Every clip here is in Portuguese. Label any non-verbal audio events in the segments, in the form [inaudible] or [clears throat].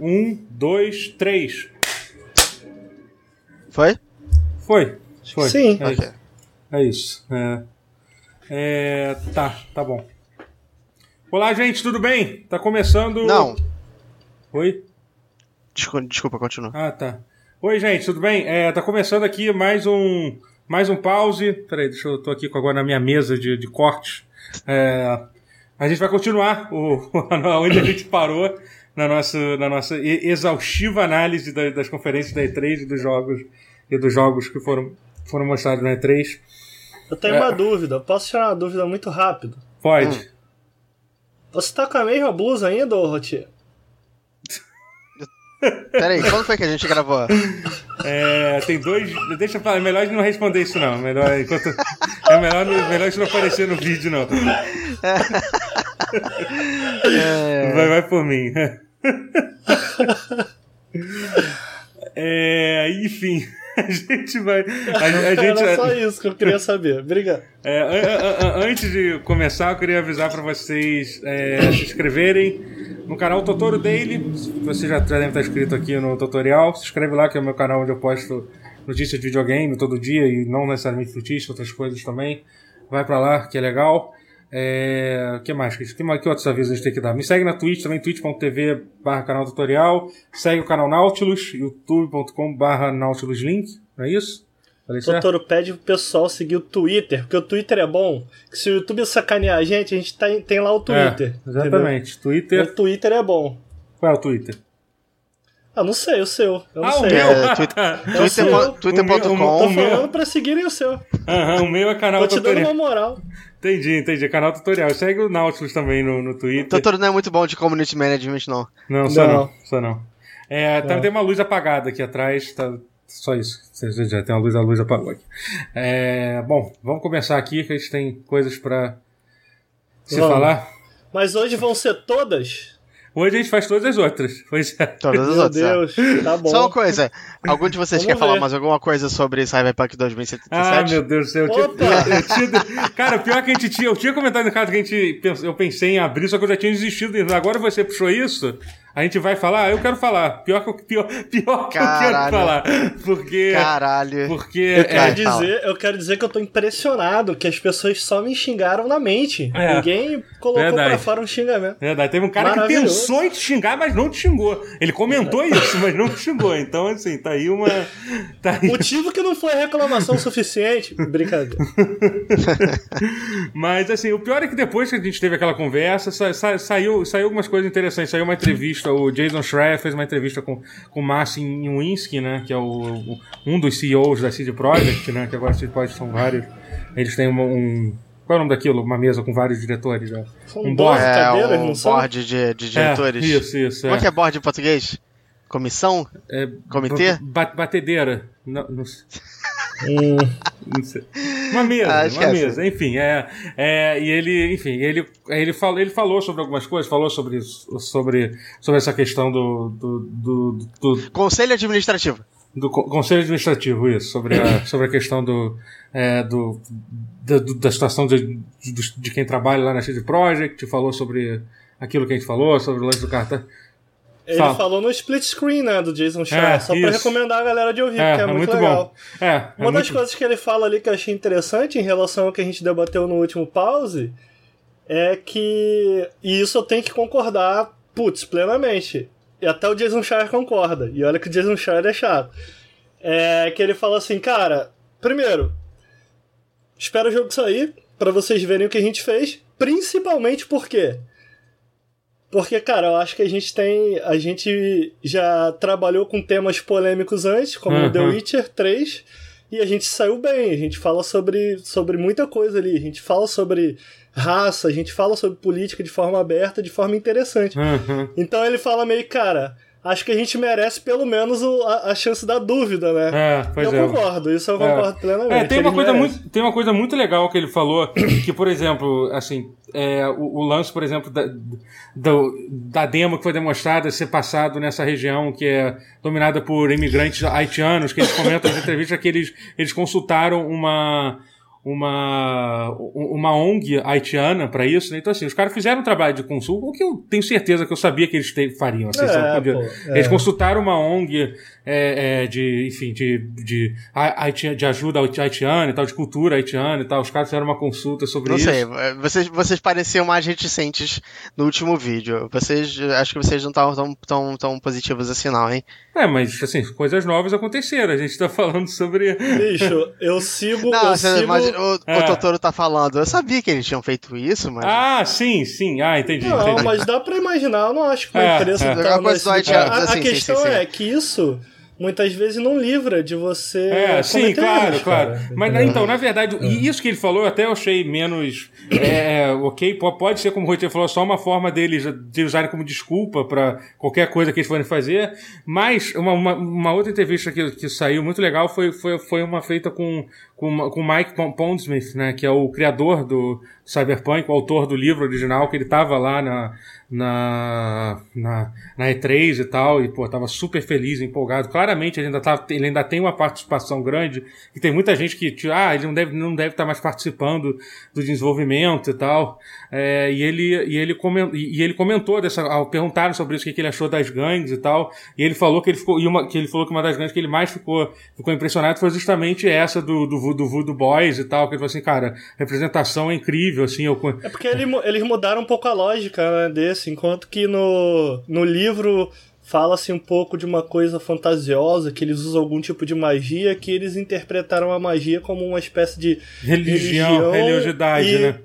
Um, dois, três. Foi? Foi. Foi. Sim. É, Ok. é isso. É. É, tá, tá bom. Olá, gente, tudo bem? Tá começando. Não, Oi? desculpa, desculpa, continua. Ah, tá. Oi, gente, tudo bem? É, tá começando aqui mais um mais um pause. Peraí, deixa eu tô aqui agora na minha mesa de, de cortes. É, a gente vai continuar o, [laughs] onde a gente parou na nossa, na nossa exaustiva análise da- das conferências da E3 e dos jogos e dos jogos que foram, foram mostrados na E3. Eu tenho uma dúvida. Posso tirar uma dúvida muito rápido? Pode. Você tá com a mesma blusa ainda, ô Rotier? [laughs] Pera aí, quando foi que a gente gravou? É, tem dois. Deixa eu falar, é melhor a gente não responder isso, não. Melhor, enquanto, é melhor, não- melhor isso não aparecer no vídeo, não. [laughs] É, Vai, vai por mim. [laughs] É, enfim, a gente vai. A, a gente, Era só isso que eu queria saber. Obrigado. é, an- an- antes de começar, eu queria avisar para vocês é, se inscreverem no canal Totoro Daily. Você já deve estar inscrito aqui no tutorial. Se inscreve lá, que é o meu canal onde eu posto notícias de videogame todo dia e não necessariamente notícias, outras coisas também. Vai pra lá, que é legal. É, que mais? Que, mais- que outros avisos a gente tem que dar? Me segue na Twitch também, twitch.tv barra canal tutorial. Segue o canal Nautilus, youtube.com barra Nautilus Link. Não é isso? Falei O certo? Totoro pede pro pessoal seguir o Twitter, porque o Twitter é bom. Que se o YouTube sacanear a gente, a gente tá em- tem lá o Twitter. É, exatamente. entendeu? Twitter. O Twitter é bom. Qual é o Twitter? Ah, não sei, o seu. Eu não Ah, o sei. meu? É, [laughs] Twitter- É o seu. Twitter- O meu- Tô Twitter.com o meu- falando pra seguirem o seu. Aham, o meu é canal Tô te dando uma moral. Entendi, entendi. Canal tutorial. Segue o Nautilus também no, no Twitter. Totoro não é muito bom de community management, não. Não, só não. Não. Só não. É, tá- Não. tem uma luz apagada aqui atrás. Tá, só isso. Já tem uma luz, a luz apagou aqui. É, bom, vamos começar aqui que a gente tem coisas pra se Vamos. falar. Mas hoje vão ser todas? Hoje a gente faz todas as outras. Pois é. Todas as Meu outras. é. Deus, tá bom. Só uma coisa, algum de vocês Vamos quer falar ver. mais alguma coisa sobre Cyberpunk 2077? Ah, meu Deus do céu. Eu tinha, [laughs] eu tinha- cara, pior que a gente tinha. Eu tinha comentado no caso que a gente. Eu pensei em abrir, só que eu já tinha desistido. Agora você puxou isso. A gente vai falar? Eu quero falar. Pior que eu, pior, pior que eu quero falar. Porque. Caralho. Porque. Eu é, quero, fala. dizer, eu quero dizer que eu tô impressionado que as pessoas só me xingaram na mente. É. Ninguém colocou Verdade. pra fora um xingamento. Verdade, teve um cara que pensou em te xingar, mas não te xingou. Ele comentou isso, mas não te xingou. Então, assim, tá aí uma. [laughs] Tá aí Motivo que não foi reclamação [laughs] suficiente. Brincadeira. Mas assim, o pior é que depois que a gente teve aquela conversa, sa- sa- saiu, saiu algumas coisas interessantes. Saiu uma entrevista, o Jason Schreier fez uma entrevista com, com o Marcin Iwinski, né? Que é o, um dos CEOs da CD Projekt, né? Que agora a CD Projekt são vários. Eles têm uma- um. Qual é o nome daquilo? Uma mesa com vários diretores. Né? São Um board. É, cadeiras, um não são? board de, de diretores. É, isso, isso. Como é que é board em português? Comissão? É, Comitê? ba- batedeira. Não, não sei. Hum, Não sei. Uma mesa, Ah, uma mesa, enfim, é, é, e ele, enfim, ele, ele, falou, ele falou sobre algumas coisas, falou sobre, sobre, sobre essa questão do, do, do, do, Conselho Administrativo. do co- conselho administrativo, isso, sobre a, [coughs] sobre a questão do, é, do, da, da situação de, de, de quem trabalha lá na CD Projekt, falou sobre aquilo que a gente falou, sobre o lance do cartão. Ele falou no split screen, né, do Jason Schreier, É, só pra isso. recomendar a galera de ouvir, É, que é, é muito, muito legal. bom. É, é Uma das muito- coisas que ele fala ali que eu achei interessante em relação ao que a gente debateu no último pause é que. E isso eu tenho que concordar, putz, plenamente. E até o Jason Schreier concorda. E olha que o Jason Schreier é chato. É que ele fala assim, cara, primeiro, espera o jogo sair pra vocês verem o que a gente fez, principalmente porque porque, cara, eu acho que a gente tem. A gente já trabalhou com temas polêmicos antes, como Uhum. The Witcher 3, e a gente saiu bem. A gente fala sobre, sobre muita coisa ali. A gente fala sobre raça, a gente fala sobre política de forma aberta, de forma interessante. Uhum. Então ele fala meio, cara, acho que a gente merece pelo menos o- a, a chance da dúvida, né? É, pois eu é. concordo, isso eu concordo plenamente. É, tem uma, coisa merecem. muito, tem uma coisa muito legal que ele falou, [coughs] que, por exemplo, assim, é, o, o lance, por exemplo, da, da demo que foi demonstrada ser passado nessa região que é dominada por imigrantes haitianos, que eles comentam nas entrevistas que eles, eles consultaram uma, uma, uma ONG haitiana para isso, né? Então, assim, os caras fizeram um trabalho de consulta, o que eu tenho certeza que eu sabia que eles te, fariam. Assim, É, pô, pô, eles é. consultaram uma ONG é, é, de, enfim, de, de, de ajuda haitiana e tal, de cultura haitiana e tal. Os caras fizeram uma consulta sobre Não isso. sei, é, vocês, vocês pareciam mais reticentes no último vídeo. Vocês, acho que vocês não estavam tão, tão, tão positivos assim não, hein? É, mas, assim, coisas novas aconteceram. A gente tá falando sobre. Bicho, eu sigo. Não, eu sigo... mas o, É. o Totoro tá falando. Eu sabia que eles tinham feito isso, mas. Ah, sim, sim. Ah, entendi. Não, entendi. mas dá pra imaginar, eu não acho que uma É, empresa é. tá A nesse A, a sim, sim, questão sim, sim. é que isso muitas vezes não livra de você. É, sim, claro, erros, claro. cara, Mas entendeu? então, na verdade, e isso que ele falou, eu até achei menos. é, ok, po- pode ser, como o Roger falou, só uma forma deles de usarem como desculpa pra qualquer coisa que eles forem fazer. Mas uma, uma, uma outra entrevista que, que saiu muito legal foi, foi, foi uma feita com, com, Mike Pon- Pondsmith, né, que é o criador do Cyberpunk, o autor do livro original, que ele tava lá na, na, na, na E3 e tal, e pô, tava super feliz, empolgado. Claramente ele ainda, tá, ele ainda tem uma participação grande, e tem muita gente que, tipo, ah, ele não deve não deve estar mais participando do desenvolvimento e tal. É, e, ele, e, ele comen, e ele comentou dessa. Perguntaram sobre isso, o que, ele achou das gangues e tal. E ele falou que ele ficou. E uma, que ele falou que uma das gangues que ele mais ficou, ficou impressionado foi justamente essa do, do, do Voodoo Boys e tal. Que ele falou assim, cara, representação é incrível, assim, eu, É porque ele eles mudaram um pouco a lógica né, desse, enquanto que no, no livro fala-se um pouco de uma coisa fantasiosa, que eles usam algum tipo de magia, que eles interpretaram a magia como uma espécie de religião, religiosidade, e, né?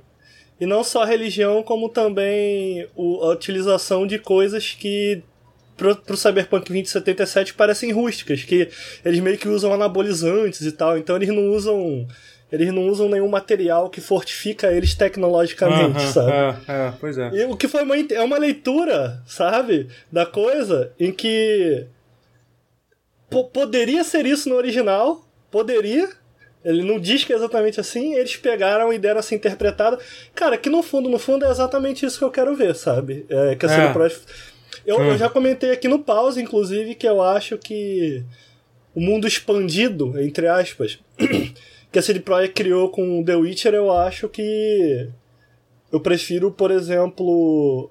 E não só religião, como também o- a utilização de coisas que pro, pro Cyberpunk 2077 parecem rústicas, que eles meio que usam anabolizantes e tal, então eles não usam eles não usam nenhum material que fortifica eles tecnologicamente, Aham, sabe? É, é, pois é. E o que foi uma, é uma leitura, sabe? Da coisa em que po- poderia ser isso no original, poderia. Ele não diz que é exatamente assim, eles pegaram e deram essa interpretada. Cara, que no fundo, no fundo é exatamente isso que eu quero ver, sabe? É, que a É. CD Projekt- eu, Hum. eu já comentei aqui no pause, inclusive, que eu acho que o mundo expandido, entre aspas, [clears throat] que a CD Projekt criou com The Witcher, eu acho que eu prefiro, por exemplo,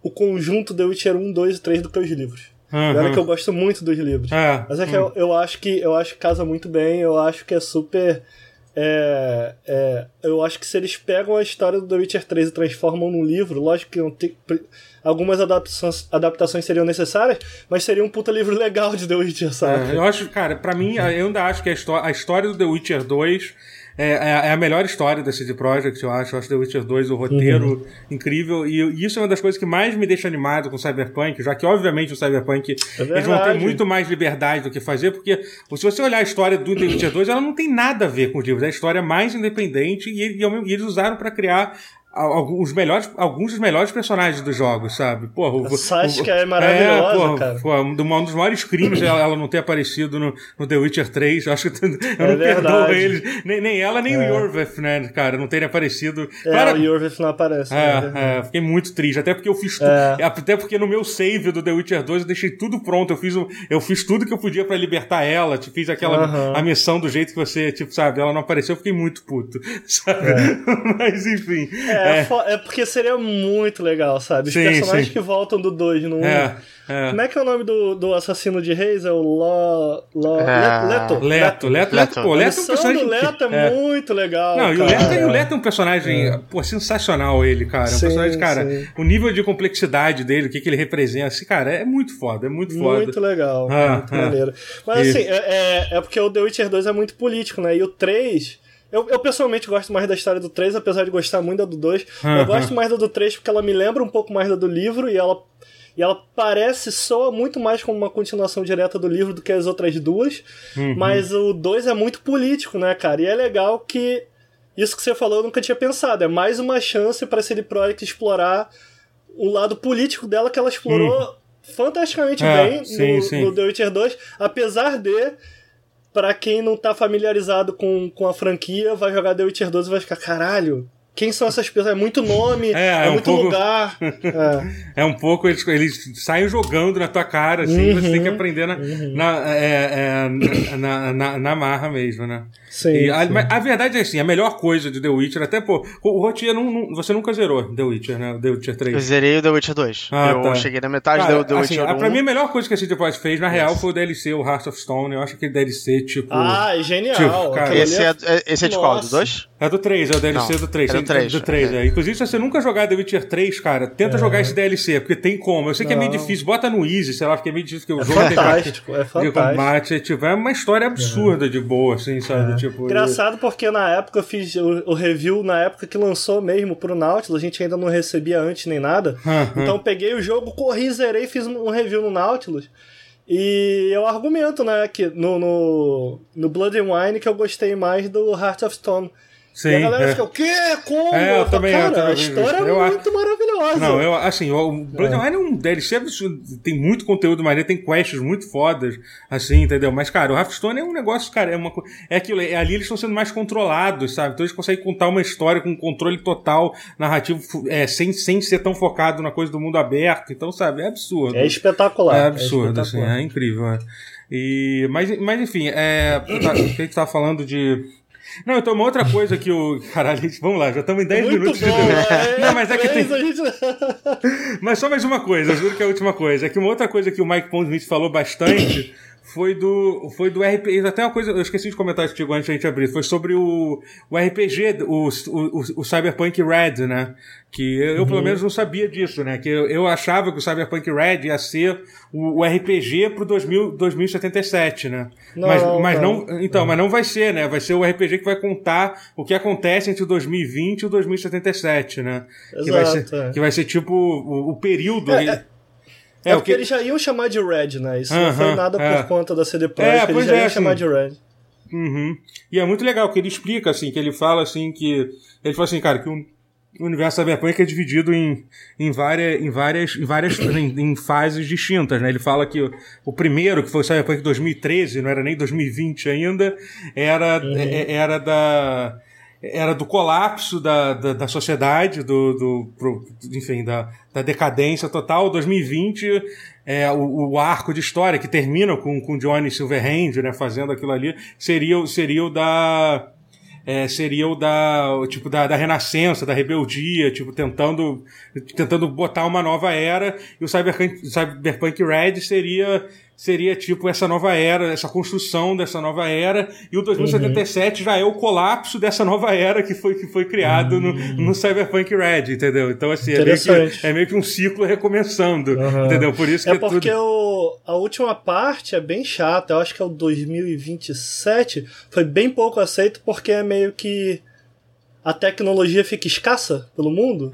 o conjunto The Witcher 1, 2 e 3 do que os livros. Aham. Olha que eu gosto muito dos livros. É, Mas é que eu, eu acho que eu acho que casa muito bem, eu acho que é super. é, é, eu acho que se eles pegam a história do The Witcher 3 e transformam num livro, lógico que não tem- algumas adaptações, adaptações seriam necessárias, mas seria um puta livro legal de The Witcher, sabe? É, eu acho, cara, pra mim, eu ainda acho que a, histó- a história do The Witcher 2 é, é- é a melhor história da CD Projekt, eu acho. Eu acho The Witcher 2 o roteiro incrível. E, isso é uma das coisas que mais me deixa animado com o Cyberpunk, já que, obviamente, o Cyberpunk eles vão ter muito mais liberdade do que fazer, porque se você olhar a história do The Witcher 2, ela não tem nada a ver com os livros. É a história mais independente e, e, e eles usaram pra criar alguns melhores, alguns dos melhores personagens dos jogos, sabe? Porra, o, A Saskia é maravilhosa, porra, cara. Pô, um do- um dos maiores crimes ela, ela não ter aparecido no, no The Witcher 3. Eu acho que [laughs] eu não perdoo verdade. eles. Nem, nem ela, nem o Yorveth, né, cara, não terem aparecido. É, Claro- o Yorvith não aparece. né? é, é, fiquei muito triste, até porque eu fiz tudo. É. Até porque no meu save do The Witcher 2 eu deixei tudo pronto. Eu fiz, eu fiz tudo que eu podia pra libertar ela. Te fiz aquela a missão do jeito que você, tipo, sabe, ela não apareceu, eu fiquei muito puto. [laughs] Sabe? [laughs] Mas enfim. É, É, fo- é porque seria muito legal, sabe? Os Sim, personagens sim. que voltam do 2 no 1. é, é. Como é que é o nome do, do assassino de reis? É o Lo... Lo... É, Leto. Leto, Leto, Leto, pô, A Leto é um personagem. do Leto é, é. muito legal. Não, e o. Leto, e o Leto é um personagem, pô, sensacional ele, cara. É um Sim, personagem, cara, sim. o nível de complexidade dele, o que, que ele representa, assim, cara, é muito foda, é muito foda. Muito legal, Ah, muito ah. maneiro. Mas Isso. assim, é, é, é porque o The Witcher 2 é muito político, né? E o 3. Eu, eu pessoalmente gosto mais da história do 3, apesar de gostar muito da do 2. Aham. Eu gosto mais da do 3 porque ela me lembra um pouco mais da do livro e ela. E ela parece soa muito mais como uma continuação direta do livro do que as outras duas. Uhum. Mas o 2 é muito político, né, cara? E é legal que. Isso que você falou eu nunca tinha pensado. É mais uma chance para CD Projekt explorar o lado político dela que ela explorou fantasticamente Hum. É, bem sim, no, sim. no The Witcher 2, apesar de, pra quem não tá familiarizado com, com a franquia, vai jogar The Witcher 2 e vai ficar, caralho, quem são essas pessoas? É muito nome, É, é, é um muito pouco- lugar. É. [laughs] É um pouco, eles, eles saem jogando na tua cara, assim, você tem que aprender na, na, é, é, na, na, na marra mesmo, né? Sim, E a, sim. mas a verdade é assim, a melhor coisa de The Witcher, até, pô, o Rotier não, não- você nunca zerou The Witcher, né? The Witcher 3. Eu zerei o The Witcher 2. Ah, eu tá. cheguei na metade Cara, do The assim, Witcher a- 1. pra mim a melhor coisa que a CD Projekt fez, na real, foi o DLC, o Heart of Stone. Eu acho que DLC, tipo. Ah, é genial. Tipo, cara, Esse é, é- esse é de qual? Do Nossa. 2? É do 3, é o DLC Não, do 3. é do é três, do 3 é. é. Inclusive, se você nunca jogar The Witcher 3, cara, tenta jogar esse DLC, porque tem como. Eu sei que é meio difícil, bota no Easy, sei lá, porque é meio difícil, porque o É jogo fantástico, é de fantástico. combate, é, tipo, é uma história absurda de boa, assim, sabe? Tipo, Engraçado porque na época eu fiz o, o review, na época que lançou mesmo pro Nautilus, a gente ainda não recebia antes nem nada. Aham. Então eu peguei o jogo, corri, zerei e fiz um review no Nautilus. E eu argumento, né, que no, no, no Blood and Wine que eu gostei mais do Heart of Stone. Sim, e a galera é. fica, o quê? Como? É, eu falo, também- eu Cara, também a história é Eu acho- muito maravilhosa. Não, eu, assim, o Blood and Wine é um DLC tem muito conteúdo maneiro, tem quests muito fodas, assim, entendeu? Mas, cara, o Hearthstone é um negócio, cara, é uma é aquilo, é, ali eles estão sendo mais controlados, sabe? Então eles conseguem contar uma história com controle total, narrativo, é, sem, sem ser tão focado na coisa do mundo aberto, então, sabe, é absurdo. É espetacular. É absurdo, assim, espetacular. é incrível. é. E, mas, mas enfim, é, eu tá- a gente tava falando de. Não, então uma outra coisa que o. [laughs] Caralho, gente, vamos lá, já estamos em 10 Muito minutos bom, de é, Não, mas é que tem. gente- [laughs] Mas só mais uma coisa, juro que é a última coisa. É que uma outra coisa que o Mike Pondsmith falou bastante foi do, foi do RPG. Até uma coisa, eu esqueci de comentar contigo antes da gente abrir. Foi sobre o, o RPG, o, o, o Cyberpunk Red, né? Que eu, eu, pelo menos não sabia disso, né? Que eu, eu achava que o Cyberpunk Red ia ser o, o RPG pro 2000, 2077, né? Não, mas, não, mas não. não, então, mas não vai ser, né? Vai ser o RPG que vai contar o que acontece entre o 2020 e o 2077, né? que, vai Exato, ser, é. que vai ser tipo o, o período. É, aí- é- É, É, porque que eles já iam chamar de Red, né? Isso não foi nada é. por conta da CD Projekt, eles pois já é, iam assim. chamar de Red. Uhum. E é muito legal que ele explica, assim, que ele fala assim que. Ele fala assim, cara, que o universo cyberpunk é dividido em, em várias, em várias, em, várias em, em fases distintas, né? Ele fala que o, primeiro, que foi o Cyberpunk 2013, não era nem 2020 ainda, era, é- era da era do colapso da, da, da sociedade, do, do pro- enfim, da, da decadência total. 2020 é o, o arco de história que termina com, com Johnny Silverhand, né, fazendo aquilo ali, seria, seria o da é, seria o da tipo da, da renascença, da rebeldia, tipo tentando tentando botar uma nova era e o Cyberpunk, Cyberpunk Red seria seria tipo essa nova era, essa construção dessa nova era e o 2077 já é o colapso dessa nova era que foi que foi criado no, no Cyberpunk Red, entendeu? Então assim, é meio, que, é meio que um ciclo recomeçando, Aham. entendeu? Por isso É que porque tudo o, a última parte é bem chata, eu acho que é o 2027, foi bem pouco aceito porque é meio que a tecnologia fica escassa pelo mundo.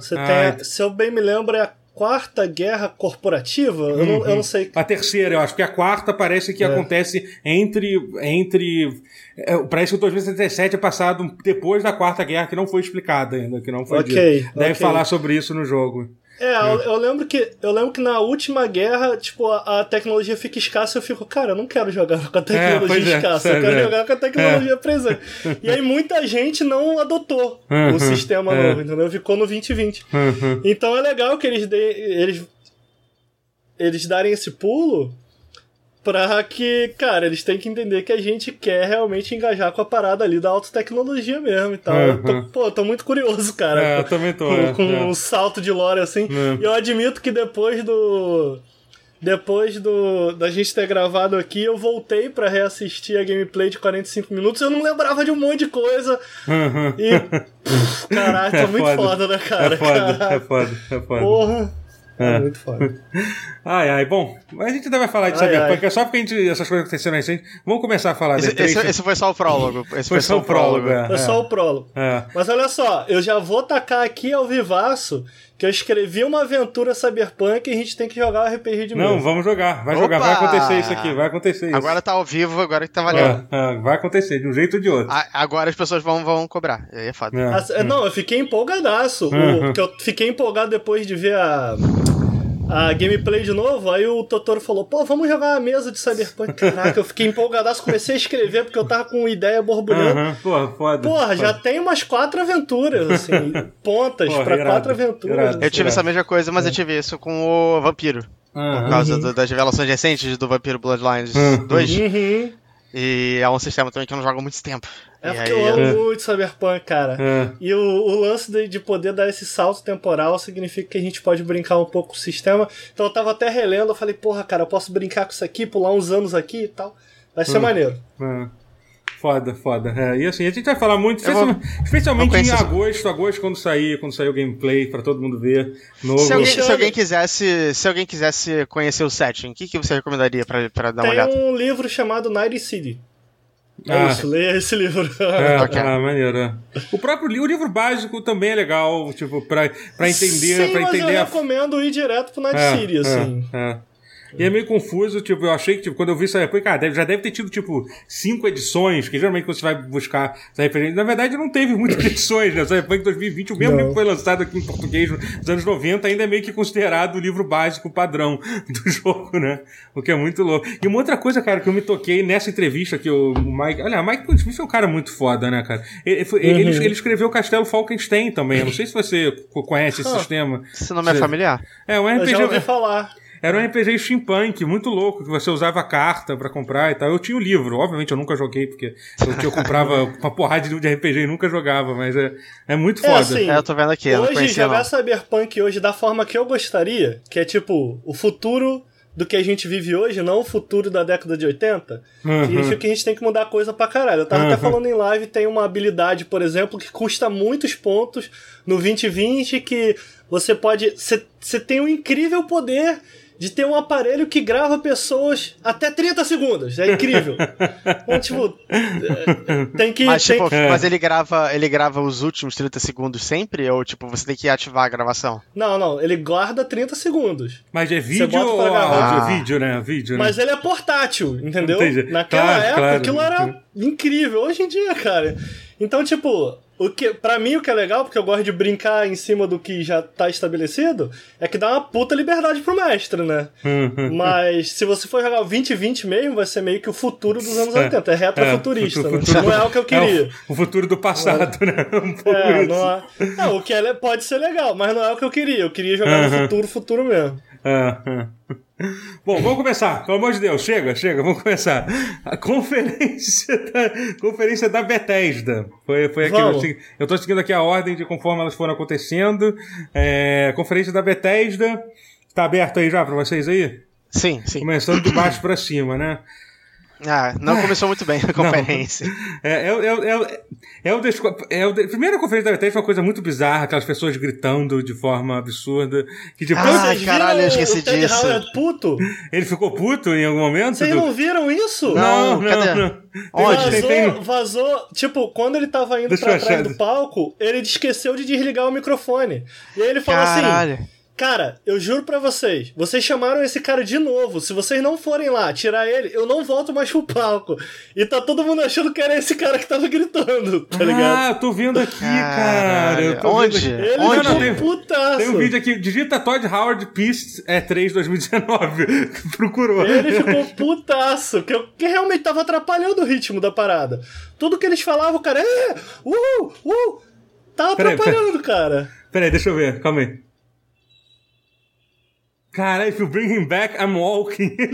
Você Ah, tem, se eu bem me lembro, é a quarta guerra corporativa. Eu, não, eu não sei. A terceira, eu acho que a quarta parece que É. acontece entre. entre é, parece que o 2077 é passado depois da quarta guerra, que não foi explicada ainda, que não foi Ok, dito. Deve ok. falar sobre isso no jogo. É, eu, eu lembro que eu lembro que na última guerra, tipo, a, a tecnologia fica escassa e eu fico, cara, eu não quero jogar com a tecnologia pois é, escassa, eu sabe, quero é. jogar com a tecnologia presente. E aí muita gente não adotou Uhum, o sistema é. novo, entendeu? Ficou no 2020. Uhum. Então é legal que eles dê, eles eles darem esse pulo pra que, cara, eles têm que entender que a gente quer realmente engajar com a parada ali da alta tecnologia mesmo e tal. Eu tô- Uhum. pô, tô muito curioso, cara. É, eu também tô. com, é, com é. um salto de lore assim. É. E eu admito que depois do. Depois do da gente ter gravado aqui, eu voltei pra reassistir a gameplay de 45 minutos. Eu não lembrava de um monte de coisa. Uhum. E. Pff, tá [laughs] É muito foda. foda, né, cara? É foda, é foda, é foda. Porra. É. É. muito foda. [laughs] Ai, ai, bom, mas a gente ainda vai falar de Ai, Cyberpunk, é só porque a gente, essas coisas aconteceram recente. Vamos começar a falar Esse, da E3. esse- esse foi só o prólogo. [laughs] Esse Foi só o prólogo, é. Foi só o prólogo. É. Mas olha só, eu já vou tacar aqui ao vivaço que eu escrevi uma aventura cyberpunk e a gente tem que jogar o RPG de Não, mesa. vamos jogar, vai Opa! jogar, vai acontecer isso aqui, vai acontecer isso. Agora tá ao vivo, agora que tá valendo. É, é, vai acontecer, de um jeito ou de outro. A- agora as pessoas vão, vão cobrar. Aí é foda. É. As- Não, eu fiquei empolgadaço. O-. Porque eu fiquei empolgado depois de ver a. a gameplay de novo, aí o Totoro falou, pô, vamos jogar a mesa de Cyberpunk. [laughs] Caraca, eu fiquei empolgadaço, comecei a escrever porque eu tava com ideia borbulhando. Aham, Porra, foda. Porra, já foda. tem umas quatro aventuras, assim, [laughs] pontas Porra, pra irado, quatro aventuras. irado. Eu tive essa mesma coisa, mas eu tive isso com o Vampiro. Por Aham. causa do- das revelações recentes do Vampiro Bloodlines Uhum. 2. Uhum. E é um sistema também que eu não jogo há muito tempo. É E porque aí, eu amo É. muito Cyberpunk, cara. É. E o, o lance de, de poder dar esse salto temporal significa que a gente pode brincar um pouco com o sistema. Então eu tava até relendo, eu falei, porra, cara, eu posso brincar com isso aqui, pular uns anos aqui e tal. Vai ser Hum. maneiro. É. Foda, foda. É, e assim, a gente vai falar muito, Eu vou- especialmente, especialmente em agosto, agosto quando sair, quando sair o gameplay, pra todo mundo ver. Novo. Se alguém, se alguém quisesse, se alguém quisesse conhecer o setting, o que, que você recomendaria pra, pra dar uma Tem olhada? um livro chamado Night City. É Ah. isso, leia esse livro. [laughs] É, Ok. ah, maneiro. é. O próprio li- o livro básico também é legal, tipo, pra, pra entender, Sim, pra mas entender eu a recomendo ir direto pro Night É, City, é, assim. é. E é meio confuso, tipo, eu achei que, tipo, quando eu vi Cyberpunk, cara, deve- já deve ter tido, tipo, cinco edições, que geralmente quando você vai buscar Cyberpunk, na verdade não teve muitas [laughs] edições, né? Cyberpunk 2020, o mesmo Não. livro que foi lançado aqui em português nos anos 90, ainda é meio que considerado o livro básico padrão [laughs] do jogo, né? O que é muito louco. E uma outra coisa, cara, que eu me toquei nessa entrevista que o Mike... Olha, o Mike Smith é um cara muito foda, né, cara? Ele, foi- ele, Uhum. ele escreveu Castelo Falkenstein também, eu não sei se você conhece esse Ah. sistema. Esse nome é familiar? É um Eu RPG... já ouvi falar. Era um RPG steampunk, muito louco, que você usava carta pra comprar e tal. Eu tinha o livro, obviamente eu nunca joguei, porque eu, eu comprava [laughs] uma porrada de livro de RPG e nunca jogava, mas é, é muito É, foda. assim, É, eu tô vendo aqui, eu hoje, jogar não. Cyberpunk hoje da forma que eu gostaria, que é tipo, o futuro do que a gente vive hoje, não o futuro da década de 80, Uhum. significa que a gente tem que mudar coisa pra caralho. Eu tava até Uhum. falando em live, tem uma habilidade, por exemplo, que custa muitos pontos no 2020, que você pode. Você tem um incrível poder de ter um aparelho que grava pessoas até 30 segundos. É incrível. [laughs] então, tipo, é, tem que. Mas, tem tipo, que- mas ele grava, ele grava os últimos 30 segundos sempre? Ou, tipo, você tem que ativar a gravação? Não, não, ele guarda 30 segundos. Mas é vídeo ou áudio? Ah. É vídeo, né? Vídeo, né? Mas ele é portátil, entendeu? Entendi. Naquela Claro, época, claro. aquilo era incrível. Hoje em dia, cara. Então, tipo, o que, pra mim o que é legal, porque eu gosto de brincar em cima do que já tá estabelecido, é que dá uma puta liberdade pro mestre, né? Uhum. Mas se você for jogar o 2020 mesmo, vai ser meio que o futuro dos anos É. 80. É retrofuturista, É, né? futuro- Não é o que eu queria. É o, futuro do passado, né? Um pouco É, isso. não, é, não, o que é, pode ser legal, mas não é o que eu queria. Eu queria jogar no Uhum. futuro, futuro mesmo. É, é. [laughs] Bom, vamos começar. Pelo amor de Deus, chega, chega, vamos começar. A conferência [laughs] da, conferência da Bethesda. Foi, foi aqui. Eu, tô seguindo aqui a ordem de conforme elas foram acontecendo. É, conferência da Bethesda. Tá aberto aí já pra vocês aí? Sim, sim. Começando de baixo pra cima, né? Ah, não começou muito bem a [laughs] conferência. É, é, o- é, o- é, o- é o é o de- Primeiro a conferência da Bethesda foi uma coisa muito bizarra, aquelas pessoas gritando de forma absurda. Que tipo, Ah, Vocês caralho, eu esqueci disso. Howard puto? ele ficou puto em algum momento? Vocês do- não viram isso? Não, cadê? Onde? Vazou, Tem- tem- vazou, tipo, quando ele tava indo Deixa pra trás achar. do palco, ele esqueceu de desligar o microfone. E aí ele falou assim: Caralho. Cara, eu juro pra vocês, vocês chamaram esse cara de novo. Se vocês não forem lá tirar ele, eu não volto mais pro palco. E tá todo mundo achando que era esse cara que tava gritando, tá ligado? Ah, eu tô vendo aqui, cara. Eu Caralho. tô Onde? Vendo aqui. ele Não, não, ficou tem, putaço. tem um vídeo aqui. Digita Todd Howard Peace é 3 2019. [laughs] Procurou. Ele ficou putaço, que, eu, que realmente tava atrapalhando o ritmo da parada. Tudo que eles falavam, o cara, é, uh, uh, tava Peraí, atrapalhando, cara. Peraí, deixa eu ver. Calma aí. Cara, if you bring him back, I'm walking. [laughs]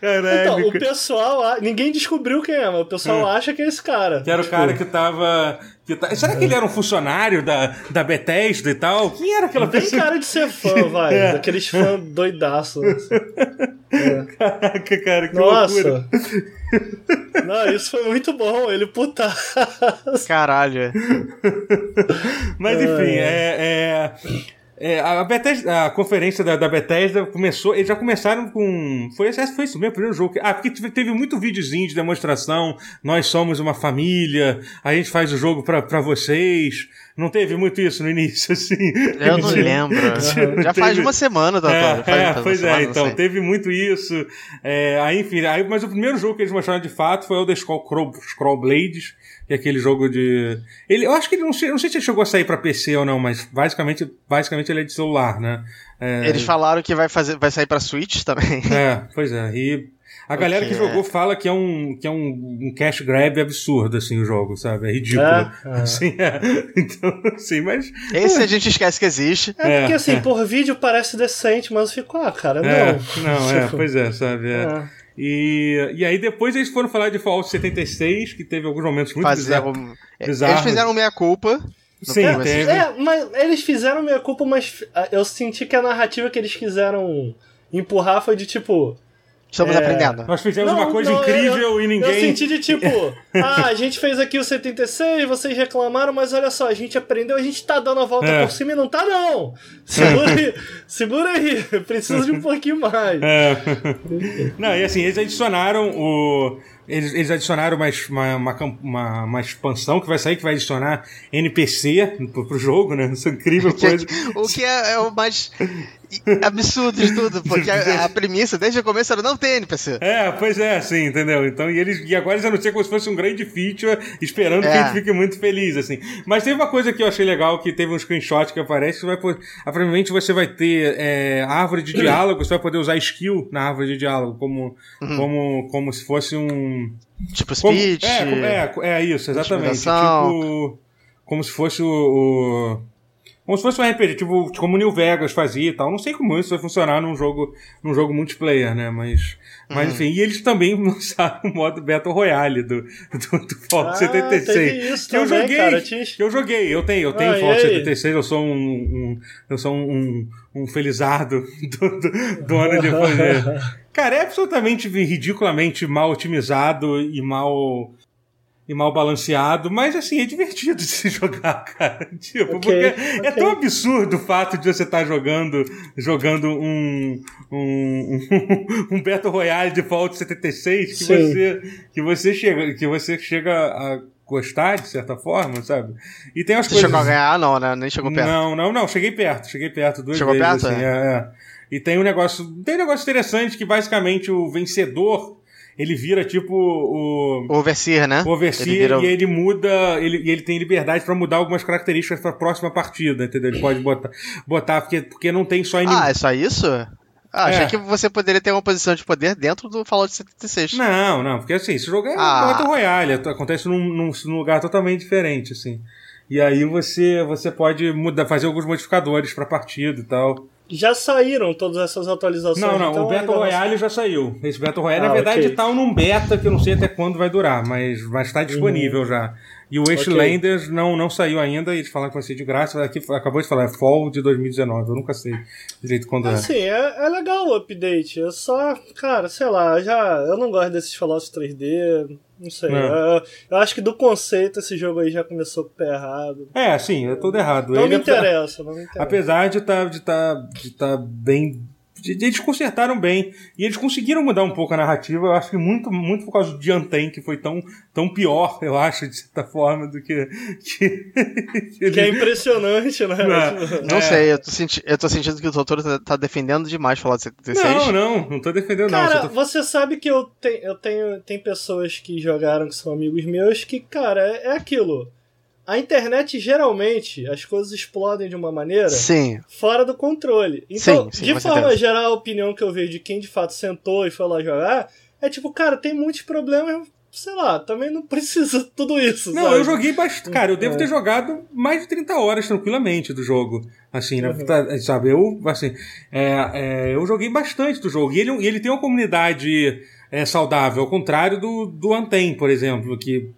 Caralho. Então, o pessoal, ninguém descobriu quem é, mas o pessoal acha que é esse cara. Que era o Tipo, cara que tava. Que tá... Será que ele era um funcionário da, da Bethesda e tal? Quem era aquela Tem pessoa? cara de ser fã, vai. É. Daqueles fãs doidaços. [laughs] assim. Caraca, cara, que loucura. Nossa. Não, isso foi muito bom. Ele putaço. Caralho. Mas enfim, é. é- é, a, Bethesda- a conferência da, da Bethesda começou. Eles já começaram com. Foi, foi isso mesmo, o primeiro jogo. Ah, porque teve, muito videozinho de demonstração. Nós somos uma família, a gente faz o jogo pra, pra vocês. Não teve muito isso no início, [laughs] assim. Eu não lembro. [laughs] Já faz Teve- uma semana, doutor. É, Faz- é, faz pois semana, é, não então, teve muito isso. É, aí, enfim, aí, mas o primeiro jogo que eles mostraram de fato foi o The Scroll, Scroll Blades, que é aquele jogo de. Ele, eu acho que ele não sei, não sei se ele chegou a sair para PC ou não, mas basicamente, basicamente ele é de celular, né? É... Eles falaram que vai, fazer, vai sair para Switch também. É, pois é. E a galera que jogou fala que é um, que é um, um cash grab absurdo, assim, o jogo, sabe? É ridículo. É, é. [laughs] Assim, é. [laughs] Então, assim, mas. Esse a gente esquece que existe. É, porque assim, por vídeo parece decente, mas ficou, ah, cara, não. Não, é, [laughs] pois é, sabe? É. E, e aí depois eles foram falar de Fallout 76, que teve alguns momentos muito bizarros. Eles fizeram meia-culpa. Sim, teve. É, mas eles fizeram meia-culpa, mas eu senti que a narrativa que eles quiseram empurrar foi de tipo Estamos é... aprendendo. Nós fizemos não, uma coisa não, incrível eu, e ninguém. Eu senti de tipo, [laughs] ah, a gente fez aqui o 76, vocês reclamaram, mas olha só, a gente aprendeu, a gente tá dando a volta é. por cima e não tá, não. [laughs] Segura aí, segura aí, preciso de um pouquinho mais. É. Não, e assim, eles adicionaram o eles, eles adicionaram uma, uma, uma, uma, expansão que vai sair, que vai adicionar NPC pro, pro jogo, né? Isso é incrível [laughs] coisa. o que é, é, o mais absurdo de tudo, porque a, a, premissa desde o começo era não ter NPC. É, pois é, sim, entendeu? Então, e, eles, e agora eles anunciam como se fosse um grande feature, esperando é. que a gente fique muito feliz, assim. Mas teve uma coisa que eu achei legal, que teve um screenshot que aparece, que vai, provavelmente você vai ter é, árvore de diálogo, você vai poder usar skill na árvore de diálogo, como, uhum. como, como se fosse um Tipo speech. Como, é, é, é, isso, exatamente. Tipo. Como se fosse o, o. como se fosse um RPG, tipo, como o New Vegas fazia e tal. Não sei como isso vai funcionar num jogo, num jogo multiplayer, né? Mas, mas uhum. enfim, e eles também [laughs] lançaram o modo Battle Royale do, do, do Fallout ah, 76. Isso que também, eu joguei. Cara, que eu joguei, eu tenho, eu tenho ah, Fallout 76, eu sou um, um, eu sou um, um felizardo [laughs] do, do, do ano de [laughs] Cara, é absolutamente ridiculamente mal otimizado e mal e mal balanceado, mas assim, é divertido [laughs] de se jogar, cara. Tipo, okay, porque okay. é tão absurdo o fato de você estar tá jogando jogando um, um, um, [laughs] um Battle Royale de Fallout 76 que você, que você chega que você chega a gostar, de certa forma, sabe? E tem as Você coisas... chegou a ganhar? Não, né? Nem chegou perto. Não, não, não. Cheguei perto. Cheguei perto duas chegou vezes. Chegou perto? Assim, é. é. E tem um negócio, tem um negócio interessante que basicamente o vencedor ele vira tipo o. Overseer, né? O Overseer ele vira... e ele muda. Ele, e ele tem liberdade para mudar algumas características para a próxima partida, entendeu? Ele pode botar, botar porque, porque não tem só inimigo. Ah, é só isso? Ah, achei é. que você poderia ter uma posição de poder dentro do Fallout 76. Não, não, porque assim, esse jogo é ah. Battle Royale, acontece num, num, num lugar totalmente diferente, assim. E aí você, você pode mudar, fazer alguns modificadores pra partida e tal. Já saíram todas essas atualizações? Não, não, então o Battle Royale já saiu. Esse Battle Royale, ah, na verdade, okay. tá num beta que eu não sei até quando vai durar, mas, mas tá disponível uhum. já. E o Wastelanders okay. não, não saiu ainda, eles falaram que vai ser de graça. Aqui acabou de falar, é Fall de 2019. Eu nunca sei direito quando assim, é. Assim, é, é legal o update. Eu só, cara, sei lá, já. Eu não gosto desses Fallout 3D. Não sei. Não. Eu, eu, acho que do conceito esse jogo aí já começou com o pé errado. É, sim, é tudo errado. Não, me interessa, não me [laughs] interessa. Apesar de estar tá, de tá, de tá bem eles consertaram bem. E eles conseguiram mudar um pouco a narrativa. Eu acho que muito, muito por causa do Anten, que foi tão, tão pior, eu acho, de certa forma, do que. Que, que, [laughs] ele... que é impressionante, né? Não, não é. sei, eu tô, senti eu tô sentindo que o doutor tá, tá defendendo demais falar de 76. Não, não, não tô defendendo, cara, não. Tô... você sabe que eu, te, eu tenho. Tem pessoas que jogaram, que são amigos meus, que, cara, é, é aquilo a internet geralmente as coisas explodem de uma maneira sim. fora do controle. Então, sim, sim, de forma geral, a opinião que eu vejo de quem de fato sentou e foi lá jogar é tipo, cara, tem muitos problemas, sei lá, também não [laughs] precisa tudo isso. Não, sabe? eu joguei bastante. Cara, eu devo é. ter jogado mais de 30 horas tranquilamente do jogo. Assim, né? Uhum. Sabe, eu, assim, é, é, eu joguei bastante do jogo. E ele, ele tem uma comunidade é, saudável, ao contrário do, do Anten, por exemplo, que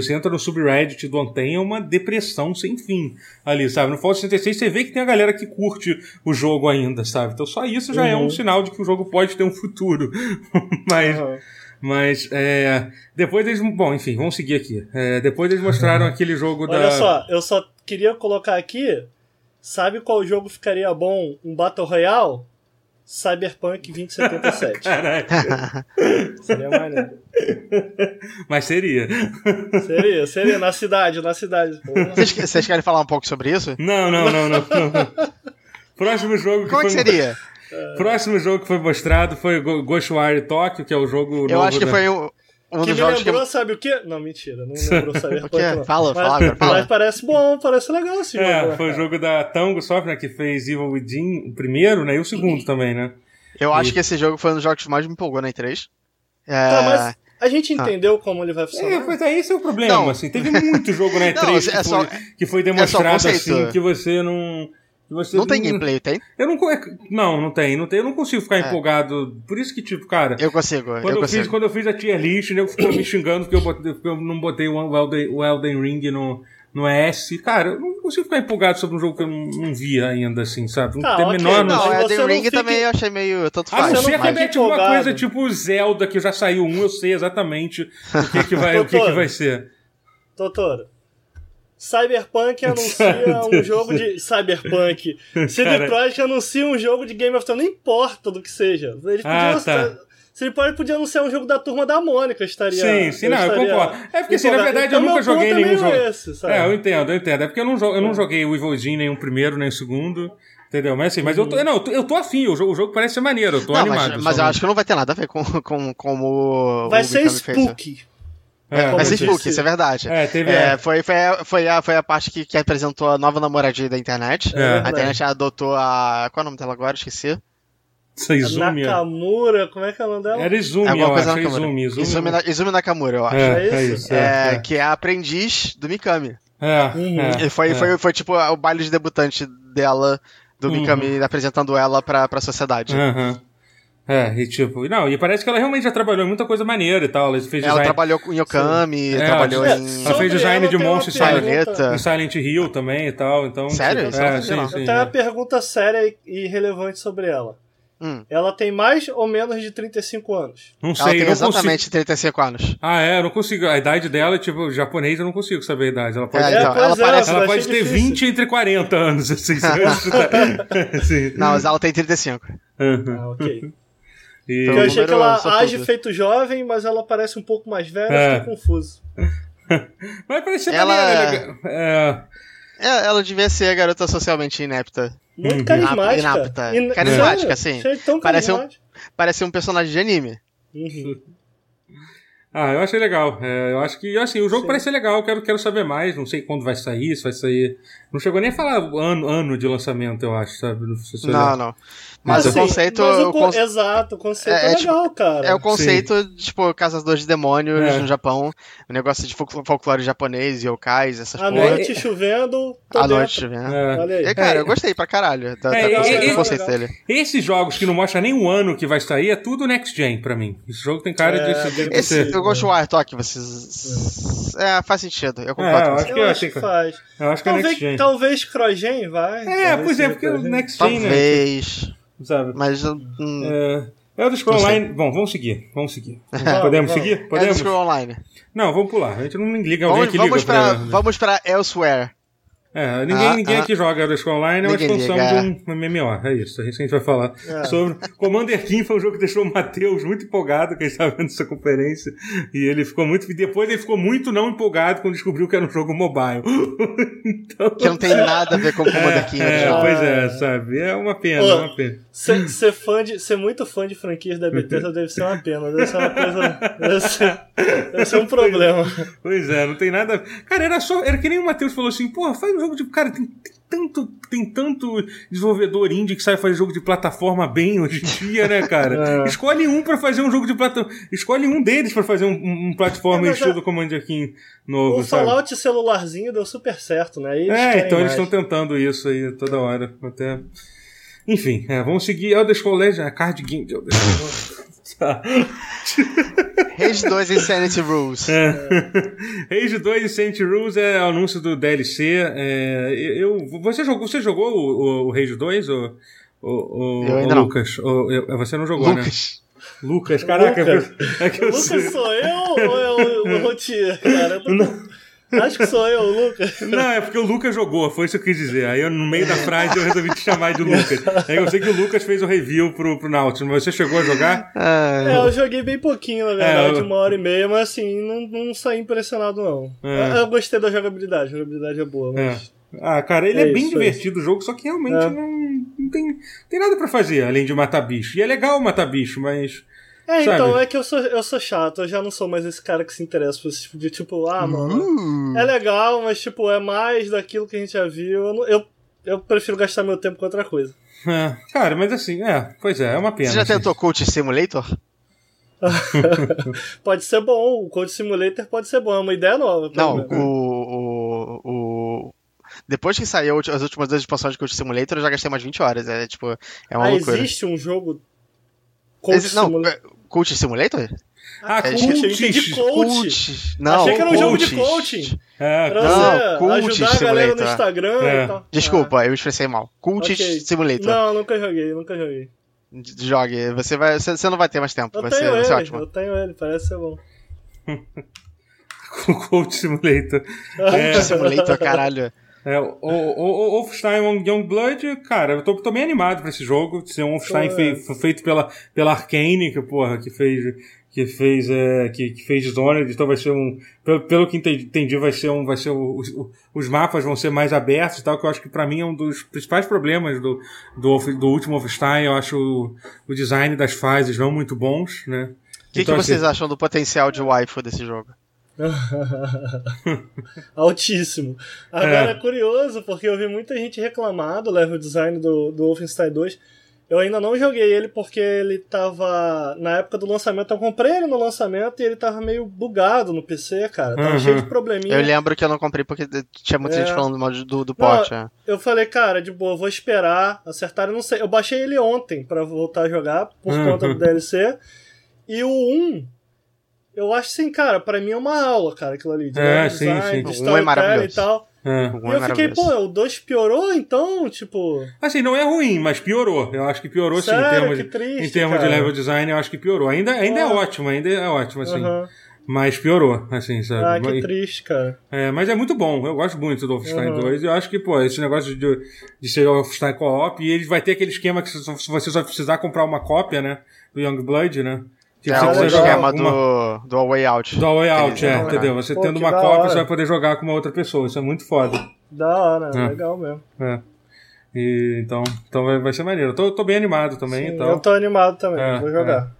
você entra no subreddit do Anten, é uma depressão sem fim ali, sabe? No Fallout 66 você vê que tem a galera que curte o jogo ainda, sabe? Então só isso já uhum. é um uhum. sinal de que o jogo pode ter um futuro. [laughs] mas. Uhum. Mas, é, depois eles. Bom, enfim, vamos seguir aqui. É, depois eles mostraram [laughs] aquele jogo Olha da. Olha só, eu só queria colocar aqui. Sabe qual jogo ficaria bom? Um Battle Royale? Cyberpunk 2077. [laughs] Caraca. seria maneiro. Mas seria. Seria, seria. Na cidade, na cidade. [laughs] Vocês, vocês querem falar um pouco sobre isso? Não, não, não, não. não. [laughs] Próximo jogo que Como foi... que seria? Próximo jogo que foi mostrado foi Ghostwire Tokyo, que é o jogo Eu acho que da... foi o, um que dos me jogos que. lembrou, sabe o quê? Não, mentira, não [laughs] lembrou O quê? não. Fala, mas, fala agora, fala. Mas parece bom, parece legal esse jogo. É, né, foi o jogo da Tango Software que fez Evil Within, o primeiro, né? E o segundo também, né? Eu acho E- que esse jogo foi um dos jogos que mais me empolgou na E3. É... Tá, mas a gente entendeu como ele vai É, funcionar? pois é, esse é o problema, Não. assim. Teve muito jogo na [laughs] E3 Não, que, é só- foi, que foi demonstrado conceito. assim, que você não... Você Não tem gameplay, tem? Eu não, não, não tem, não tem. Eu não consigo ficar É. empolgado. Por isso que, tipo, cara, Eu consigo, quando eu eu, consigo. fiz, quando eu fiz a tier list, o nego ficou me xingando porque eu, botei- porque eu não botei o Elden, o Elden Ring no, no S. Cara, eu não consigo ficar empolgado sobre um jogo que eu não, não vi ainda, assim, sabe? Não Tá, tem a ok, menor não, noção. Não, Elden Ring fica- também eu achei meio. Tanto A não faz. ser que é tipo uma coisa tipo Zelda, que já saiu um, eu sei exatamente o que, que, vai, o que, que vai ser. Doutor, Cyberpunk [laughs] anuncia um jogo de. Cyberpunk. [laughs] CD. Projekt anuncia um jogo de Game of Thrones, não importa do que seja. Eles Ah, podiam tá. CD Projekt podia anunciar um jogo da turma da Mônica, estaria. Sim, sim, não, eu concordo. É porque, assim, na empolgado. verdade, eu Então, nunca meu joguei é nenhum jogo. Esse, sabe? É, eu entendo, eu entendo. É porque eu não, eu não joguei o Evil Within nem o primeiro, nem o segundo. Entendeu? Mas assim, mas eu tô, não, eu tô, eu tô afim, o jogo, o jogo parece ser maneiro, eu tô Não, animado. mas, mas eu acho que não vai ter nada a ver com, com, com o. Vai o ser Mikami fez, né? É, ser eu disse. isso é verdade. É, teve. É, É, foi, foi, a, foi, a, foi a parte que, que apresentou a nova namoradinha da internet. É. A internet adotou a. Qual é o nome dela agora? Esqueci. essa Izumi. é. Nakamura, como é que é o nome dela? Era Izumi, Alguma eu coisa acho. é Nakamura. Izumi, Izumi. Izumi, Na- Izumi Nakamura, eu acho. É, É é isso? É, É, Que é a aprendiz do Mikami. é, Uhum. é, E foi, é. foi, foi tipo o baile de debutante dela, do Uhum. Mikami, apresentando ela pra, pra sociedade. Aham. É, e tipo, não, e parece que ela realmente já trabalhou em muita coisa maneira e tal. Ela fez Ela design trabalhou com Yokami, É, trabalhou ela- em. ela fez design ela de tem monstros em Silent Hill também e tal. Então, Sério? tipo, eu não é, sim, sim. Eu tenho é. uma pergunta séria e relevante sobre ela. Hum. Ela tem mais ou menos de 35 anos? Não Ela sei, tem eu não consigo. exatamente 35 anos. Ah, é, eu não consigo. A idade dela, tipo, japonês, eu não consigo saber a idade. Ela pode, É, ter, então, ela parece- eu ela achei pode ter difícil. 20 entre 40 anos, assim. se eu chutar. Sim. Não, mas ela tem 35. Uhum. Ah, ok. E- Porque eu achei que número ela age feito jovem, mas ela parece um pouco mais velha, É. fiquei confuso. [laughs] Mas parece ser Ela- maneiro, é. É, É, ela devia ser a garota socialmente inepta. Muito Uhum. carismática. Inapta. In- Carismática, Sério? sim. Achei tão Parece um-. Parece um personagem de anime. Uhum. Ah, eu achei legal. É, eu acho que, assim, o jogo Sim. parece ser legal. Eu quero, quero saber mais. Não sei quando vai sair, se vai sair. Não chegou nem a falar ano, ano de lançamento, eu acho, sabe? Não se Não, não. Mas Assim, o conceito. mas o con- Exato, o conceito É, é, é legal, cara. É o conceito, de, tipo, caçadores de demônios É. no Japão. O negócio de folcl- folclore japonês, yokais, essas À porra. noite chovendo, À dentro. noite, né? É. E, cara, É. eu gostei pra caralho da, É, da conce- e- do conceito dele. Esses jogos que não mostram nem o ano que vai sair é tudo next gen pra mim. Esse jogo tem cara É, de, de, Esse, eu gosto do Warthog, vocês. É, faz sentido, eu É, concordo eu com acho que Eu eu acho que faz. Eu acho que é next gen. talvez Crogen vai. É, talvez pois é, porque o next gen, né? Talvez. Sabe? Mas. Hum, É, Elder Scrolls. Online. Bom, vamos seguir. Vamos seguir. [laughs] Vamos, Podemos vamos. seguir? Elder Podemos? Scrolls Online. Não, vamos pular. A gente não liga alguém Vamos, que vamos, liga pra, pra. vamos pra Elsewhere. É, ninguém, Ah, ninguém ah. aqui joga Elder Scrolls Online, é uma expansão liga, de um MMO. É isso, é isso que a gente vai falar É. sobre. Commander King foi um jogo que deixou o Matheus muito empolgado, que a gente estava vendo essa conferência. E ele ficou muito. e Depois ele ficou muito não empolgado quando descobriu que era um jogo mobile. [laughs] então. Que não tem nada a ver com o Commander King É, original. pois é, sabe? É uma pena, Ô, é uma pena. Ser, ser fã de, ser muito fã de franquias da Bethesda deve ser uma pena, deve ser uma coisa. Deve ser, deve ser um problema. Pois é, não tem nada. Cara, era só. Era que nem o Matheus falou assim, porra, faz um jogo de. Cara, tem, tem tanto. Tem tanto desenvolvedor indie que sabe fazer jogo de plataforma bem hoje em dia, né, cara? [laughs] É. Escolhe um pra fazer um jogo de plataforma. Escolhe um deles pra fazer um, um, plataforma É, estilo é- Commander King novo, O sabe? Fallout celularzinho deu super certo, né? E É, então eles mais. estão tentando isso aí toda hora. Até. Enfim, é, vamos seguir Elder Scrolls Legends, a card game de Elder Scrolls. [laughs] Rage 2 Insanity Rules. É. [laughs] Rage 2 e Saint Rules é o anúncio do DLC. É, eu, você jogou, você jogou o, o, o Rage 2? Ou, ou, Eu ou ainda não. Lucas? Ou- eu- você não jogou, né? Lucas. Lucas, caraca, Lucas. é que eu Lucas sou eu ou é o, o Rotier, cara? Eu tô- Acho que sou eu, o Lucas. [laughs] Não, é porque o Lucas jogou, foi isso que eu quis dizer. Aí eu, no meio da frase eu resolvi te chamar de Lucas. Aí eu sei que o Lucas fez o review pro, pro Nautilus, mas você chegou a jogar? Ah, É, eu joguei bem pouquinho, na verdade, É, eu- uma hora e meia, mas assim, não, não saí impressionado, não. É. Eu, eu gostei da jogabilidade, a jogabilidade é boa, É. mas. Ah, cara, ele é, É bem isso, é divertido o jogo, só que realmente É. não, não tem, tem nada pra fazer além de matar bicho. E é legal matar bicho, mas É, Sabe? então é que eu sou, eu sou chato, eu já não sou mais esse cara que se interessa por esse tipo de tipo, ah, mano, Uh. é legal, mas tipo, é mais daquilo que a gente já viu. Eu, não- eu, eu prefiro gastar meu tempo com outra coisa. É, cara, mas assim, é, pois é, é uma pena. Você já assim. tentou Coach Simulator? [laughs] pode ser bom, o Code Simulator pode ser bom, é uma ideia nova. pelo Não, menos. o, o, o. Depois que saiu as últimas duas expansões de Coach Simulator, eu já gastei umas 20 horas. É tipo, é uma ah, loucura. existe um jogo Code Exi- não, Simulator? é, Coach Simulator? Ah, É, Coach, eu entendi coach. Coach. Não, Achei que era um jogo de coaching. É, Pra Não, você Cult ajudar a galera no Simulator. Instagram É. e tal. Desculpa, eu me expressei mal. Ah, Cult ok. Simulator. Não, nunca joguei, nunca joguei. Jogue. Você, vai, você, você não vai ter mais tempo. Eu Vai tenho ser, vai ele, ser ótimo. eu tenho ele, parece ser bom. [laughs] Coach Simulator. [laughs] Coach Simulator, caralho. É, o, o, o Wolfenstein Youngblood, cara, eu tô, tô bem animado pra esse jogo, de ser um Wolfenstein fei- feito pela, pela Arkane, que, porra, que fez, que fez, é, que, que fez Dishonored, então vai ser um, pelo, pelo que entendi, vai ser um, vai ser o, o- os mapas vão ser mais abertos e tal, que eu acho que pra mim é um dos principais problemas do, do, do último Wolfenstein, eu acho o, o design das fases não muito bons, né. O que, Então, que vocês assim, acham do potencial de waifu desse jogo? [laughs] Altíssimo. Agora é. curioso, porque eu vi muita gente reclamar do level design do, do Wolfenstein 2. Eu ainda não joguei ele porque ele tava. Na época do lançamento, eu comprei ele no lançamento e ele tava meio bugado no PC, cara. Tava Uhum. cheio de probleminha. Eu lembro que eu não comprei porque tinha muita É. gente falando mal de- do, do port. é. Eu falei, cara, de boa, vou esperar acertar. Eu não sei. Eu baixei ele ontem pra voltar a jogar por Uhum. conta do DLC. E o 1, eu acho assim, cara, pra mim é uma aula, cara, aquilo ali. De É, level sim, design, sim. de um é maravilhoso. e tal. é. Um E é eu fiquei, maravilhoso. pô, o 2 piorou, então, tipo. Assim, não é ruim, mas piorou. Eu acho que piorou sim, em Sério, termos, que de, triste, em termos de cara. level design, eu acho que piorou. Ainda, ainda é ótimo, ainda é ótimo, assim. Mas piorou, assim, sabe? Ah, que triste, cara. é, mas é muito bom, eu gosto muito do Wolfenstein Uhum. 2. E eu acho que, pô, esse negócio de, de ser Wolfenstein Co-op, e ele vai ter aquele esquema que se se você só precisar comprar uma cópia, né? Do Youngblood, né? Tipo, É o você jogar esquema uma- do, do A Way Out. do Way Out, é, entendeu? Você Pô, tendo uma cópia, você vai poder jogar com uma outra pessoa. Isso é muito foda. Da hora, É. legal mesmo. É. E, então, então vai, vai ser maneiro. Eu tô, tô bem animado também. Sim, então. Eu tô animado também, É, vou jogar.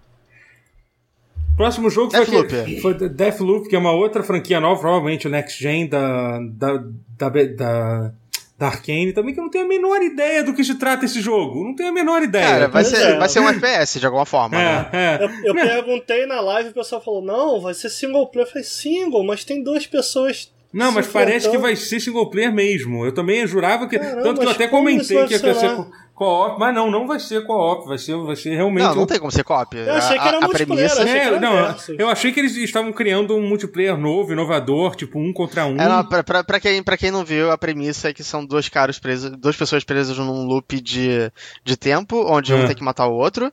Próximo jogo foi, Deathloop. que- foi Deathloop, que é uma outra franquia nova, provavelmente o Next Gen da, da, da, da, da Arkane também, que eu não tenho a menor ideia do que se trata esse jogo. Não tenho a menor ideia. Cara, vai ser, é. vai ser um FPS de alguma forma, né? é, é. Eu, eu perguntei na live e o pessoal falou: não, vai ser single player. Eu falei: single, mas tem duas pessoas. Não, mas parece que vai ser single player mesmo. Eu também jurava que. Caramba, tanto que eu até comentei que ia ser co-op, mas não, não vai ser co-op, vai ser, vai ser realmente. Não, não um- tem como ser cópia. Eu achei que era a, a multiplayer, premissa. achei É, era não, eu achei que eles estavam criando um multiplayer novo, inovador, tipo um contra um. É, não, pra, pra, pra quem, pra quem não viu, a premissa é que são dois caras presos, duas pessoas presas num loop de, de tempo, onde É. um tem que matar o outro.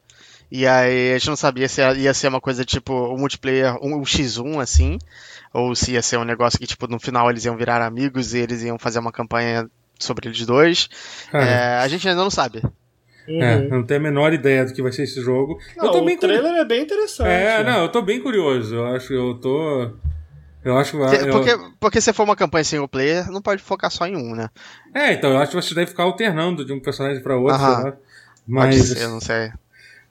E aí a gente não sabia se ia ser uma coisa tipo um multiplayer, um, um X1 assim, ou se ia ser um negócio que, tipo, no final eles iam virar amigos e eles iam fazer uma campanha sobre eles dois. É, a gente ainda não sabe. é, Uhum. eu não tenho a menor ideia do que vai ser esse jogo. Não, eu tô bem o trailer é bem interessante. É, não, eu tô bem curioso. Eu acho que eu tô. Eu acho que. Porque, eu- porque, porque se for uma campanha single player, não pode focar só em um, né? É, então, eu acho que você deve ficar alternando de um personagem pra outro, sei lá. Pode Mas, ser, não sei.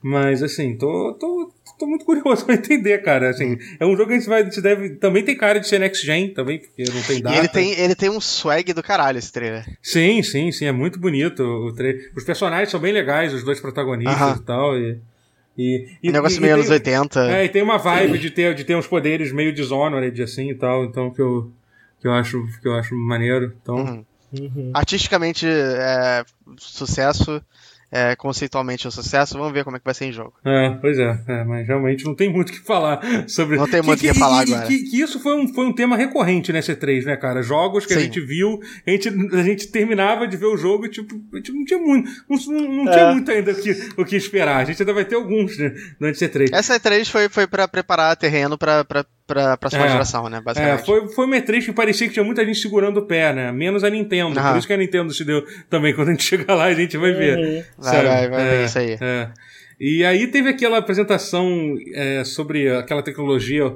mas assim, tô, tô, tô muito curioso [laughs] pra entender, cara. Assim, é um jogo que a gente, vai, a gente deve. Também tem cara de ser next gen também, porque não tem data. E ele tem, ele tem um swag do caralho, esse trailer. Sim, sim, sim, é muito bonito. O tra... Os personagens são bem legais, os dois protagonistas Aham. e tal. E, e, e, Um negócio e- meio e anos tem- 80. É, e tem uma vibe de ter, de ter uns poderes meio Dishonored, assim e tal, então que eu, que eu, acho, que eu acho maneiro. Então, Uhum. Uhum. Artisticamente, é, sucesso. É, conceitualmente, um sucesso. Vamos ver como é que vai ser em jogo. É, pois é, é, mas realmente não tem muito o que falar sobre. Não tem muito o que que falar e- agora. Que, que isso foi um, foi um tema recorrente nessa E3, né, cara? Jogos que a Sim. gente viu, a gente, a gente terminava de ver o jogo e, tipo, a gente não tinha muito, não, não- É. tinha muito ainda o que, o que esperar. A gente ainda vai ter alguns né, durante a E3. Essa E3 foi, foi pra preparar terreno pra, pra, pra próxima É. geração, né? É, Basicamente. foi, foi uma E3 que parecia que tinha muita gente segurando o pé, né? Menos a Nintendo. Aham. Por isso que a Nintendo se deu também. Quando a gente [laughs] chegar lá, a gente vai ver. Uhum. Vai, sabe? vai, vai ver É, isso aí. é. E aí teve aquela apresentação é, sobre aquela tecnologia,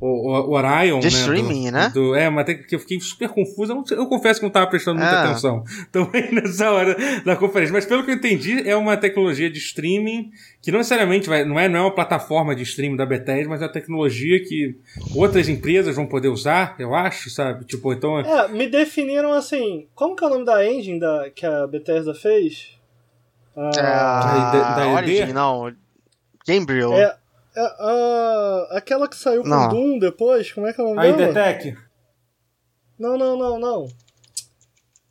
o, o Orion, De né? streaming, do, né? do- é, mas que eu fiquei super confuso. Eu, não eu confesso que não estava prestando muita Ah. atenção [laughs] também nessa hora da conferência. Mas pelo que eu entendi, é uma tecnologia de streaming que não necessariamente vai, não, é, não é uma plataforma de streaming da Bethesda, mas é uma tecnologia que outras empresas vão poder usar, eu acho, sabe? Tipo, então. é- É, me definiram assim. Como que é o nome da engine da, que a Bethesda fez? Ah, a da- da Origin, ID? não. Gamebril. é, é, ah, aquela que saiu com Não. Doom depois, como é que é o nome A dela? IDTech, Não, não, não, não.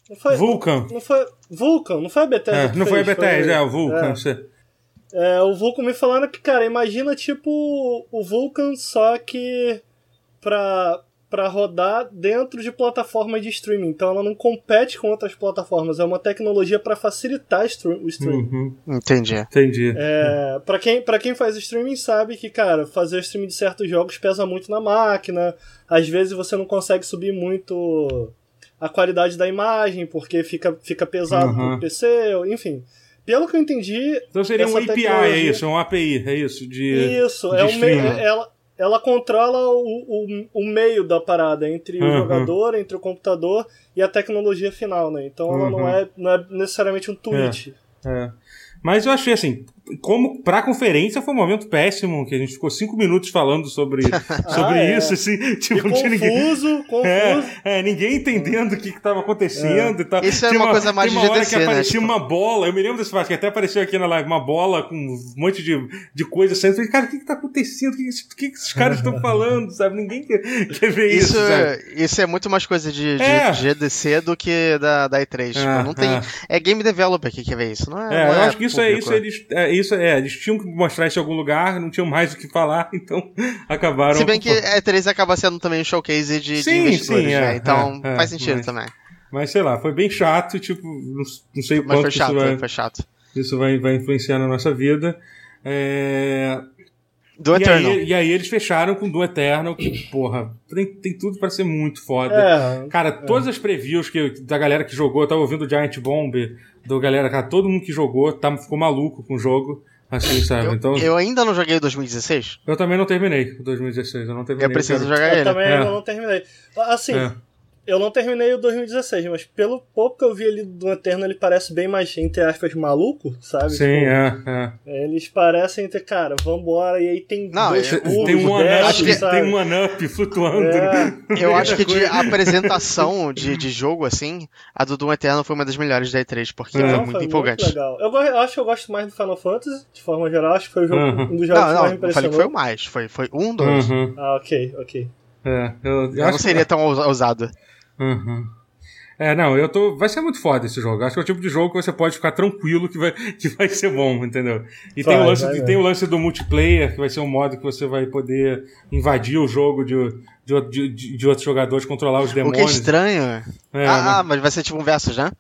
Não foi, Vulcan. não foi Vulcan, não foi a Bethesda É, não foi a fez, Bethesda, é o Vulcan. é. você- É, o Vulcan me falaram que, cara, imagina tipo o Vulcan, só que pra, pra rodar dentro de plataformas de streaming. Então ela não compete com outras plataformas, é uma tecnologia pra facilitar o streaming. Uhum, Entendi. entendi. É, pra, quem, pra quem faz streaming sabe que, cara, fazer streaming de certos jogos pesa muito na máquina. Às vezes você não consegue subir muito a qualidade da imagem, porque fica, fica pesado Uhum. no PC, enfim. Pelo que eu entendi, Então seria um API, é tecnologia- isso, um API, é isso. De, isso, de é o meio, streaming. ela, ela controla o, o, o meio da parada entre o Uhum. jogador, entre o computador e a tecnologia final, né? Então ela não, Uhum. é, não é necessariamente um tweet. É. Mas eu achei assim, como pra conferência foi um momento péssimo, que a gente ficou cinco minutos falando sobre, sobre [laughs] é. isso, assim, [laughs] E tipo, não tinha ninguém. confuso, [laughs] confuso. É, é, ninguém entendendo o que estava acontecendo e tal. Isso era Tinha uma coisa mais de uma hora GDC, que né, aparecia tipo- uma bola, eu me lembro desse fato, que até apareceu aqui na live, uma bola com um monte de, de coisa saindo. Eu falei, cara, o que que tá acontecendo? O que, que que que esses caras estão falando, sabe? Ninguém quer, quer ver isso, Isso, sabe? é- isso é muito mais coisa de, de É. GDC do que da, da E3. tipo, É, não tem, é. é. game developer que quer ver isso, não é? É, não eu é acho que isso é público. isso, eles, é, isso é, eles tinham que mostrar isso em algum lugar, não tinham mais o que falar, [laughs] então acabaram. Se bem que a E3 acaba sendo também um showcase de, de Sim, investidores, sim, é, né? Então é, é, faz sentido mas- também. Mas sei lá, foi bem chato, tipo, não, não sei Mas quanto foi chato, isso vai, foi chato. isso vai, vai influenciar na nossa vida. É, Do e, Eternal. aí, e aí eles fecharam com Do Eternal, que, porra, tem, tem tudo pra ser muito foda. É, Cara, todas as previews que, da galera que jogou, eu tava ouvindo o Giant Bomb, do galera, cara, todo mundo que jogou tá, ficou maluco com o jogo, assim, sabe? Eu, então, eu, eu ainda não joguei o 2016. também não terminei o 2016, eu não terminei. Eu preciso jogar eu ele. também É. não terminei. Assim, É. eu não terminei o 2016, mas pelo pouco que eu vi ali do Eterno, ele parece bem mais, entre aspas, maluco, sabe? Sim, Tipo, é, é. Eles parecem ter, cara, vambora, e aí tem Não, dois eu- cubos, Tem um sabe? tem um one-up flutuando. É. Eu acho que de apresentação de, de jogo, assim, a do Doom Eternal foi uma das melhores da E3, porque É. foi muito foi empolgante. legal. Eu, go- eu acho que eu gosto mais do Final Fantasy, de forma geral, acho que foi o jogo, Uhum. um dos jogos Não, não, mais eu me falei que foi o mais. Foi, foi um, dois. Uhum, Ah, ok, ok. é, eu, eu Eu acho não que- seria tão ousa- ousado. Uhum. É, não, eu tô. Vai ser muito foda esse jogo. Acho que é o tipo de jogo que você pode ficar tranquilo que vai, [laughs] que vai ser bom, entendeu? E tem, Vai, o lance, vai, vai. tem o lance do multiplayer, que vai ser um modo que você vai poder invadir o jogo de, de, de, de- de outros jogadores, controlar os O que é demônios. estranho. É, ah, ah, mas vai ser tipo um versus, né?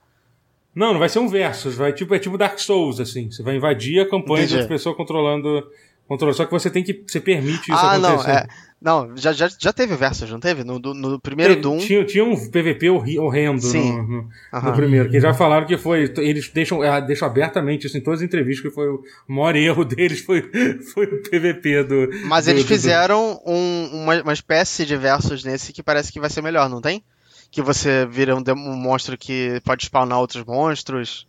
Não, não vai ser um versus, vai tipo, é tipo Dark Souls, assim. Você vai invadir a campanha de Entendi. outra pessoa controlando. Controlando. Só que você tem que. Você permite isso ah, não, acontecer. é. Não, já, já, já teve versus, não teve? No, do- no primeiro Teve- Doom. Tinha, tinha um PVP horrendo Sim. no, no- no primeiro. Que já falaram que foi. Eles deixam, é, deixam abertamente isso em todas as entrevistas, que foi o maior erro deles foi, [laughs] foi o PVP do. Mas do- eles do- fizeram um- uma, uma espécie de versus nesse que parece que vai ser melhor, não tem? Que você vira um, um monstro que pode spawnar outros monstros.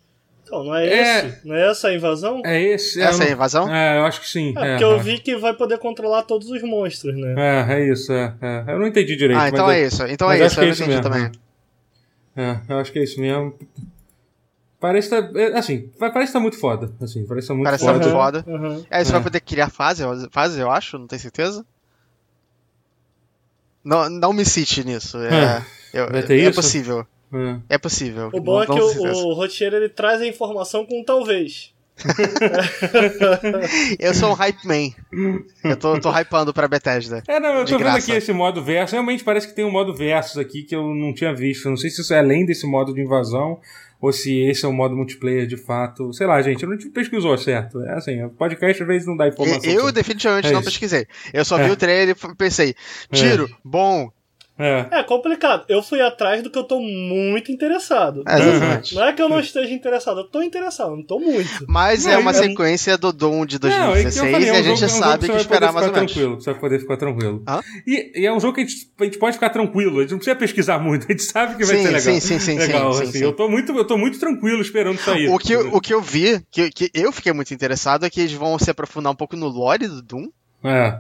Então, não é, É. esse? Não é essa a invasão? É esse. Essa é a eu invasão? É, eu acho que sim. É, é, porque eu é. vi que vai poder controlar todos os monstros, né? É, é isso. É, é. Eu não entendi direito. ah, então mas é eu- isso. Então mas é acho isso, que eu é não isso entendi mesmo. também. É, eu acho que é isso mesmo. Parece tá, é, assim, parece tá muito foda, assim, parece tá muito Parece tá foda. muito foda. Uhum. É, você É. vai poder criar fase, fase, eu acho, não tenho certeza. Não, não me cite nisso. É, eu- vai ter é isso? possível. É. É possível. O bom não, é que o, o roteiro ele traz a informação com talvez. Eu sou um hype man. Eu tô, tô hypando pra Bethesda. É, não, eu tô vendo graça. aqui esse modo versus. Realmente parece que tem um modo versus aqui que eu não tinha visto. Não sei se isso é além desse modo de invasão ou se esse é o modo multiplayer de fato. Sei lá, gente, eu não pesquisou certo. É assim, o podcast às vezes não dá informação. Eu definitivamente É não isso. pesquisei. Eu só É. vi o trailer e pensei, tiro, bom, É. É complicado. Eu fui atrás do que eu tô muito interessado. É, exatamente. Não é que eu não esteja interessado, eu tô interessado, não tô muito. Mas é Não, uma é- sequência do Doom de Não, é que eu 2016 falei, é um e a gente é um jogo sabe que vai esperar mais ou ficar menos. tranquilo. Você vai poder ficar tranquilo. Hã? E, e é um jogo que a gente, a gente pode ficar tranquilo. A gente não precisa pesquisar muito. A gente sabe que vai Sim, ser legal. sim, sim, sim, legal, sim, assim. sim, sim. Eu, tô muito, eu tô muito tranquilo esperando sair. O que, o que eu vi, que, que eu fiquei muito interessado, é que eles vão se aprofundar um pouco no lore do Doom. É.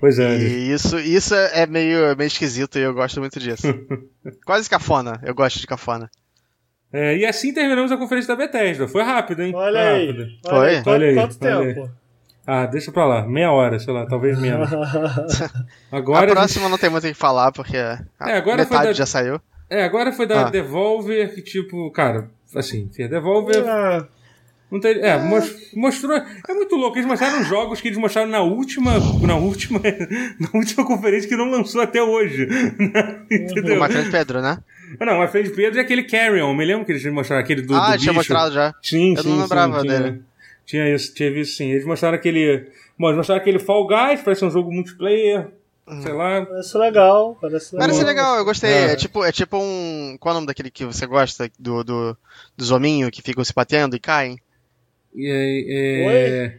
Pois é. E isso, isso é meio, meio esquisito e eu gosto muito disso. [laughs] Quase cafona, eu gosto de cafona. É, e assim terminamos a conferência da Bethesda. Foi rápido, hein? Olha Foi aí. rápido. Olha Foi? aí. Quanto, Olha aí, quanto olha tempo? Ah, deixa pra lá. Meia hora, sei lá, talvez [laughs] menos. a Agora. próxima não tem muito o que falar, porque a É, agora foi metade da- já saiu. É, agora foi da Ah. Devolver, que tipo, cara, assim, a Devolver Ah, não tem. É, mos- mostrou. É muito louco. Eles mostraram jogos que eles mostraram na última. Na última. [laughs] Na última conferência que não lançou até hoje. [laughs] Entendeu? O Macron Pedro, né? Não, a Frente Pedro é aquele Carrion. Me lembro que eles mostraram aquele do. ah, do tinha bicho. mostrado já. Sim, Eu sim, não sim, lembrava tinha, dele. Tinha isso, tinha visto sim. Eles mostraram aquele. Bom, eles mostraram aquele Fall Guys, parece um jogo multiplayer. Sei lá. parece legal. Parece legal. Parece legal, eu gostei. É. É. tipo, é tipo um. Qual é o nome daquele que você gosta? Do, do, dos hominhos que ficam se batendo e caem? É,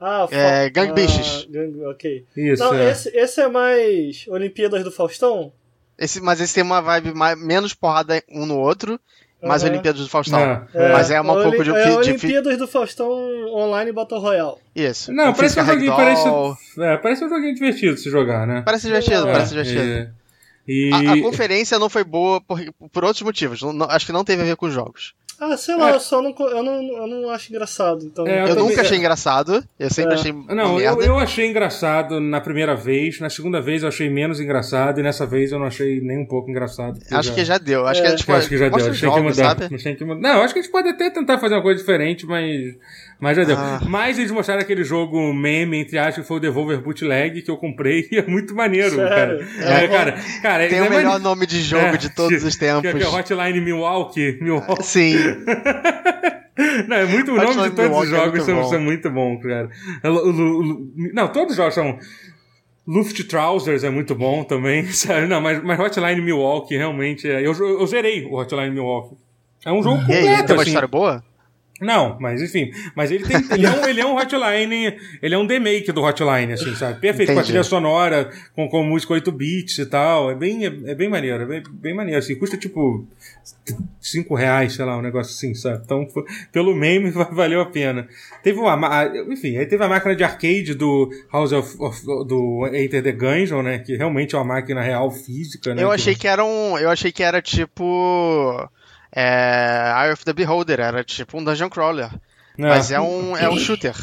Ah, fa- É, Gang ah, Bichos. gang- ok. Isso, Não, é. esse, esse é mais Olimpíadas do Faustão? Esse, mas esse tem uma vibe mais, menos porrada um no outro, mais Aham. Olimpíadas do Faustão. É, Mas é uma Oli- pouco de- é de- Olimpíadas do Faustão Online Battle Royale. Isso. Não, parece um joguinho. Parece, é, parece um joguinho divertido se jogar, né? Parece divertido, É, parece divertido. é. E. A, a conferência não foi boa por, por outros motivos. Não- acho que não teve a ver com os jogos. Ah, sei lá, É. eu só não, eu não, eu não acho engraçado. Então, É, Eu, também- nunca achei engraçado. Eu sempre É. achei uma Não, eu, merda. eu achei engraçado na primeira vez, na segunda vez eu achei menos engraçado, e nessa vez eu não achei nem um pouco engraçado. Acho que já deu. Acho É. que a gente Eu acho que já deu, os que tem que mudar. sabe? Mas tem que mudar. Não, acho que a gente pode até tentar fazer uma coisa diferente, mas, mas já deu. Ah. Mas eles mostraram aquele jogo meme, entre aspas, que foi o Devolver Bootleg, que eu comprei, [laughs] e é muito maneiro, Sério? cara. É, É. cara, cara, Tem é o melhor nome de jogo É, de todos os tempos. Que é, que é Hotline Milwaukee. Milwaukee. Sim. [laughs] Não, é muito o nome Hotline de todos os Milwaukee é jogos muito são, bom. são muito bons, cara. Não, todos os jogos são. Luft Trousers é muito bom também, [laughs] sabe? Não, mas, mas Hotline Milwaukee realmente é. Eu, eu zerei o Hotline Milwaukee. É um jogo E aí, completo, tem uma assim. história boa? Não, mas enfim. Mas ele tem. Ele é um, ele é um Hotline. Ele é um demake do Hotline, assim, sabe? Perfeito, com a Entendi. trilha sonora, com, com música 8 bits e tal. É bem, é, é bem maneiro, é bem, bem maneiro. Assim, custa tipo 5 reais, sei lá, um negócio assim, sabe? Então, foi- pelo meme, [laughs] va- valeu a pena. Teve uma. ma- Enfim, aí teve a máquina de arcade do House of. of- do Enter the Gungeon, né? Que realmente é uma máquina real física, né? Eu achei que era um. Eu achei que era tipo. É. Eye of the Beholder, era tipo um dungeon crawler. Mas é um, é um shooter.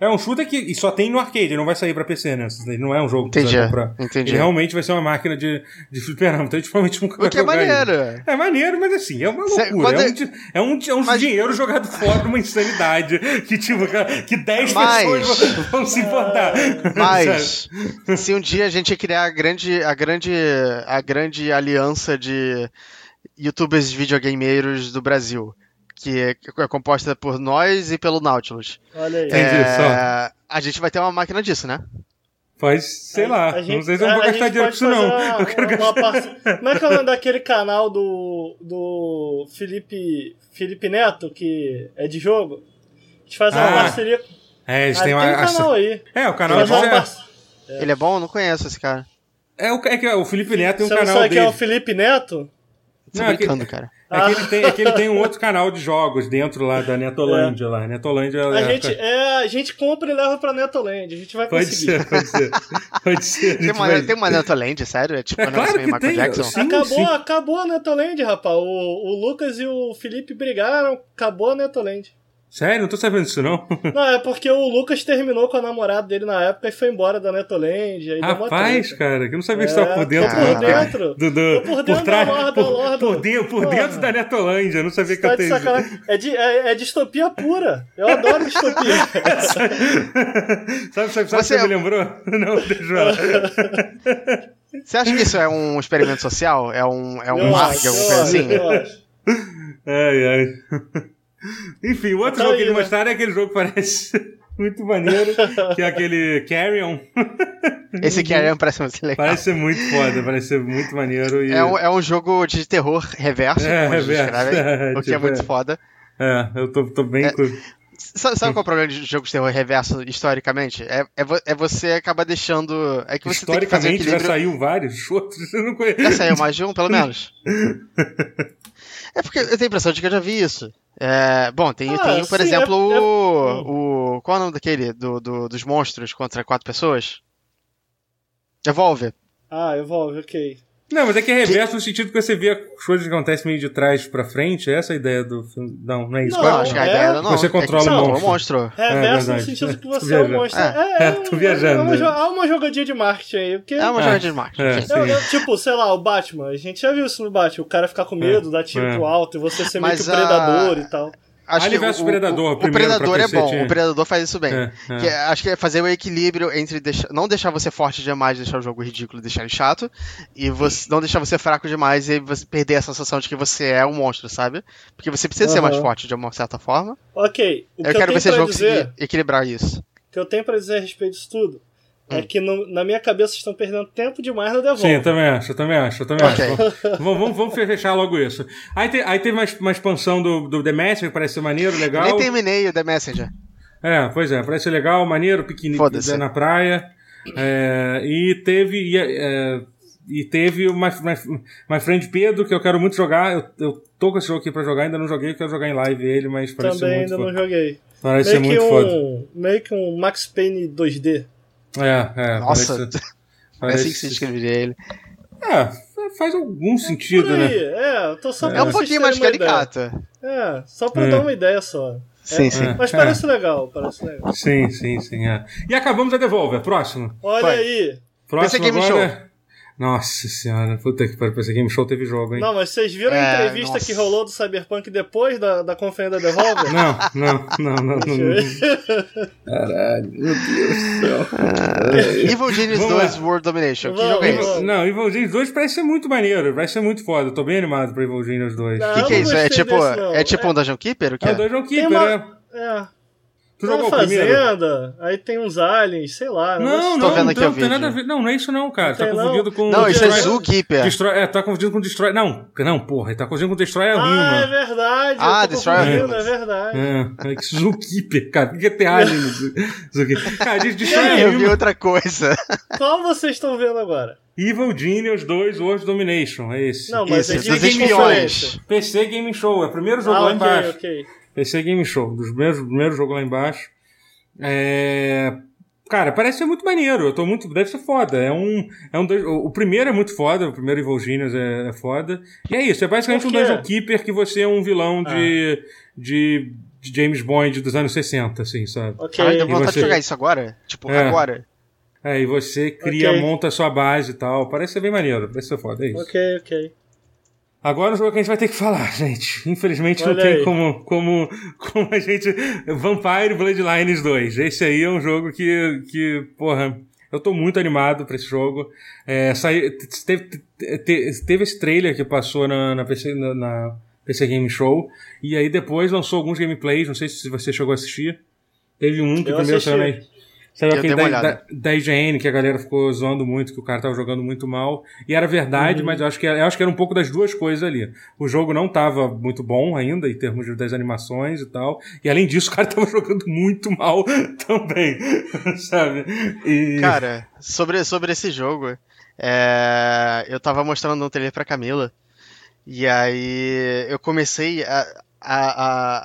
É um shooter que e só tem no arcade, ele não vai sair pra PC, né? Ele não é um jogo que Entendi, você vai comprar. entendi. Ele realmente vai ser uma máquina de, de fliperama. Então, a gente provavelmente nunca vai O que é jogar ele. maneiro. É maneiro, mas assim, é uma Cê- loucura. quando É, é- um, é, um, é um Mas- dinheiro jogado fora de uma insanidade. Que, tipo, que 10 Mas- pessoas vão, vão se importar. Mas [laughs] se um dia a gente criar a grande, a grande, a grande aliança de youtubers videogameiros do Brasil, que é, é composta por nós e pelo Nautilus, Olha aí. Entendi. é, só. a gente vai ter uma máquina disso, né? Faz, sei lá. A gente- não sei se eu vou a- a gastar dinheiro com pode isso, não. fazer uma- eu quero uma gastar. parce- [laughs] Como é que é o nome daquele canal do, do Felipe, Felipe Neto, que é de jogo? A gente faz uma Ah, parceria. É, eles Ah, têm tem uma. um canal aí. É, o canal Faz de uma é, Ele é bom? Eu não conheço esse cara. é, o, é que o Felipe Neto tem um Você não canal sabe quem dele. é o Felipe Neto? Tô Não, é que- brincando, cara. É que, ele tem, é que ele tem um outro canal de jogos dentro lá da Netolândia. Lá. Netolândia A é- gente, é, a gente compra e leva pra Netoland. A gente vai Pode conseguir. ser, pode ser. Pode ser. Tem uma, vai- tem uma Netoland, sério? É tipo É claro que Michael tem, Jackson? sim. acabou, acabou a Netoland, rapaz. O, o Lucas e o Felipe brigaram, acabou a Netoland. Sério? Não tô sabendo disso, não. Não, é porque o Lucas terminou com a namorada dele na época e foi embora da Netoland. Aí Rapaz, cara, que eu não sabia que É, você tava por dentro. tô por dentro. Do, do, Tô por dentro da lore, da por, lore do- por, dentro, por dentro da Netolândia. Eu não sabia que Tá eu tenho. sacanagem. É, de, é, é distopia pura. Eu adoro distopia. [laughs] sabe, sabe, sabe Você- o que você me lembrou? [laughs] Não, deixa ela. Você acha que isso é um experimento social? É um, é um Eu acho, alguma eu coisa assim? eu acho. Ai, ai. Enfim, o outro Tá jogo aí, que eles né? mostraram é aquele jogo que parece. [laughs] muito maneiro, que é aquele Carrion. [laughs] Esse Carrion parece muito legal. Parece ser muito foda, parece ser muito maneiro. E... É, um, é um jogo de terror reverso, É, como eles reverso, [laughs] é, o que é tipo, muito é. foda. É, eu tô, tô bem. É, com- Sabe, sabe qual é o problema de jogos de terror reverso historicamente? É, é, é você acabar deixando. É que você tem que fazer Historicamente já saiu vários outros, eu não conheço. Já saiu mais de um, pelo menos. É porque eu tenho a impressão de que eu já vi isso. É, bom, tem, Ah, tem por sim, exemplo, é- é- o, o. Qual é o nome daquele? Do, do- dos monstros contra quatro pessoas? Evolve. Ah, Evolve, ok. Não, mas é que é reverso no sentido que você vê as coisas que acontecem meio de trás pra frente. Essa é a ideia do filme. Não, não é isso. Não, Não, Qual- acho que a é- ideia era não. Você é que controla o controla monstro. monstro. Reverso no sentido que [laughs] você é um viajando. monstro. É, É, é, tô viajando. É uma, há uma jogadinha de marketing aí. Porque É uma É. jogadinha de marketing. É. Eu- eu, tipo, sei lá, o Batman, a gente já viu isso no Batman, o cara ficar com medo, dar tiro É. pro alto e você ser meio Mas que o a- predador e tal. Acho Ali que versus o, Predador, o, o Predador é bom, tinha. o Predador faz isso bem. É, é. Que é- acho que é fazer o equilíbrio entre deixar- não deixar você forte demais, deixar o jogo ridículo, deixar ele chato, e você, não deixar você fraco demais e você perder a sensação de que você é um monstro, sabe? Porque você precisa ser mais forte de uma certa forma. Ok, o que eu eu, quero ver tenho se esse pra jogo dizer, equilibrar isso. o que eu tenho pra dizer a respeito disso tudo é que no- na minha cabeça vocês estão perdendo tempo demais no Devolve. Sim, eu também acho, eu também acho, eu também Ok. acho. Vamos, vamos, vamos fechar logo isso. Aí, te- aí teve uma, uma expansão do, do The Messenger, parece ser maneiro, Eu legal. nem terminei o The Messenger. É, pois é, parece ser legal, maneiro, piquenique na praia. É, e teve. E, é, e teve o My, My, My Friend Pedro, que eu quero muito jogar. Eu, eu tô com esse jogo aqui pra jogar, ainda não joguei, eu quero jogar em live ele, mas parece ser Também muito ainda não foda. joguei. Parece ser Meio que, muito foda. um, meio que um Max Payne 2D. É, é. Nossa, [laughs] parece, é assim que se descreveria ele. É, faz algum sentido, Por né? aí, é, eu tô só pra É um pouquinho mais ideia. caricato. É, só pra É. dar uma ideia só. Sim, É, sim. Mas É. parece legal, parece legal. Sim, sim, sim. É. E acabamos a Devolver. Próximo. Olha Vai. aí. Próximo Game agora. Nossa senhora, puta que pariu. PC Game Show teve jogo, hein? Não, mas vocês viram a É, entrevista nossa. que rolou do Cyberpunk depois da, da conferência da Devolver? Não, não, não, não. [laughs] Caralho, meu Deus do céu. Evil Genius Vamos 2 lá. World Domination. Que jogo é esse? Não, Evil Genius 2 parece ser muito maneiro, vai ser muito foda. Eu tô bem animado pra Evil Genius 2. Não, O que, é isso? É tipo, é tipo um Dungeon Keeper? O que É é? o Dungeon Keeper, uma- é. É. Tu jogou fazenda, aí tem uns aliens, sei lá. Não, não, vendo não, aqui tem, nada a ver. Não, não é isso não, cara. Não tá não? confundido com. Não, isso é Zookeeper. Destroy, é, tá confundido com Destroy. Não, não, porra, ele tá confundindo com Destroy a Ah, é Human. verdade. Ah, eu tô Destroy confundindo, Humans. É verdade. É, é Zookeeper, cara. Por que tem alien Zookeeper? Cara, diz [laughs] Destroy a Eu vi Human. outra coisa. Qual vocês estão vendo agora? Evil Genius 2 World Domination, é esse. Não, mas Isso, é espiões. conferência? PC Game Show, é o primeiro jogo Ah, lá ok, embaixo. ok. PC Game Show, dos primeiros, primeiro jogo lá embaixo. É... Cara, parece ser muito maneiro. Eu tô muito. Deve ser foda. É um. É um dois- o primeiro é muito foda, o primeiro Evil Genius é, é foda. E é isso, é basicamente um? Dungeon Keeper que você é um vilão de, de, de James Bond dos anos 60, assim, sabe? Ok. Ai, deu vontade você- de jogar isso agora? Tipo, É. agora? É, e você cria, Ok. monta a sua base e tal. Parece ser bem maneiro, parece ser foda, é isso. Ok, ok. Agora o jogo que a gente vai ter que falar, gente. Infelizmente não Olha tem aí. como, como, como a gente. Vampire Bloodlines 2. Esse aí é um jogo que, que porra, eu tô muito animado pra esse jogo. É, saiu, teve, te- teve esse trailer que passou na, na, PC, na, na PC Game Show. E aí depois lançou alguns gameplays. Não sei se você chegou a assistir. Teve um que Eu primeiro saiu na, Saiu aquele da, da, da IGN que a galera ficou zoando muito, que o cara tava jogando muito mal. E era verdade, Uhum. mas eu acho, que, eu acho que era um pouco das duas coisas ali. O jogo não tava muito bom ainda, em termos de- das animações e tal. E além disso, o cara [laughs] tava jogando muito mal [laughs] também. [laughs] Sabe? E... Cara, sobre, sobre esse jogo, é, eu tava mostrando um trailer pra Camila, e aí eu comecei a, a,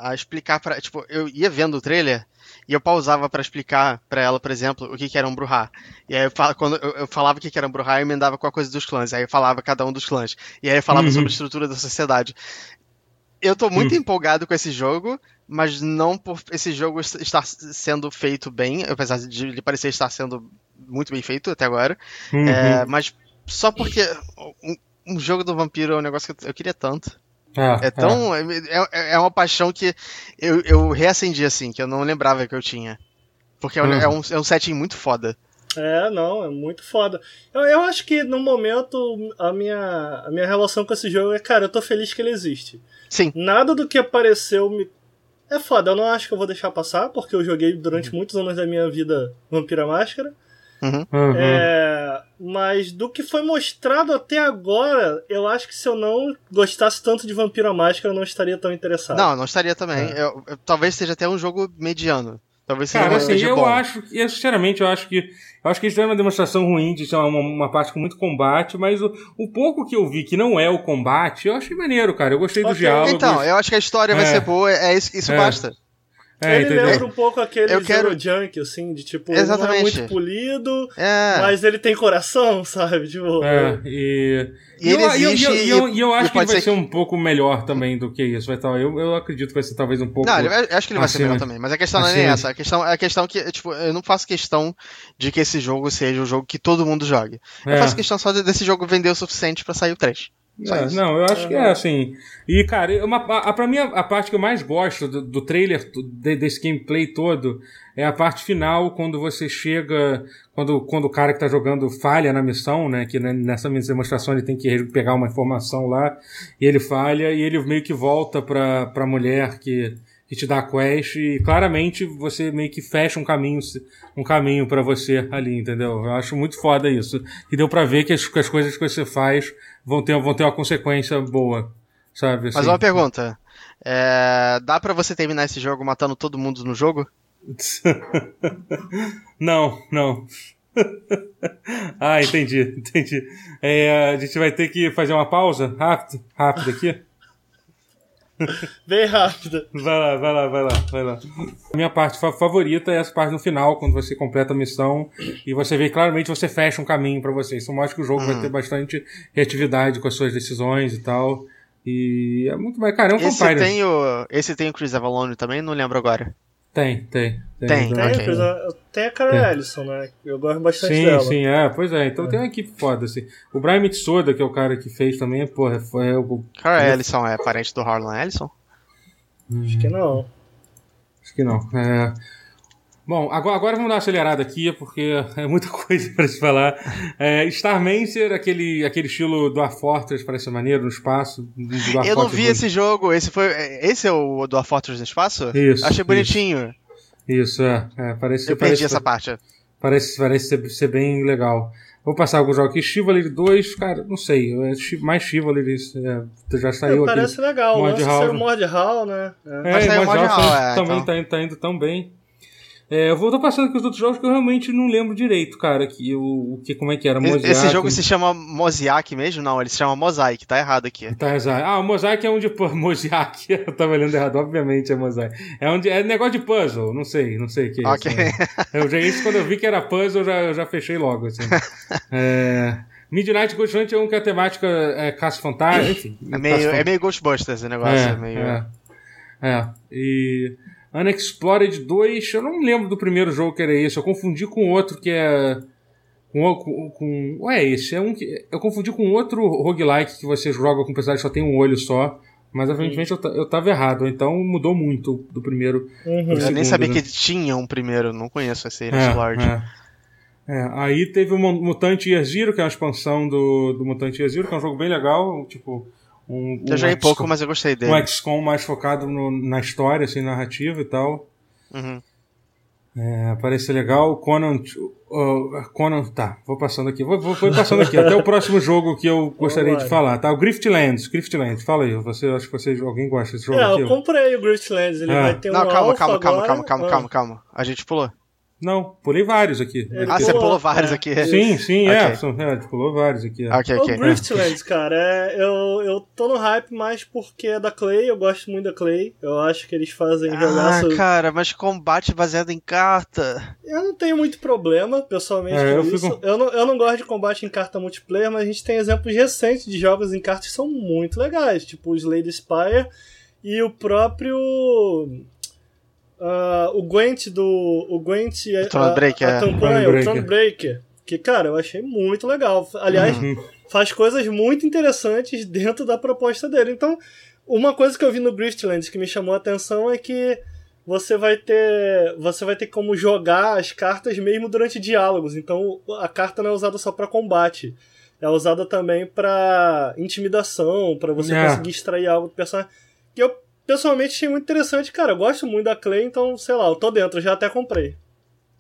a, a explicar pra. Tipo, eu ia vendo o trailer e eu pausava pra explicar pra ela, por exemplo, o que, que era um Bruhá. E aí eu, fala- quando eu, falava o que, que era um Bruhá, eu emendava com a coisa dos clãs. Aí eu falava cada um dos clãs. E aí eu falava Uhum. sobre a estrutura da sociedade. Eu tô muito empolgado com esse jogo, mas não por esse jogo est- estar sendo feito bem, apesar de ele parecer estar sendo muito bem feito até agora. Uhum. É, mas só porque um, um jogo do vampiro é um negócio que eu queria tanto. Ah, É tão. É, é- é uma paixão que eu, eu reacendi assim, que eu não lembrava que eu tinha. Porque é um, Uhum. é um, é um setting muito foda. É, não, é muito foda. Eu, eu acho que no momento a minha, a minha relação com esse jogo é, cara, eu tô feliz que ele existe. Sim. Nada do que apareceu me é foda, eu não acho que eu vou deixar passar, porque eu joguei durante muitos anos da minha vida Vampira Máscara. Uhum. Uhum. É, mas do que foi mostrado até agora, eu acho que se eu não gostasse tanto de Vampira Máscara, eu não estaria tão interessado. Não, não estaria também. Eu- eu- talvez seja até um jogo mediano. Talvez seja Cara, um assim, eu bom. acho que, eu, sinceramente, eu acho que. Eu acho que eles fizeram uma demonstração ruim de ser uma, uma parte com muito combate, mas o, o pouco que eu vi que não é o combate, eu achei maneiro, cara. Eu gostei dos Ok. diálogos. Então, eu acho que a história vai É. ser boa, é isso, isso É. basta. É, ele entendeu? lembra um pouco aquele Eu quero- Zero Junk, assim, de tipo, ele não é Exatamente. muito polido, É. mas ele tem coração, [laughs] sabe? Tipo, É, e. E ele eu, existe eu, eu, e- eu, e eu e acho que ele vai ser ser um pouco melhor também do que isso. Vai tá, eu, eu acredito que vai ser talvez um pouco. Não, eu acho que ele vai ser acima- melhor também, mas a questão não é essa. A questão, a questão que, tipo, eu não faço questão de que esse jogo seja um jogo que todo mundo jogue. Eu É. faço questão só de- desse jogo vender o suficiente pra sair o 3. É, não, eu acho que é assim. E, cara, uma, a, pra mim, a, a parte que eu mais gosto do, do trailer, de- desse gameplay todo, é a parte final, quando você chega. Quando, quando o cara que tá jogando falha na missão, né? Que né, nessa demonstração ele tem que pegar uma informação lá, e ele falha, e ele meio que volta pra, pra mulher que, que te dá a quest, e claramente você meio que fecha um caminho, um caminho para você ali, entendeu? Eu acho muito foda isso. E deu pra ver que as, que as coisas que você faz vão ter, vão ter uma consequência boa, sabe? Mas assim. uma pergunta. É, dá pra você terminar esse jogo matando todo mundo no jogo? [laughs] não, não. [laughs] ah, entendi, [laughs] entendi. É, a gente vai ter que fazer uma pausa rápido, rápido aqui. [laughs] bem rápido. Vai lá, vai lá, vai lá, vai lá. A minha parte fa- favorita é essa parte no final, quando você completa a missão e você vê claramente você fecha um caminho pra você. Isso mostra que o jogo vai ter bastante reatividade com as suas decisões e tal. E é muito mais. Cara, é um Esse tem, o, esse tem o Chris Avalone também? Não lembro agora. Tem, tem. Tem, Tem, coisa- tem a Carol Tem. Ellison, né? Eu gosto bastante Sim, dela. sim, é, pois é. Então tem uma equipe foda, assim. O Brian Mitsoda, que é o cara que fez também, porra, foi o. Cara, Ellison é parente do Harlan Ellison? Acho que não. Acho que não. É... Bom, agora, agora vamos dar uma acelerada aqui, porque é muita [laughs] coisa para se falar. É, Starmancer, aquele, aquele estilo do Fortress, parece maneiro, no espaço. do Eu não vi esse jogo. Esse foi. Esse é o do A Fortress no Espaço? Isso, Achei isso. bonitinho. Isso, é. é parece, Eu perdi parece, essa parte. Parece, parece ser, ser bem legal. Vou passar alguns jogos aqui. Chivalry 2, cara, não sei. é mais Chivalry é, já saiu aqui. Parece legal. Mord Hall. o Mord Hall, né? É. É, Mod Hall, é, também então. tá, tá indo tão bem. É, eu vou tô passando aqui os outros jogos que eu realmente não lembro direito, cara. Que, o, o que, como é que era? Esse- Mosaic, Esse jogo se chama Mosaic mesmo? Não, ele se chama Mosaic, tá errado aqui. Tá, exato. Ah, o Mosaic é de pu- [laughs] Mosaic. Eu tava olhando errado, obviamente é Mosaic. É, um de, é negócio de puzzle, não sei, não sei o que é Ok. isso. né? [laughs] Eu já, isso quando eu vi que era puzzle, eu já, eu já fechei logo, assim. [laughs] é, Midnight Ghost Hunt é um que a temática é caça-fantasma, enfim. É meio, é meio Ghostbusters o negócio. É, meio... é, é. E Unexplored 2, eu não lembro do primeiro jogo que era esse. Eu confundi com outro que é. Com, com, com, ou é esse? É um que, eu confundi com outro roguelike que você joga com personagem que só tem um olho só. Mas aparentemente eu, eu tava errado. Então mudou muito do primeiro. Uhum. pro Eu nem segundo, sabia né? que tinha um primeiro, não conheço esse É, Unexplored. é. É, aí teve o Mu- Mutante Year Zero, que é uma expansão do, do Mutante Year Zero, que é um jogo bem legal. Tipo, um, Eu um joguei XCOM pouco, mas eu gostei dele. um XCOM mais focado no- na história, assim, narrativa e tal. Uhum. É, parece legal. Conan. uh, Conan. Tá, vou passando aqui. Vou, vou, vou passando aqui. Até o próximo jogo que eu gostaria de falar, tá? O Griftlands. Griftlands, fala aí. Você, acho que vocês, alguém gosta desse jogo É, aqui? eu comprei o Griftlands, ele Ah. vai ter um Não, calma, calma, calma, agora. calma, calma, Ah. calma, calma. A gente pulou. Não, pulei vários aqui. Ele Ah, você pulou, vários é. aqui. Sim, sim, é. Ok. são- é. Pulou vários aqui. é. Ok, O ok. Griftlands, cara, é, eu, eu tô no hype mais porque é da Clay, eu gosto muito da Clay. Eu acho que eles fazem Ah, jogaço. cara, mas combate baseado em carta. Eu não tenho muito problema, pessoalmente, É, com eu isso. fico- Eu, não, eu não gosto de combate em carta multiplayer, mas a gente tem exemplos recentes de jogos em cartas que são muito legais, tipo o Slade Spire e o próprio. Ah, o Gwent do. O Gwent. a- Thronebreaker, a, é. a campanha, o. Thronebreaker. Que, cara, eu achei muito legal. Aliás, Uhum. faz coisas muito interessantes dentro da proposta dele. Então, uma coisa que eu vi no Griftlands que me chamou a atenção é que você vai ter você vai ter como jogar as cartas mesmo durante diálogos. Então, a carta não é usada só para combate. É usada também para intimidação, para você É. conseguir extrair algo do personagem. Que eu pessoalmente achei muito interessante, cara. Eu gosto muito da Clay, então, sei lá, eu tô dentro, já até comprei.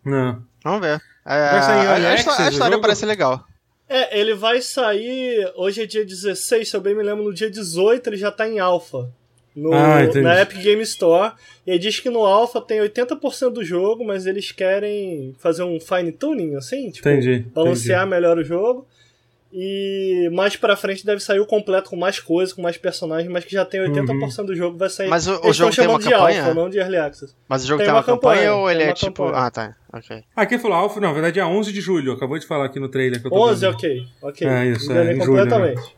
Não. Vamos ver. É, Vai sair a, a, Access a história jogo? parece legal. É, ele vai sair. Hoje é dia 16, se eu bem me lembro, no dia 18 ele já tá em alpha. No, Ah, entendi. na Epic Game Store. E aí diz que no alpha tem 80% do jogo, mas eles querem fazer um fine tuning, assim, tipo, Entendi. balancear melhor o jogo. E mais pra frente deve sair o completo com mais coisas, com mais personagens, mas que já tem 80% do jogo vai sair. Mas o- o jogo tem uma chamando de campanha? alpha, não de early access. Mas o jogo Tem tem, uma uma campanha, campanha, ou ele é tipo. campanha. Ah, tá. Ok. Ah, quem falou Alpha? Não, na verdade é 11 de julho. Acabou de falar aqui no trailer que eu tô 11, vendo. ok. Ok. É, isso, Enganei é, em julho, né? completamente.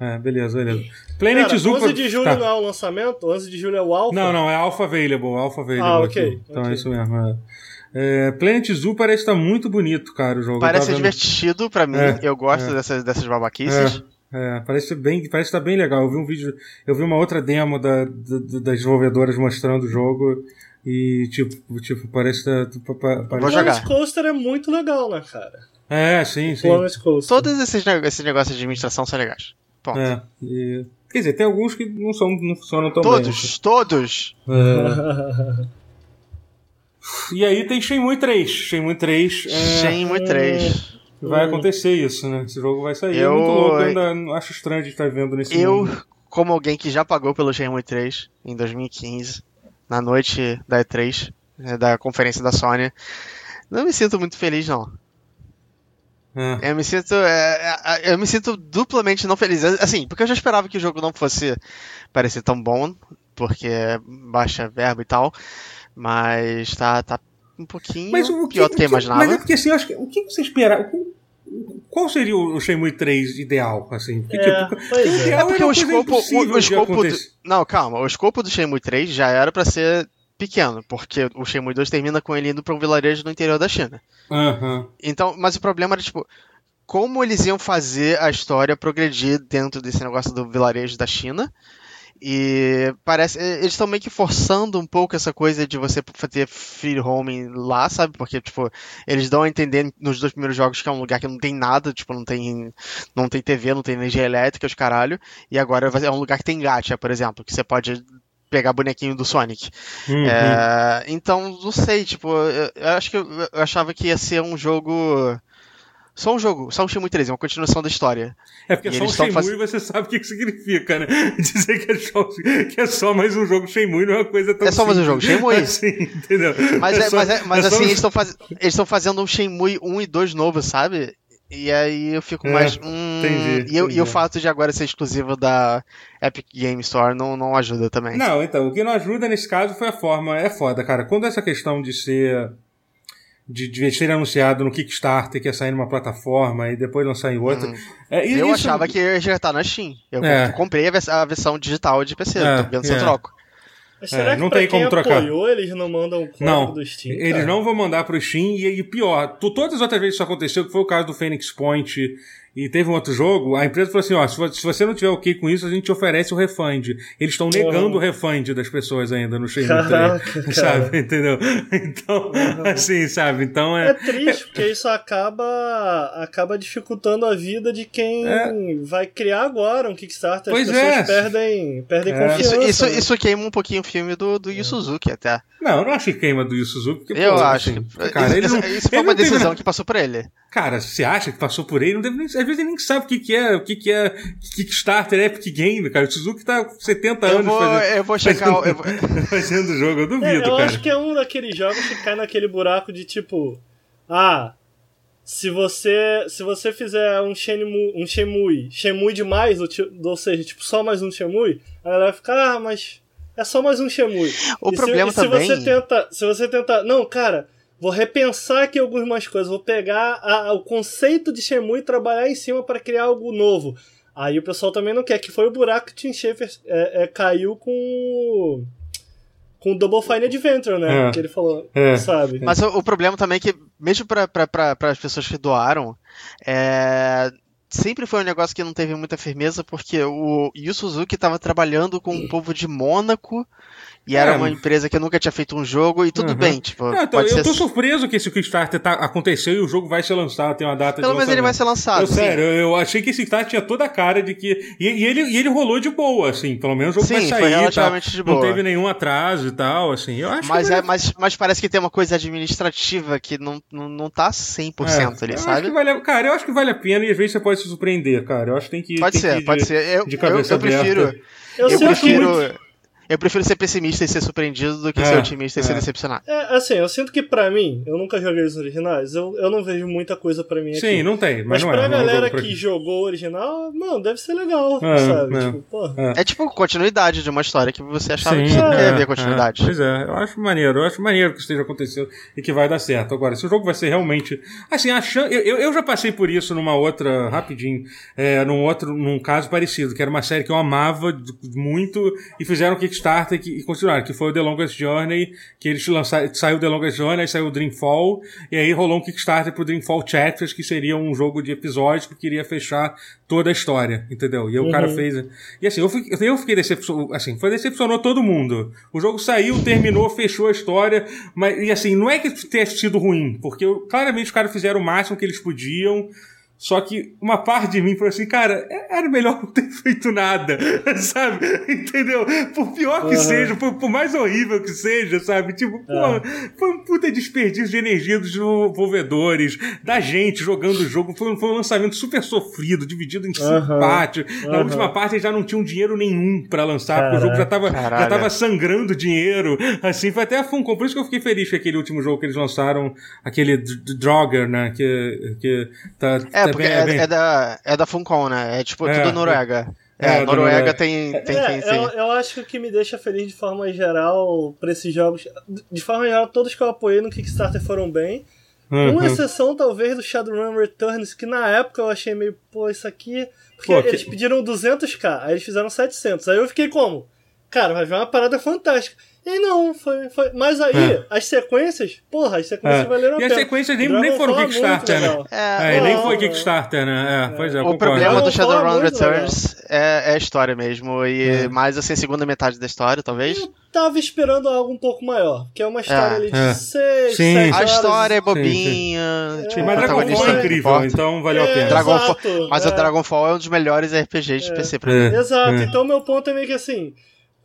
É, beleza, beleza. Planet Cara, Zoo... 11 de julho tá. não é o lançamento? 11 de julho é o alpha? Não, não, é Alpha Available, Alpha Available Ah, ok, aqui. Então é isso mesmo. É. É, Planet Zoo parece estar muito bonito, cara, o jogo. Parece divertido pra mim. É, eu gosto é. dessas, dessas babaquices. É, é, parece bem, parece estar bem legal. Eu vi um vídeo, eu vi uma outra demo da, da- das desenvolvedoras mostrando o jogo e tipo, tipo parece tá, pa- pa- parece- jogar. Planet Coaster é muito legal, né, cara? É, sim, sim. Planet Coaster. Todos esses, esses negócios de administração são legais. Ponto. É, e- quer dizer, tem alguns que não são, não funcionam tão bem. todos, todos. É. [laughs] E aí tem Shenmue 3. Shenmue 3. É, Shenmue 3. Vai acontecer isso, né? Esse jogo vai sair. Eu- É muito louco, eu ainda acho estranho de estar vendo nesse Eu, mundo. como alguém que já pagou pelo Shenmue 3 em 2015, na noite da E3, né, da conferência da Sony, não me sinto muito feliz, não. É. Eu me sinto. é, é, eu me sinto duplamente não feliz. Assim, porque eu já esperava que o jogo não fosse parecer tão bom, porque é baixa verba e tal. Mas tá, tá um pouquinho Mas o que, pior do que eu o imaginava. Mas é porque assim, eu acho que, o que você esperava? Qual seria o Shenmue 3 ideal, assim? Porque, É, tipo, pois é. ideal É porque o escopo, o, o escopo do. Não, calma, o escopo do Shenmue 3 já era pra ser pequeno, porque o Shenmue 2 termina com ele indo pra um vilarejo no interior da China. Aham. Então, mas o problema era, tipo, como eles iam fazer a história progredir dentro desse negócio do vilarejo da China. E parece. Eles estão meio que forçando um pouco essa coisa de você fazer free homing lá, sabe? Porque, tipo, eles dão a entender nos dois primeiros jogos que é um lugar que não tem nada, tipo, não tem. Não tem TV, não tem energia elétrica, os caralho. E agora é um lugar que tem gacha, por exemplo, que você pode pegar bonequinho do Sonic. Uhum. É, então, não sei, tipo, eu, eu acho que eu, eu achava que ia ser um jogo. Só um jogo, só um Shenmue 3, uma continuação da história. É porque E só um Shenmue faz- você sabe o que, que significa, né? [laughs] Dizer que é, só, que é só mais um jogo Shenmue não é uma coisa tão É só mais um jogo Shenmue. [laughs] Assim, entendeu? Mas, é, só- mas, é- mas é assim, um- eles estão faz... fazendo um Shenmue 1 e 2 novo, sabe? E aí eu fico É, mais. Hum... entendi, e, eu- e entendi. o fato de agora ser exclusivo da Epic Game Store não, não ajuda também. Não, então, o que não ajuda nesse caso foi a forma. É foda, cara. Quando essa questão de ser. De, de ser anunciado no Kickstarter que ia sair numa plataforma e depois lançar em outra. É, e Uhum. eu isso- achava que ia já estar na Steam. Eu É. comprei a, vers- a versão digital de PC, É, tô vendo se eu é. troco. Mas será É, que não pra tem quem como trocar. apoiou, eles não mandam o código Não, do Steam? eles cara? não vão mandar pro Steam e, e pior, tu- todas as outras vezes que isso aconteceu, que foi o caso do Phoenix Point e teve um outro jogo, a empresa falou assim, ó, se vo- se você não tiver ok com isso, a gente oferece o refund. Eles estão negando Uhum. o refund das pessoas ainda no Shenmue Caraca, [laughs] 3, cara. sabe, entendeu? Então, assim, sabe, então É é... triste, porque isso acaba, acaba dificultando a vida de quem vai criar agora um Kickstarter. Pois As pessoas é. perdem, perdem É. confiança. Isso, isso, né? isso queima um pouquinho o filme do, do Yu Suzuki até. Não, eu não acho que queima do Yu Suzuki, porque, Eu pô, acho. assim, que- cara, ele isso, não, isso foi ele uma teve decisão que passou por ele. Cara, você acha que passou por ele? Não deve nem, às vezes ele nem sabe o que, que é, o que, que é Kickstarter, Epic Game, cara. O Suzuki tá 70 Eu anos vou, fazendo, eu vou checar. o- eu vou- [laughs] fazendo o jogo, eu duvido, É, eu cara. acho que é um daqueles jogos que cai naquele buraco de tipo, ah, se você se você fizer um Shenmue, um Shenmue, Shenmue demais, ou, ou seja, tipo só mais um Shenmue, a galera vai ficar, ah, mas é só mais um Shenmue. O E problema se, e se também. você tenta, se você tenta, não, cara, vou repensar aqui algumas coisas, vou pegar a- o conceito de Shenmue e trabalhar em cima para criar algo novo. Aí o pessoal também não quer, que foi o buraco que Tim Schafer é, é, caiu com o- com o Double Fine Adventure, né? É. Que ele falou, É. sabe? Mas o, o problema também é que, mesmo para as pessoas que doaram, é, sempre foi um negócio que não teve muita firmeza, porque o Yu Suzuki estava trabalhando com o povo de Mônaco e era É. uma empresa que nunca tinha feito um jogo, e tudo Uhum. bem, tipo, Não, então, pode eu ser. tô surpreso que esse Kickstarter tá, aconteceu e o jogo vai ser lançado, tem uma data Pelo de menos ele vai ser lançado. Eu, sim. sério, eu achei que esse Kickstarter tinha toda a cara de que. E, e ele, e ele rolou de boa, assim. Pelo menos o jogo Sim, vai foi sair. tal. relativamente de Não boa. teve nenhum atraso e tal, assim. Eu acho Mas, que. é, mas, mas parece que tem uma coisa administrativa que não, não, não tá 100% É, ali, eu sabe? Acho que vale, cara, eu acho que vale a pena e às vezes você pode se surpreender, cara. Eu acho que tem que. Pode tem que ser, ir pode de- ser. Eu, de eu, cabeça eu prefiro. aberta. Eu, Eu prefiro. muito- Eu prefiro ser pessimista e ser surpreendido do que É, ser otimista e ser é. decepcionado. É, assim, eu sinto que pra mim, eu nunca joguei os originais, eu, eu não vejo muita coisa pra mim aqui. Sim, não tem. Mas, Mas não pra é. é galera que jogou o original, mano, deve ser legal, É, sabe? é. Tipo, porra. É tipo continuidade de uma história que você achava Sim, que ia é, haver continuidade. é. Pois é, eu acho maneiro, eu acho maneiro que esteja acontecendo e que vai dar certo. Agora, se o jogo vai ser realmente. Assim, achando. Eu, eu eu já passei por isso numa outra, rapidinho, é, num outro, num caso parecido, que era uma série que eu amava muito e fizeram um Kickstarter que, e continuaram, que foi o The Longest Journey, que eles lançaram, saiu The Longest Journey, aí saiu o Dreamfall, e aí rolou um Kickstarter pro Dreamfall Chapters, que seria um jogo de episódios que queria fechar toda a história, entendeu? E aí o cara fez. E assim, eu fiquei, eu fiquei decepcionado. Assim, foi decepcionou todo mundo. O jogo saiu, terminou, fechou a história. Mas, e assim, não é que tenha sido ruim, porque claramente os caras fizeram o máximo que eles podiam. Só que uma parte de mim falou assim, cara, é- era melhor não ter [laughs] feito nada, [laughs] sabe? Entendeu? Por pior que Aham. seja, por, por mais horrível que seja, sabe? Tipo, pô, foi um puta desperdício de energia dos desenvolvedores, da gente jogando o jogo. Foi, um- foi um lançamento super sofrido, dividido em cinco Aham. partes. Na última parte eles já não tinham dinheiro nenhum pra lançar, porque o jogo já tava, já tava sangrando dinheiro. Assim, foi até a Funcom. Por isso que eu fiquei feliz com aquele último jogo que eles lançaram, aquele D- D- Drogger, né? Que, que tá, É, tá porque é, bem- é da, é da Funcom, né? É tipo É, tudo Noruega. é, É, Noruega tem, tem, É, tem. eu, eu acho que o que me deixa feliz de forma geral pra esses jogos. De forma geral, todos que eu apoiei no Kickstarter foram bem. Uhum. Uma exceção, talvez, do Shadowrun Returns, que na época eu achei meio, pô, isso aqui. Porque Pô, que- eles pediram 200k, aí eles fizeram 700. Aí eu fiquei como? Cara, vai vir uma parada fantástica. E não, foi. foi... Mas aí, É. as sequências, porra, as sequências É. valeram a E pena. as sequências nem, nem foram é muito Kickstarter, né? É, É, nem foi não. Kickstarter, né? É, pois é, eu o concordo. problema do é Shadowrun Returns é, é a história mesmo. E É. mais assim, a segunda metade da história, talvez. Eu tava esperando algo um pouco maior, que é uma história É. ali de É. 6, Sim. 7 A horas. história é sim. bobinha. Sim, tipo, Mas o Dragonfall protagonista é incrível, importa. então valeu a É, pena. Dragonfall- exato, Mas é. o Dragonfall é um dos melhores RPGs de É. PC pra mim. É. Exato, É. então meu ponto é meio que assim.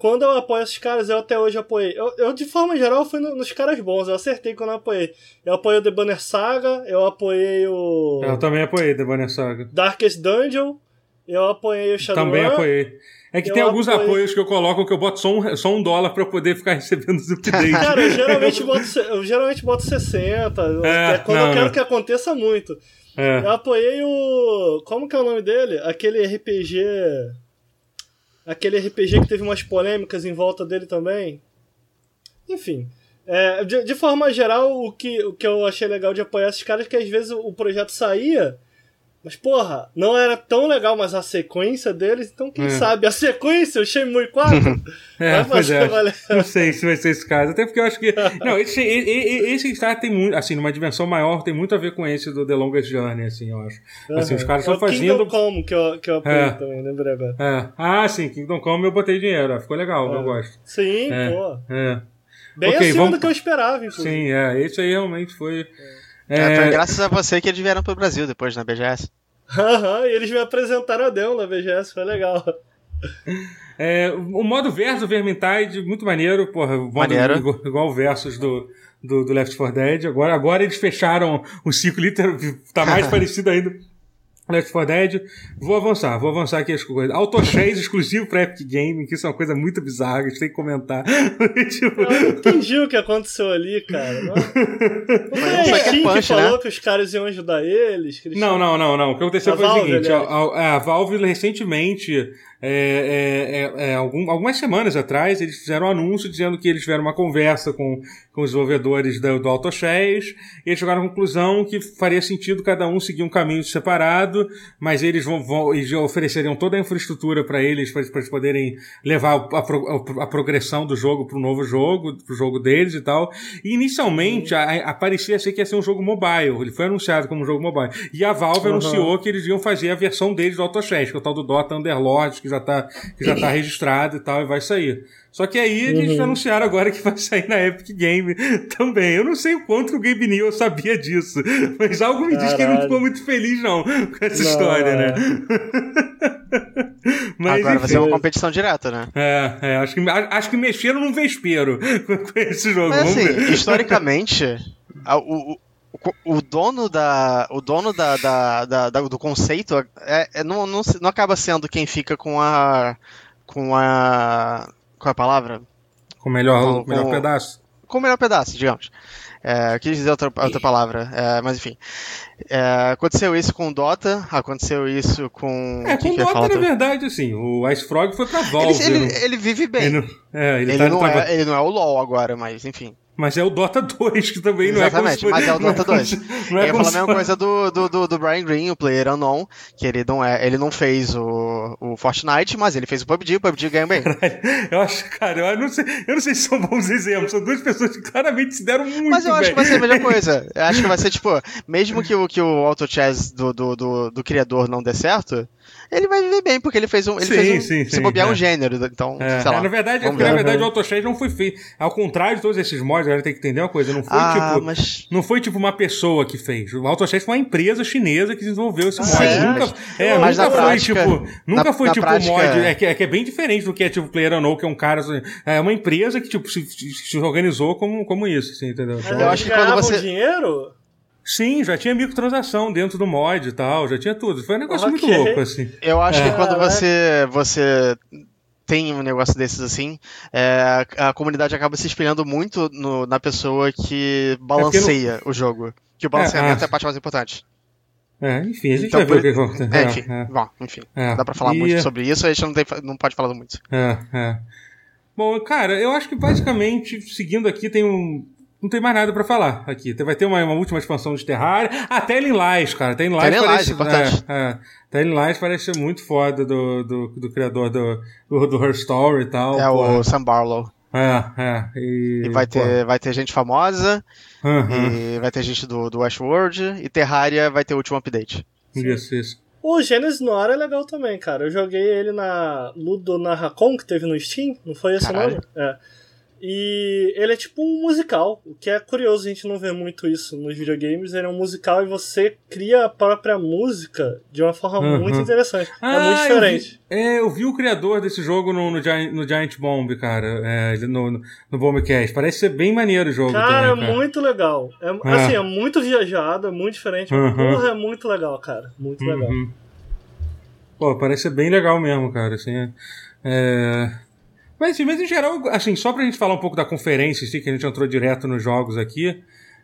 Quando eu apoio esses caras, eu até hoje apoiei. Eu, eu, de forma geral, fui no- nos caras bons, eu acertei quando eu apoiei. Eu apoiei o The Banner Saga, eu apoiei o Eu também apoiei The Banner Saga. Darkest Dungeon, eu apoiei o Shadowrun. Também apoiei. É que Eu tem alguns apoiei- apoios que eu coloco que eu boto só um, só um dólar pra eu poder ficar [laughs] recebendo os updates. Cara, eu geralmente boto, eu geralmente boto 60, eu- É, é quando não, eu quero não. que aconteça muito. É. Eu apoiei o. Como que é o nome dele? Aquele RPG. Aquele RPG que teve umas polêmicas em volta dele também. Enfim. É, de, de forma geral, o que, o que eu achei legal de apoiar esses caras é que às vezes o, o projeto saía, mas porra, não era tão legal, mas a sequência deles, então quem É. sabe? A sequência, o Shenmue 4, [laughs] É, vai pois fazer é. valer. Não sei se vai ser esse caso. Até porque eu acho que. [laughs] Não, esse, e- e- esse Kickstarter tem muito. Assim, numa dimensão maior, tem muito a ver com esse do The Longest Journey, assim, eu acho. Assim, os caras é estão o Kingdom fazendo. Come que eu, que eu apoiei É. também, lembrei agora. É. Ah, sim, Kingdom Come eu botei dinheiro. Ficou legal, eu gosto. Sim, É. pô. É. Bem Ok, acima vamos- do que eu esperava, inclusive. Sim, é. Esse aí realmente foi. É, É, foi graças a você que eles vieram pro Brasil depois na BGS. Aham, e eles me apresentaram a demo na BGS, foi legal. É, o modo versus Vermintide, muito maneiro, porra, o modo Maneiro. igual, igual o versus do, do, do Left 4 Dead. Agora, agora eles fecharam o ciclo, tá mais [laughs] parecido ainda Left 4 Dead. Vou avançar, vou avançar aqui as coisas. Autochase [laughs] exclusivo pra Epic Gaming, que isso é uma coisa muito bizarra, a gente tem que comentar. [laughs] tipo, Eu não entendi o que aconteceu ali, cara. Não, [laughs] não foi a Sucker Steam que Punch, falou né? que os caras iam ajudar eles? Que eles Não, não, não, não. O que aconteceu A foi Valve, o seguinte: a, a- a Valve recentemente é, é, é, algum, algumas semanas atrás, eles fizeram um anúncio dizendo que eles tiveram uma conversa com, com os desenvolvedores do, do AutoChess e eles chegaram à conclusão que faria sentido cada um seguir um caminho separado, mas eles vão, vão eles ofereceriam toda a infraestrutura para eles, para eles poderem levar a, a, a progressão do jogo para o novo jogo, para o jogo deles e tal. E inicialmente a, a, parecia ser que ia ser um jogo mobile, ele foi anunciado como um jogo mobile. E a Valve uhum. anunciou que eles iam fazer a versão deles do AutoChess, que é o tal do Dota Underlord, que já tá, que já tá registrado e tal, e vai sair. Só que aí eles uhum. anunciaram agora que vai sair na Epic Game também. Eu não sei o quanto o Gabe Newell sabia disso, mas algo me Caralho. diz que ele não ficou muito feliz não com essa não, história, né? É. [laughs] mas, agora enfim. vai ser uma competição direta, né? É, é acho, que, acho que mexeram num vespero [laughs] com esse jogo. Mas assim, historicamente, o, o dono da o dono da, da, da, da do conceito é, é, não, não, não acaba sendo quem fica com a com a é a palavra com o melhor, com, melhor com, pedaço com o melhor pedaço digamos é, quis dizer outra, outra palavra, é, mas enfim. É, aconteceu isso com o Dota, aconteceu isso com. É, com o Dota, na verdade, assim, o Ice Frog foi pra Valve. Ele, ele, ele vive bem. Ele, não, é, ele, ele, tá não é, ele não é o LoL agora, mas enfim. Mas é o Dota [laughs] 2, que também não Exatamente, é como se... mas é o Dota 2. [laughs] Não é eu ia falar a mesma coisa do, do, do, do, Brian Green, o Player Unknown, que ele não, é, ele não fez o, o Fortnite, mas ele fez o PUBG, o PUBG ganha bem. eu acho, cara, eu não, sei, eu não sei se são bons exemplos, são duas pessoas que claramente se deram muito Mas eu bem. acho que vai ser a mesma coisa. Eu acho que vai ser, [laughs] tipo, mesmo que o, que o Auto Chess do, do, do, do criador não dê certo, ele vai viver bem, porque ele fez um. Ele sim, fez um, sim, se bobear é. um gênero. Então, é. sei lá. É, na verdade, na verdade o AutoShare não foi feito. Ao contrário de todos esses mods, a galera tem que entender uma coisa. Não foi ah, tipo. Mas... Não foi tipo uma pessoa que fez. O AutoShare foi uma empresa chinesa que desenvolveu esse mod. Sim, nunca, mas, é, mas nunca foi prática, tipo. Nunca na, foi na tipo prática... mod. É que, é que é bem diferente do que é tipo Player Unknown, que é um cara. É uma empresa que tipo, se, se organizou como, como isso, assim, entendeu? Então, eu acho que quando você. dinheiro? Sim, já tinha microtransação dentro do mod e tal, já tinha tudo. Foi um negócio okay. muito louco, assim. Eu acho é. que quando você, você tem um negócio desses assim, é, a comunidade acaba se espelhando muito no, na pessoa que balanceia é o jogo. Que o balanceamento é, é, a parte mais importante. É, enfim, a gente então, vai ver o que acontece. É, enfim, é. Bom, enfim é. dá pra falar e... muito sobre isso, a gente não, tem, não pode falar muito. É, é. Bom, cara, eu acho que basicamente, seguindo aqui, tem um, não tem mais nada pra falar aqui. Vai ter uma, uma última expansão de Terraria. Ah, Telling Lies, cara. Telling Lies Telling parece... Lies, importante. É, é. Telling Lies parece ser muito foda do, do, do criador do, do, do, Her Story e tal. É, pô. o Sam Barlow. É, é. E, e vai, ter, vai ter gente famosa, uhum. e vai ter gente do, do Westworld, e Terraria vai ter o último update. Isso, isso. O Genesis Noir é legal também, cara. Eu joguei ele na Ludo Narracon, que teve no Steam, não foi esse Caralho. nome? É. E ele é tipo um musical, o que é curioso, a gente não vê muito isso nos videogames. Ele é um musical e você cria a própria música de uma forma uhum. muito interessante. É ah, é muito diferente. Eu vi, é, eu vi o criador desse jogo no, no, Giant, no Giant Bomb, cara, é, no, no, no Bombcast. Parece ser bem maneiro o jogo. Cara, também, cara. é muito legal. É, é, Assim, é muito viajado, é muito diferente. Uhum. Porra, é muito legal, cara. Muito legal. Uhum. Pô, parece ser bem legal mesmo, cara. Assim, é... mas, mas em geral, assim, só pra gente falar um pouco da conferência, assim, que a gente entrou direto nos jogos aqui.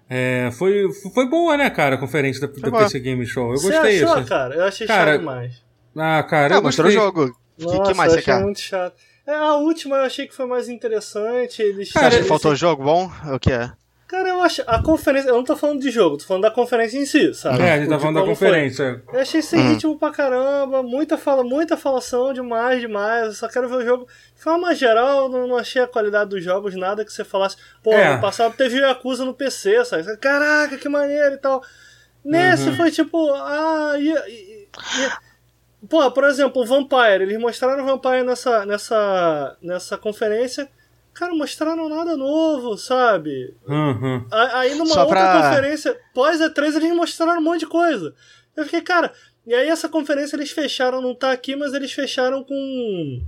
É, foi, foi boa, né, cara, a conferência da, da PC Game Show. Eu Você gostei. Achou, assim. cara? Eu achei cara, chato demais. Ah, cara, ah, eu mostrou o jogo. O que, que, mais você quer? muito chato. É, a última eu achei que foi mais interessante. Eles, cara, acha que faltou jogo bom? O que é? Cara, eu acho. A conferência. Eu não tô falando de jogo, tô falando da conferência em si, sabe? É, a gente tá falando da conferência. Foi. Eu achei sem hum. ritmo pra caramba, muita, fala, muita falação demais, demais. Eu só quero ver o jogo. De forma geral, não, não achei a qualidade dos jogos, nada que você falasse. Pô, é. no passado teve Yakuza no PC, sabe? Caraca, que maneiro e tal. Nesse uhum. foi tipo. Ah, e, e, e, Pô, por exemplo, o Vampire. Eles mostraram o Vampire nessa, nessa, nessa conferência cara, mostraram nada novo, sabe? Uhum. Aí numa Só outra pra... conferência, pós E3, eles mostraram um monte de coisa. Eu fiquei, cara, e aí essa conferência eles fecharam, não tá aqui, mas eles fecharam com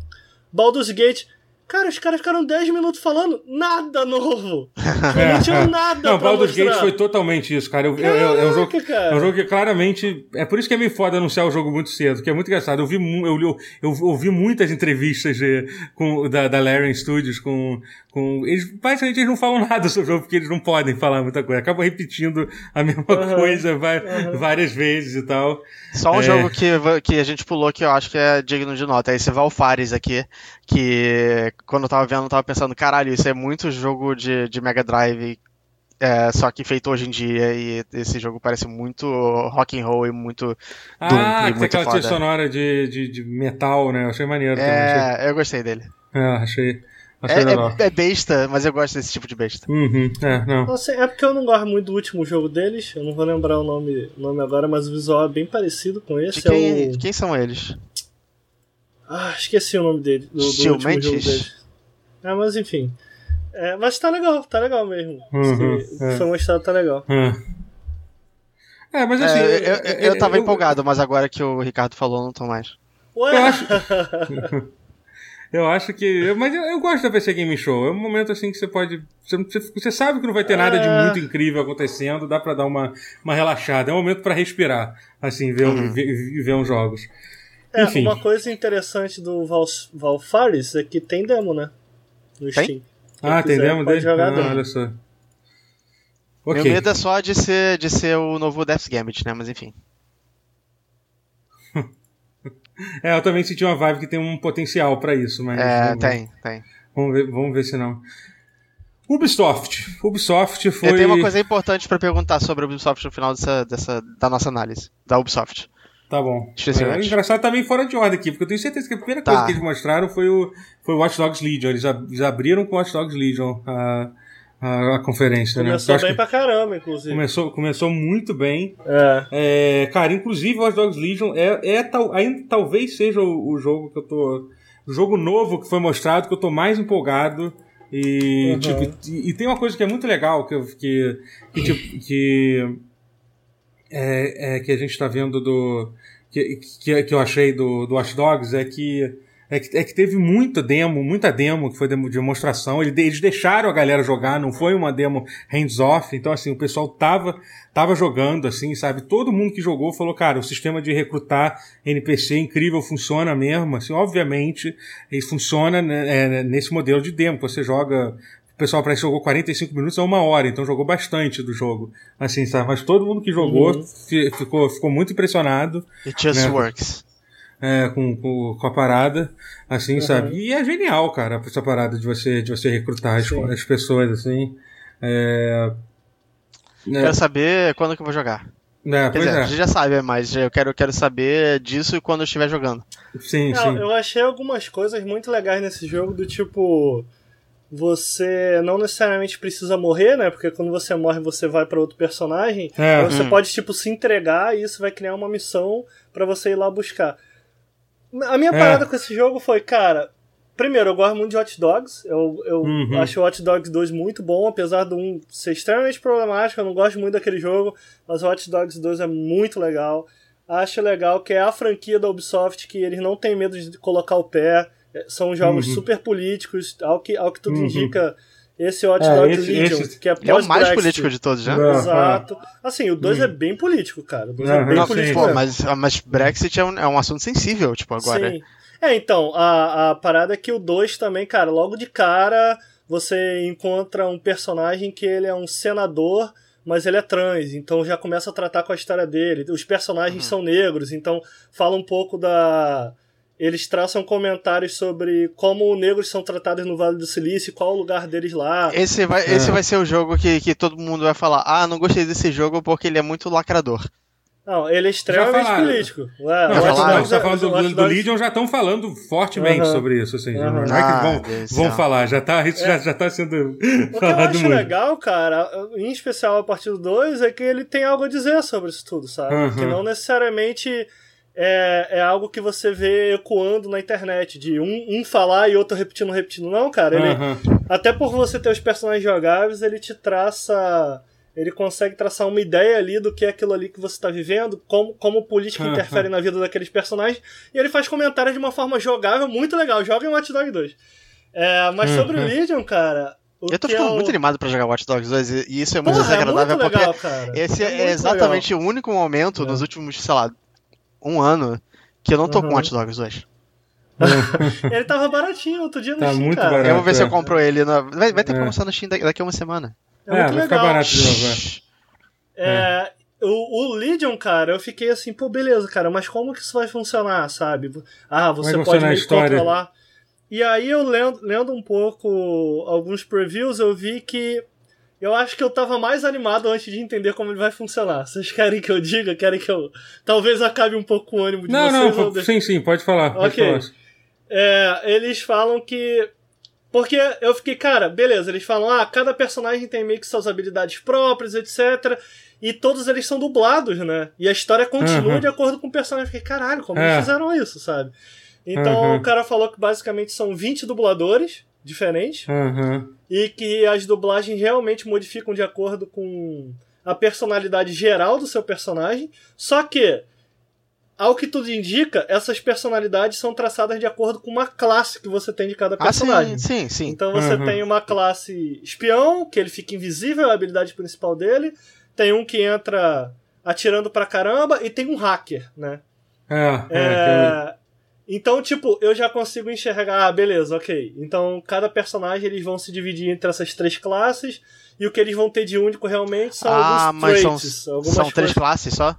Baldur's Gate. Cara, os caras ficaram 10 minutos falando nada novo. Tipo, [laughs] não tinha nada Não, pra Baldur's mostrar. Gate foi totalmente isso, cara. Eu, eu- eu- é, um jogo, Caraca, cara. é um jogo que claramente. É por isso que é meio foda anunciar o jogo muito cedo, que é muito engraçado. Eu vi, eu, eu, eu ouvi muitas entrevistas de- com, da, da Larian Studios com. com eles, basicamente, eles não falam nada sobre o jogo porque eles não podem falar muita coisa. Acabam repetindo a mesma Aham, coisa va- várias vezes e tal. Só um É. jogo que, que a gente pulou que eu acho que é digno de nota. É esse Valfares aqui, que quando eu tava vendo, eu tava pensando, caralho, isso é muito jogo de, de Mega Drive, é, só que feito hoje em dia, e esse jogo parece muito rock and roll e muito Ah, Doom, e que tem muito aquela foda. trilha sonora de, de, de metal, né? Eu achei maneiro também. Achei, É, eu gostei dele. é, achei É, é, é besta, mas eu gosto desse tipo de besta. Uhum, é, não. Sei, é porque eu não gosto muito do último jogo deles. Eu não vou lembrar o nome, o nome agora, mas o visual é bem parecido com esse. De quem, é o... de quem são eles? Ah, esqueci o nome dele. Do, do último jogo deles. Ah, mas enfim. É, mas tá legal, tá legal mesmo. Uhum, o que é. foi mostrado tá legal. É. É, mas assim. É, eu, eu, eu tava eu- empolgado, mas agora que o Ricardo falou, não tô mais. Ué, Eu acho- [laughs] [laughs] Eu acho que. eu- Mas eu, eu gosto da PC Game Show. É um momento assim que você pode. Você, você- sabe que não vai ter nada de É. muito incrível acontecendo, dá pra dar uma, uma relaxada. É um momento pra respirar, assim, ver, Uhum. ver, ver uns jogos. é, enfim. uma coisa interessante do Val, Valfaris é que tem demo, né? No Tem? Steam. Quem ah, tem quiser demo pode dele? jogar Ah, demo. olha só. Meu Ok. medo é só de ser, de ser o novo Death's Gambit, né? Mas enfim. [laughs] É, eu também senti uma vibe que tem um potencial pra isso, mas. É, vamos- tem, tem. Vamos ver, vamos ver se não. Ubisoft. Ubisoft foi. Eu tenho uma coisa importante pra perguntar sobre a Ubisoft no final dessa, dessa, da nossa análise. Da Ubisoft. Tá bom. É, engraçado tá meio fora de ordem aqui, porque eu tenho certeza que a primeira Tá. coisa que eles mostraram foi o, foi o Watch Dogs Legion. Eles, ab- eles abriram com o Watch Dogs Legion a, a, a conferência, né? Começou acho bem pra caramba, inclusive. começou, começou muito bem. É. É, cara, inclusive Watch Dogs Legion é, é tal, ainda talvez seja o, o jogo que eu tô. O jogo novo que foi mostrado que eu tô mais empolgado. E, Uhum. tipo, e, e tem uma coisa que é muito legal que, que, que, tipo, que, é, é, que a gente tá vendo do. Que, que, que eu achei do, do Watch Dogs é que. É que, é que teve muita demo, muita demo que foi demo de demonstração. Eles, deixaram a galera jogar, não foi uma demo hands-off. Então, assim, o pessoal tava, tava jogando, assim, sabe? Todo mundo que jogou falou, cara, o sistema de recrutar NPC é incrível, funciona mesmo. Assim, obviamente, ele funciona né, é, nesse modelo de demo. Você joga. O pessoal parece que jogou 45 minutos a uma hora, então jogou bastante do jogo. Assim, sabe? Mas todo mundo que jogou Uhum. fi- ficou, ficou muito impressionado It just Né? works. É, com, com, com a parada, assim, Uhum. sabe? E é genial, cara, essa parada de você, de você recrutar as, as pessoas, assim. É, né, Quero saber quando que eu vou jogar. né, Quer pois dizer, a é. gente já sabe, mas eu quero, eu quero saber disso quando eu estiver jogando. Sim, Não, sim. eu achei algumas coisas muito legais nesse jogo, do tipo. Você não necessariamente precisa morrer, né? Porque quando você morre, você vai pra outro personagem. É. Você Hum. pode, tipo, se entregar e isso vai criar uma missão pra você ir lá buscar. A minha É. parada com esse jogo foi, cara. Primeiro, eu gosto muito de Hot Dogs. Eu, eu Uhum. acho o Hot Dogs 2 muito bom, apesar do 1 ser extremamente problemático. Eu não gosto muito daquele jogo, mas o Hot Dogs 2 é muito legal. Acho legal que é a franquia da Ubisoft que eles não têm medo de colocar o pé. É, São jogos Uhum. super políticos, ao que, ao que tudo Uhum. indica. Esse Hot É, Dogs esse- Legion, esse- que é é o mais político de todos, já? Não. Exato. Assim, o 2 é bem político, cara. O 2 é bem Não, político. pô, mas, mas Brexit é um, é um assunto sensível, tipo, agora. Sim. É, então, a, a parada é que o 2 também, cara, logo de cara você encontra um personagem que ele é um senador, mas ele é trans, então já começa a tratar com a história dele. Os personagens Uhum. são negros, então fala um pouco da. Eles traçam comentários sobre como negros são tratados no Vale do Silício, qual o lugar deles lá. Esse vai, É. esse vai ser o jogo que, que todo mundo vai falar: ah, não gostei desse jogo porque ele é muito lacrador. Não, ele é extremamente político. É, Não, o já, falaram. É- tá falando o Watch do, do Legion, já estão falando fortemente Aham. sobre isso, assim. Aham. Não é que Ah, vão, Deus do vão céu. falar, já tá, isso já, já tá sendo O que eu [laughs] acho muito. legal, cara, em especial a partir do 2, é que ele tem algo a dizer sobre isso tudo, sabe? Uhum. Que não necessariamente é, é algo que você vê ecoando na internet, de um, um falar e outro repetindo, repetindo. Não, cara, ele, Aham. até por você ter os personagens jogáveis, ele te traça. Ele consegue traçar uma ideia ali do que é aquilo ali que você está vivendo, como, como política Aham. interfere na vida daqueles personagens, e ele faz comentários de uma forma jogável muito legal. Joga em Watch Dogs 2. É, mas sobre o Legion, cara. o Eu tô ficando é o- muito animado pra jogar Watch Dogs 2 e isso é muito Porra, é desagradável muito porque legal, cara. esse é, muito exatamente o único momento É. nos últimos, sei lá, um ano que eu não tô com Uhum. Watch Dogs 2. legal. [laughs] Ele tava baratinho outro dia no Tá Steam, muito cara. barato. Eu vou ver se eu é. compro ele. Na... Vai, vai ter É. promoção no Steam daqui, a uma semana. É, É, muito vai ficar legal. barato de novo. é. É, o, o Legion, cara, eu fiquei assim, pô, beleza, cara, mas como que isso vai funcionar, sabe? Ah, você é que pode que história? controlar. E aí eu lendo, lendo um pouco alguns previews, eu vi que eu acho que eu tava mais animado antes de entender como ele vai funcionar. Vocês querem que eu diga? Querem que eu. Talvez acabe um pouco o ânimo de Não, vocês? não, ou pô, sim, sim, pode falar. Pode Ok. falar. É, eles falam que. Porque eu fiquei, cara, beleza, eles falam, ah, cada personagem tem meio que suas habilidades próprias, etc. E todos eles são dublados, né? E a história continua Uhum. de acordo com o personagem. Eu fiquei, caralho, como É. eles fizeram isso, sabe? Então Uhum. o cara falou que basicamente são 20 dubladores diferentes Aham. e que as dublagens realmente modificam de acordo com a personalidade geral do seu personagem. Só que, ao que tudo indica, essas personalidades são traçadas de acordo com uma classe que você tem de cada Ah, sim, personagem. sim, sim. Então você Uhum. tem uma classe espião, que ele fica invisível, é a habilidade principal dele. Tem um que entra atirando pra caramba e tem um hacker, né? É, é, eu- É, Então, tipo, eu já consigo enxergar, ah, beleza, ok. Então, cada personagem eles vão se dividir entre essas três classes e o que eles vão ter de único realmente são ah, alguns mas traits. são, são três classes só?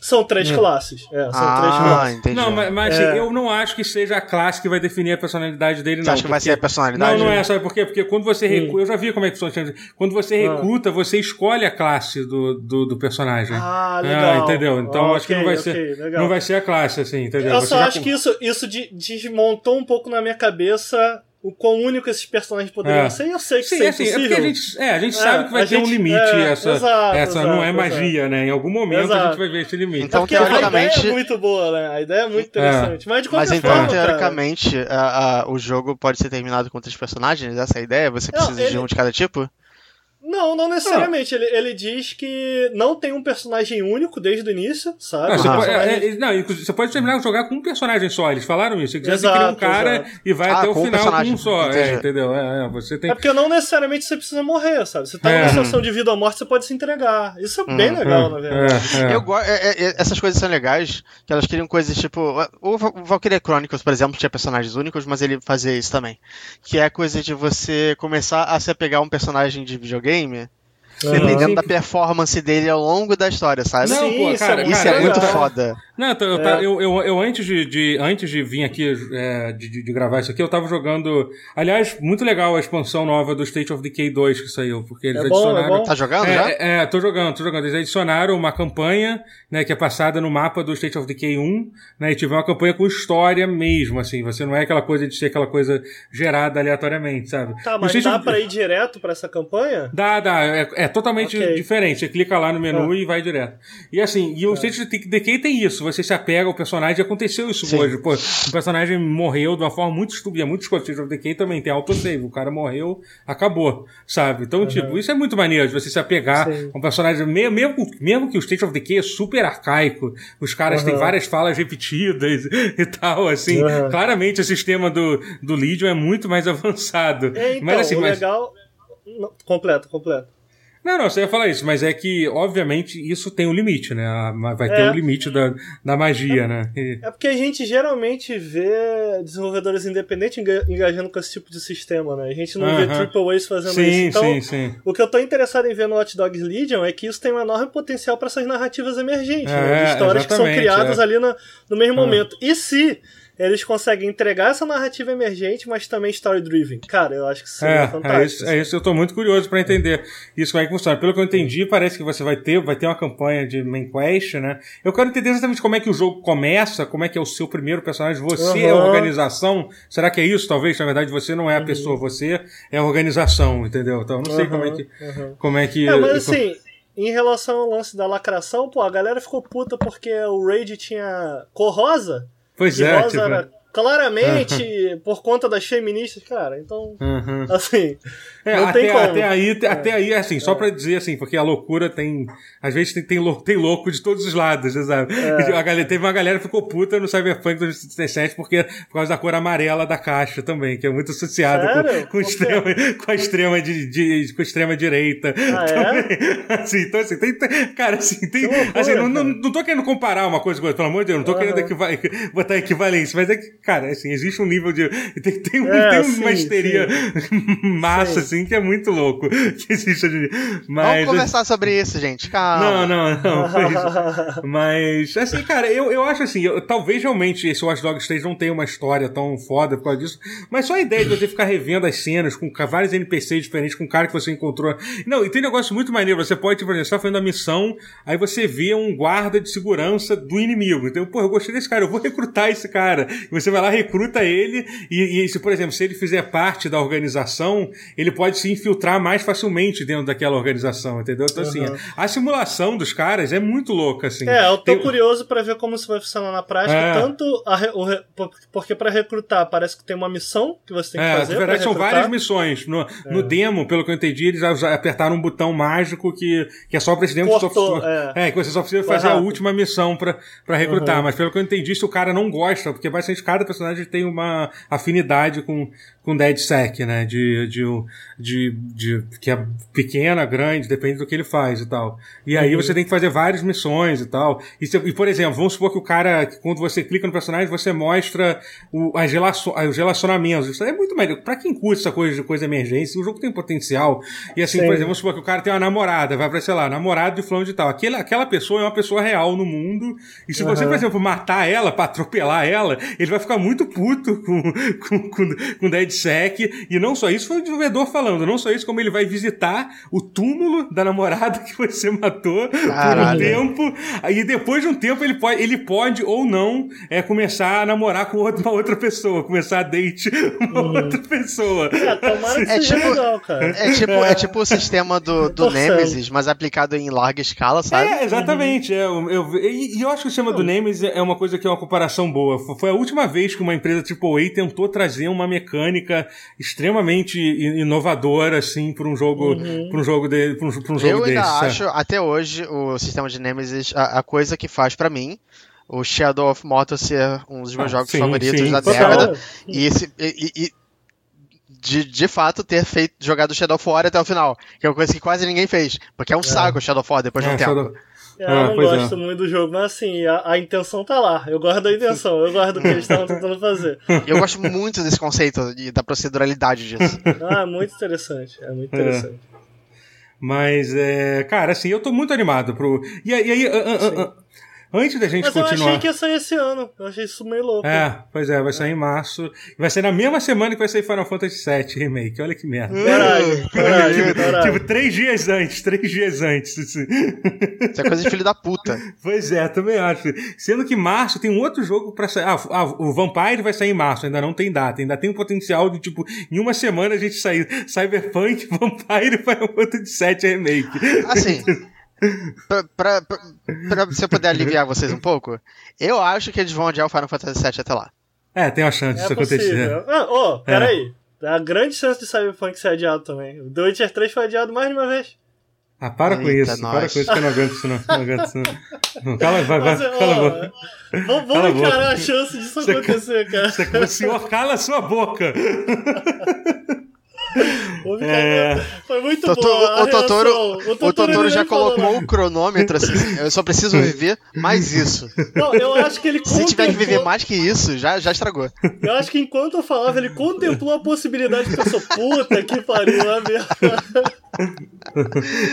São três É. classes. É, são três ah, classes. entendi. Não, mas, mas É. eu não acho que seja a classe que vai definir a personalidade dele, Você não. acha que vai porque- ser a personalidade? Não, não é, sabe por quê? Porque quando você Hum. recruta. Eu já vi como é que funciona. Quando você Ah. recruta, você escolhe a classe do, do, do personagem. Ah, legal. entendeu? Então Ah, acho que não vai ok, ser. legal. Não vai ser a classe, assim, entendeu? Eu Você só acho com- que isso, isso de- desmontou um pouco na minha cabeça o quão único esses personagens poderiam É. ser. E eu sei que Sim, isso é assim, é porque a gente, é, a gente É, sabe que vai ter um limite. é, essa exato, essa não é exato, magia, né? Em algum momento a Exato. gente vai ver esse limite. Então, É porque a ideia teoricamente- é muito boa, né? A ideia é muito interessante. Mas de qualquer Mas então, forma, cara, teoricamente, a- a- o jogo pode ser terminado com três personagens? Essa é a ideia? Você Não, precisa de ele- um de cada tipo? Não, não necessariamente. Ele, ele diz que não tem um personagem único desde o início, sabe? Ah, você, O pode, personagem- é, é, não, você pode terminar de jogar com um personagem só. Eles falaram isso. Se quiser, você Exato, cria um cara exato. e vai Ah, até o com um final com um só. É, entendeu? É, é, você tem É porque não necessariamente você precisa morrer, sabe? Você tá É. numa situação de vida ou morte, você pode se entregar. Isso é bem legal, na verdade. É, é. Eu go- é- é- é- essas coisas são legais, que elas queriam coisas tipo. O Val- o Valkyria Chronicles, por exemplo, tinha personagens únicos, mas ele fazia isso também. Que é a coisa de você começar a se apegar a um personagem de videogame, name, man. Dependendo da performance dele ao longo da história, sabe? Não, Sim, pô, isso é cara, muito isso cara, é muito foda. Não, eu, eu, É. eu, eu, eu antes de, de- antes de vir aqui é, de, de- de gravar isso aqui, eu tava jogando. Aliás, muito legal a expansão nova do State of Decay 2 que saiu, porque eles É bom, é adicionaram. bom. Tá jogando já? É, é, é, tô jogando, tô jogando. Eles adicionaram uma campanha, né, que é passada no mapa do State of Decay 1, né, e tiver uma campanha com história mesmo, assim. Você não é aquela coisa de ser aquela coisa gerada aleatoriamente, sabe? Tá, mas dá of- pra ir direto pra essa campanha? Dá, dá. É, é totalmente Ok. diferente. Você clica lá no menu Ah. e vai direto. E assim, e o State of Decay tem isso. Você se apega ao personagem. Aconteceu isso Sim. hoje. Pô, o personagem morreu de uma forma muito estúpida. É muito escrota. State of Decay também tem autosave. O cara morreu, acabou. Sabe? Então, tipo, isso é muito maneiro de você se apegar Sim. a um personagem. Mesmo, mesmo, mesmo que o State of Decay é super arcaico. Os caras têm Aham. várias falas repetidas e tal, assim. Aham. Claramente o sistema do, do Legion é muito mais [laughs] avançado. É, então, mas assim, o mas... legal... Não, completo, completo. Não, não, você ia falar isso, mas é que, obviamente, isso tem um limite, né? Vai ter É. um limite da, da magia, né? E- É porque a gente geralmente vê desenvolvedores independentes enga- engajando com esse tipo de sistema, né? A gente não vê Aham. Triple A's fazendo isso. Sim, Então, sim, sim. o que eu tô interessado em ver no Watch Dogs Legion é que isso tem um enorme potencial para essas narrativas emergentes, né? É, De histórias que são criadas é. ali no, no mesmo Ah. momento. E se eles conseguem entregar essa narrativa emergente, mas também story-driven? Cara, eu acho que isso seria É, fantástico. é isso, é isso, eu tô muito curioso pra entender isso como é que funciona. Pelo que eu entendi, parece que você vai ter, vai ter uma campanha de main quest, né? Eu quero entender exatamente como é que o jogo começa, como é que é o seu primeiro personagem, você é a organização, será que é isso? Talvez, na verdade, você não é a pessoa, você é a organização, entendeu? Então, eu não sei como é que, como é que... É, mas assim, em relação ao lance da lacração, pô, a galera ficou puta porque o Raid tinha cor rosa. Pois é, tipo... era claramente por conta das feministas, cara. Então, Uhum. assim, É, não até, tem como. até aí, até aí, assim, só pra dizer assim, porque a loucura tem. Às vezes tem, tem, lou- tem louco de todos os lados, sabe? É. A galera, teve uma galera que ficou puta no Cyberpunk 2077 porque, por causa da cor amarela da caixa também, que é muito associada com, com, extrema, com a extrema, de, de- com a extrema direita. Ah, é? também. [laughs] Assim, então, assim, tem, cara, assim, tem. Loucura, assim, não, não, cara. não tô querendo comparar uma coisa com outra, pelo amor de Deus, não tô Aham. querendo equiva- botar equivalência, mas é que, cara, assim, existe um nível de. [laughs] Tem, tem, um- É, tem sim, uma histeria [laughs] massa, Sim. assim, que é muito louco. [laughs] Que existe dia. Mas. Vamos conversar sobre isso, gente. Calma. Não, não, não. Mas, assim, cara, eu, eu acho assim, eu- talvez realmente esse Watch Dogs 3 não tenha uma história tão foda por causa disso, mas só a ideia de você ficar revendo as cenas com vários NPCs diferentes, com o cara que você encontrou. Não, e tem um negócio muito maneiro, você pode, por exemplo, você tá fazendo a missão, aí você vê um guarda de segurança do inimigo. Então, pô, eu gostei desse cara, eu vou recrutar esse cara. E você vai lá, recruta ele, e, e se, por exemplo, se ele fizer parte da organização, ele pode se infiltrar mais facilmente dentro daquela organização, entendeu? Então, assim, Uhum. a simulação dos caras é muito louca, assim. É, eu tô Tem- curioso pra ver como isso vai funcionar na prática. É. Tanto a o porque pra recrutar parece que tem uma missão que você tem que É, fazer. na verdade são várias missões. No, no demo, pelo que eu entendi, eles apertaram um botão mágico que, que é só pra esse demo que só Cortou, é. é, que você só precisa Foi fazer a rápido. última missão pra, pra recrutar. Uhum. Mas pelo que eu entendi, se o cara não gosta, porque basicamente cada personagem tem uma afinidade com, com DeadSec, né? De, de, de, de, que é pequena, grande, depende do que ele faz e tal. E aí Uhum. você tem que fazer várias missões e tal. E, se- e, por exemplo, vamos supor que o cara, quando você clica no personagem, você mostra o, as relaço- os relacionamentos. Isso é muito melhor. Pra quem curte essa coisa de coisa emergência, o jogo tem potencial. E assim, Sim. por exemplo, vamos supor que o cara tem uma namorada, vai pra, sei lá, namorado de fulano de tal. Aquela, aquela pessoa é uma pessoa real no mundo. E se você, Aham. por exemplo, matar ela, pra [laughs] atropelar ela, ele vai ficar muito puto com, com, com, com DeadSec. E não só isso, foi o desenvolvedor falando. Não só isso, como ele vai visitar o túmulo da namorada [laughs] que você matou por um Caralho. tempo. Aí depois de um tempo ele pode, ele pode ou não é, começar a namorar com uma outra pessoa, começar a date [laughs] uma outra pessoa. É, tomara que É seja tipo- legal, cara. É tipo, é tipo o sistema do, do. Nemesis, mas aplicado em larga escala, sabe? É, exatamente. É, eu, eu- e, e eu acho que o sistema do Nemesis é uma coisa que é uma comparação boa. Foi- Foi a última vez que uma empresa AAA tentou trazer uma mecânica extremamente inovadora, assim, para um jogo, pra um jogo, de, pra um, pra um jogo Eu ainda desse. sabe? acho, até hoje, o sistema de Nemesis, a, a coisa que faz pra mim, o Shadow of Mordor ser um dos meus Ah, jogos sim, favoritos sim. da Total. década. E esse. E, e- de, de fato ter feito jogado Shadow of War até o final. Que é uma coisa que quase ninguém fez. Porque é um saco o Shadow of War depois de um É, tempo. Shadow- É, eu Ah, não é. gosto muito do jogo, mas assim, a, a intenção tá lá. Eu gosto da intenção, eu gosto do que eles estavam tentando fazer. E eu gosto muito desse conceito e da proceduralidade disso. Ah, é muito interessante. É muito interessante. Mas, é, cara, assim, eu tô muito animado pro. E aí, e aí, an- an- an- antes da gente Mas eu continuar. achei que ia sair esse ano. Eu achei isso meio louco. É, pois é, vai sair em março. Vai sair na mesma semana que vai sair Final Fantasy VII Remake. Olha que merda. Coragem, coragem, tipo, coragem. tipo, três dias antes, três dias antes. assim. Isso é coisa de filho da puta. Pois é, também acho. Sendo que março tem um outro jogo pra sair. Ah, ah, o Vampire vai sair em março, ainda não tem data. Ainda tem um potencial de, tipo, em uma semana a gente sair Cyberpunk, [laughs] Vampire e Final Fantasy VII Remake. Assim, pra, pra, pra, pra- se eu puder aliviar vocês um pouco, eu acho que eles vão adiar o Final Fantasy VII até lá. É, tem uma chance disso É acontecer. Ah, ô, peraí. Há grande chance de Cyberpunk ser adiado também. O The Witcher 3 foi adiado mais de uma vez. Ah, para com Eita, isso, nós. para com isso que eu não aguento isso, não. Não aguento isso, não. não. Cala, vai, vai, Mas, ó, cala a boca. Vamos, a vamos boca. encarar a chance disso Você- acontecer, cara. Você- O senhor cala a sua boca. [laughs] É. Foi muito Toto- boa. a o, Totoro, o Totoro já falou colocou o cronômetro assim. Eu só preciso viver mais isso. Não, eu acho que ele Se tiver que viver mais que isso, já, já estragou. Eu acho que enquanto eu falava, ele contemplou a possibilidade que eu sou puta que pariu, a merda. [laughs]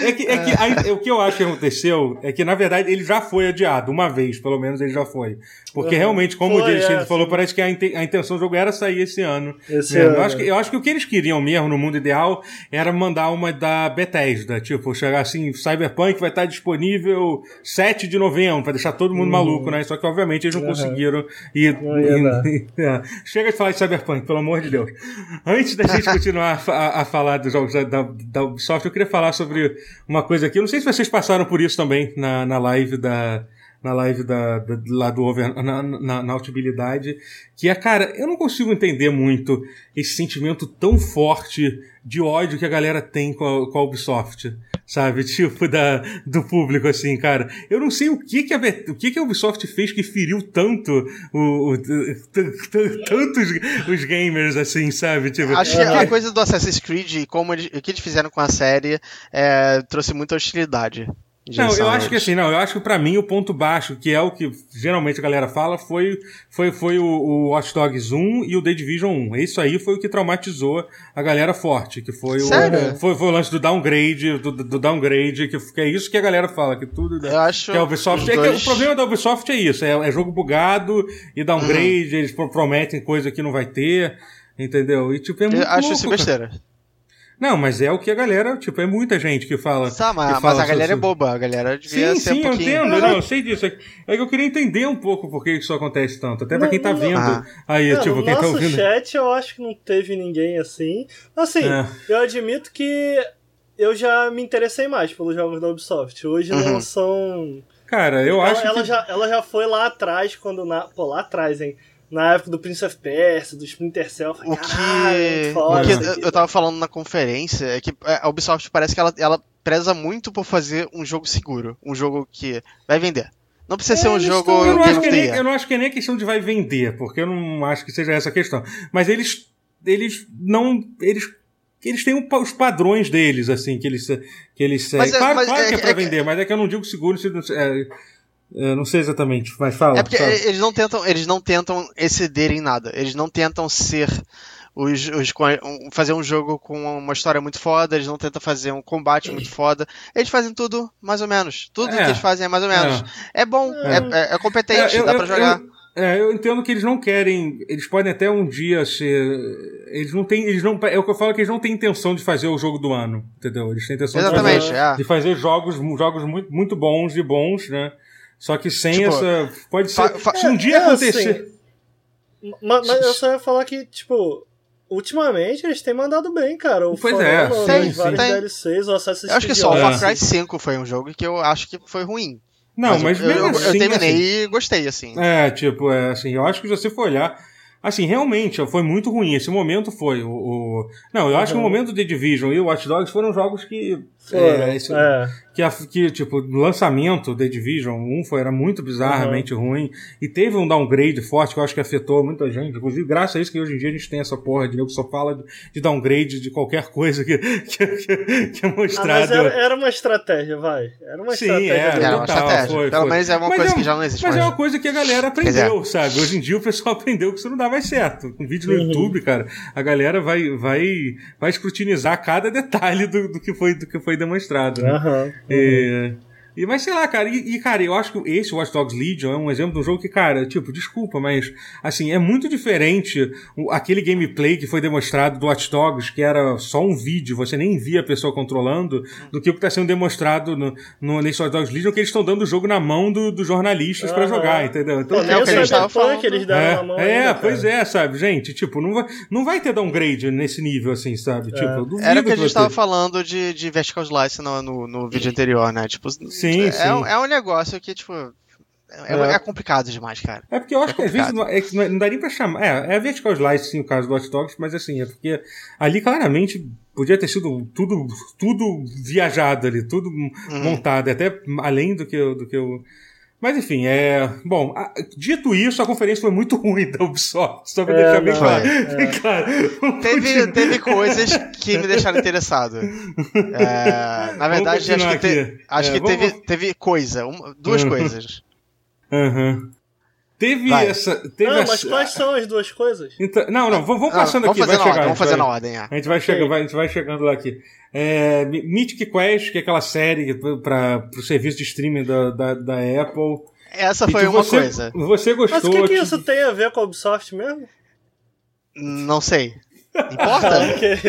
É que, é que aí, o que eu acho que aconteceu é que, na verdade, ele já foi adiado. Uma vez, pelo menos, ele já foi. Porque Uhum. realmente, como Foi, o Jason é, falou, parece que a, inte- a intenção do jogo era sair esse ano. Esse ano, eu, acho é. que, eu acho que o que eles queriam mesmo, no mundo ideal, era mandar uma da Bethesda. Tipo, chegar assim, Cyberpunk vai estar disponível 7 de novembro, pra deixar todo mundo maluco, né? Só que, obviamente, eles não Uhum. conseguiram. E, dar. e- [laughs] é. Chega de falar de Cyberpunk, pelo amor de Deus. Antes da gente continuar a, a falar dos jogos da, da, da Ubisoft, eu queria falar sobre uma coisa aqui. Eu não sei se vocês passaram por isso também na, na live da, na live da, da, lá do over, na, na, na que é, cara, eu não consigo entender muito esse sentimento tão forte de ódio que a galera tem com a, com a Ubisoft, sabe? [laughs] Tipo, da, do público, assim, cara. Eu não sei o que que a, o que que a Ubisoft fez que feriu tanto o, o tantos os gamers, assim, sabe? Tipo, Acho que a coisa do Assassin's Creed e como eles, o que eles fizeram com a série é, trouxe muita hostilidade. Não, eu acho que assim, não, eu acho que pra mim o ponto baixo, que é o que geralmente a galera fala, foi, foi, foi o, o Watch Dogs 1 e o The Division 1. Isso aí foi o que traumatizou a galera forte, que foi Sério? o. Foi, foi o lance do downgrade, do, do downgrade, que, que, é isso que a galera fala, que tudo. Eu acho que a Ubisoft. É dois... que o problema da Ubisoft é isso, é, é jogo bugado e downgrade, uhum. eles prometem coisa que não vai ter. Entendeu? E tipo, é muito. Eu acho louco, isso besteira. Cara. Não, mas é o que a galera, tipo, é muita gente que fala. Tá, mas, que fala mas a galera sobre... é boba, a galera devia sim, ser sim, um pouquinho... eu entendo, não, eu sei disso. É que eu queria entender um pouco por que isso acontece tanto, até pra quem tá vendo ah. aí, não, tipo, no quem tá nosso ouvindo. chat eu acho que não teve ninguém assim. Assim, é. eu admito que eu já me interessei mais pelos jogos da Ubisoft. Hoje Uhum. não são. Cara, eu ela, acho ela que. Já, ela já foi lá atrás, quando. Na... Pô, lá atrás, hein? Na época do Prince of Persia, do Splinter Cell. Eu falei, O que, "Caralho, foda o que eu- aqui." eu tava falando na conferência é que a Ubisoft parece que ela, ela preza muito por fazer um jogo seguro. Um jogo que vai vender. Não precisa ser um Eles jogo tão- Eu não, acho que nem, eu não acho que é nem a questão de vai vender, porque eu não acho que seja essa a questão. Mas eles, eles não. Eles, eles têm um os padrões deles, assim, que eles, que eles seguem. É- claro, mas claro é- que é pra é vender, mas é que eu não digo seguro. Se, é, é, não sei exatamente, mas fala. É porque fala. eles não tentam, eles não tentam exceder em nada. Eles não tentam ser os, os um- fazer um jogo com uma história muito foda, eles não tentam fazer um combate muito foda. Eles fazem tudo mais ou menos. Tudo É. que eles fazem é mais ou menos. É, bom, é, é- é competente, É, eu- dá pra eu- jogar. eu- é, eu entendo que eles não querem. Eles podem até um dia ser. Eles não têm. Eles não, é o que eu falo que eles não têm intenção de fazer o jogo do ano. Entendeu? Eles têm intenção de fazer, é. de fazer jogos, jogos muito, muito bons e bons, né? Só que sem Tipo, essa. Pode ser. fa- fa- se um dia É, acontecer. assim, Mas, mas eu só ia falar que, tipo, ultimamente eles têm mandado bem, cara. O Pois é, Honor, tem, os vários tem. DLCs, o Assassin's Eu acho que só o Far. Cry 5 foi um jogo que eu acho que foi ruim. Não, mas, eu, mesmo eu, eu assim, terminei assim, e gostei, assim. É, tipo, é assim, eu acho que se você for olhar. Assim, realmente, foi muito ruim. Esse momento foi. O, o- Não, eu acho que o Uhum. momento de The Division e o Watch Dogs foram jogos que. Foram, é, esse- é. Que, a- que, tipo, no lançamento The Division 1 foi, era muito bizarramente ruim. E teve um downgrade forte que eu acho que afetou muita gente. Inclusive, graças a isso que hoje em dia a gente tem essa porra de nego que só fala de, de downgrade de qualquer coisa que, [laughs] que, que, que é Ah, mas mostrado. era, era uma estratégia, vai. Era uma Sim, estratégia. era. deles. Era uma total, estratégia. foi, Pelo foi. menos é uma Mas coisa é que já não existe Mas mais. é uma coisa que a galera aprendeu, sabe? Hoje em dia o pessoal [laughs] aprendeu que isso não dá mais certo. Com vídeo no Uhum. YouTube, cara, a galera vai, vai, vai escrutinizar cada detalhe do, do, que, foi, do que foi demonstrado. né? Aham. É, e, mas sei lá, cara, e, e, cara, eu acho que esse Watch Dogs Legion é um exemplo de um jogo que, cara, tipo, desculpa, mas assim, é muito diferente o- aquele gameplay que foi demonstrado do Watch Dogs, que era só um vídeo, você nem via a pessoa controlando, do que o que está sendo demonstrado no, no, nesse Watch Dogs Legion, que eles estão dando o jogo na mão do- dos jornalistas pra Aham. jogar, entendeu? Então, Pô, é nem o o que a gente tava falando. eles deram na mão é, ainda, é, pois é, sabe, gente, tipo, não vai, não vai ter downgrade nesse nível, assim, sabe? Tipo, eu duvido Era o que a gente tava ter. falando de, de Vertical Slice no, no, no vídeo anterior, né? Tipo, Sim, é, sim. um- é um negócio que, tipo, é, É. é complicado demais, cara. É porque eu acho É que às vezes não, é não é- nem pra chamar. É, é vertical slice, sim, o caso do Watch Dogs, mas assim, é porque ali claramente podia ter sido tudo, tudo viajado ali, tudo Uhum. montado, até além do que, do que eu. Mas enfim, é. Bom, a- dito isso, a conferência foi muito [laughs] ruim da Ubisoft, só pra É, deixar bem não, claro. é. [laughs] Bem claro. Teve, teve coisas que me deixaram interessado. [laughs] É, na verdade, acho que, te- acho É, que vamos- teve, teve coisa, uma- duas Uhum. coisas. Aham. Teve Vai. essa. Teve Não, essa- mas quais são as duas coisas? Então, não, não, vamos, vamos Ah, passando vamos aqui. fazer vai na chegar, ordem, vamos vai- fazer na ordem, é. A gente vai, chegando, vai, a gente vai chegando lá aqui. É, My- Mythic Quest, que é aquela série para o serviço de streaming da, da, da Apple. Essa E foi uma você, coisa. Você gostou. Mas o que, que isso tem a ver com a Ubisoft mesmo? Não sei. Importa? [laughs] Ok.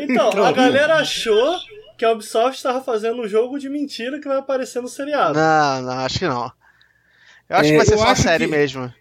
Então, a galera achou que a Ubisoft estava fazendo um jogo de mentira que vai aparecer no seriado. Não, não, acho que não. Eu acho É, que vai ser só a série que- mesmo.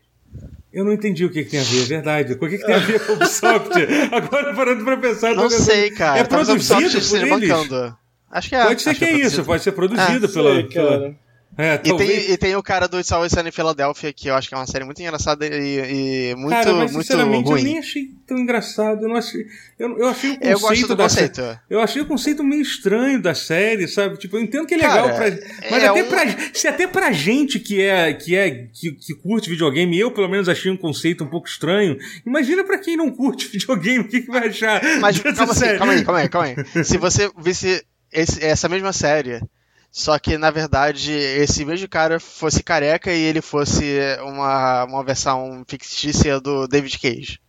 Eu não entendi o que, que tem a ver, é verdade. O que, que tem a ver com a Ubisoft? [laughs] Agora parando pra pensar. Não sei, cara. É produzido por esteja eles? bancando. Acho que é. Pode ser que é produzido. isso, pode ser produzido Não pela. sei, pela-. É, E tem, e tem o cara do It's Always Sunny Philadelphia, que eu acho que é uma série muito engraçada e, e muito, Cara, mas muito sinceramente ruim. eu nem achei tão engraçado. Eu, não achei, eu, eu achei o conceito Eu gosto do da conceito. série. Eu achei o conceito meio estranho da série, sabe? Tipo, eu entendo que é legal Cara, pra. Mas é até um- pra. Se até pra gente que é. que é. que, que curte videogame, eu pelo menos achei um conceito um pouco estranho. Imagina pra quem não curte [laughs] videogame, o que, que vai achar? Mas calma, assim, calma aí, calma aí, calma aí. Se você visse esse- essa mesma série, só que na verdade esse mesmo cara fosse careca e ele fosse uma, uma versão fictícia do David Cage.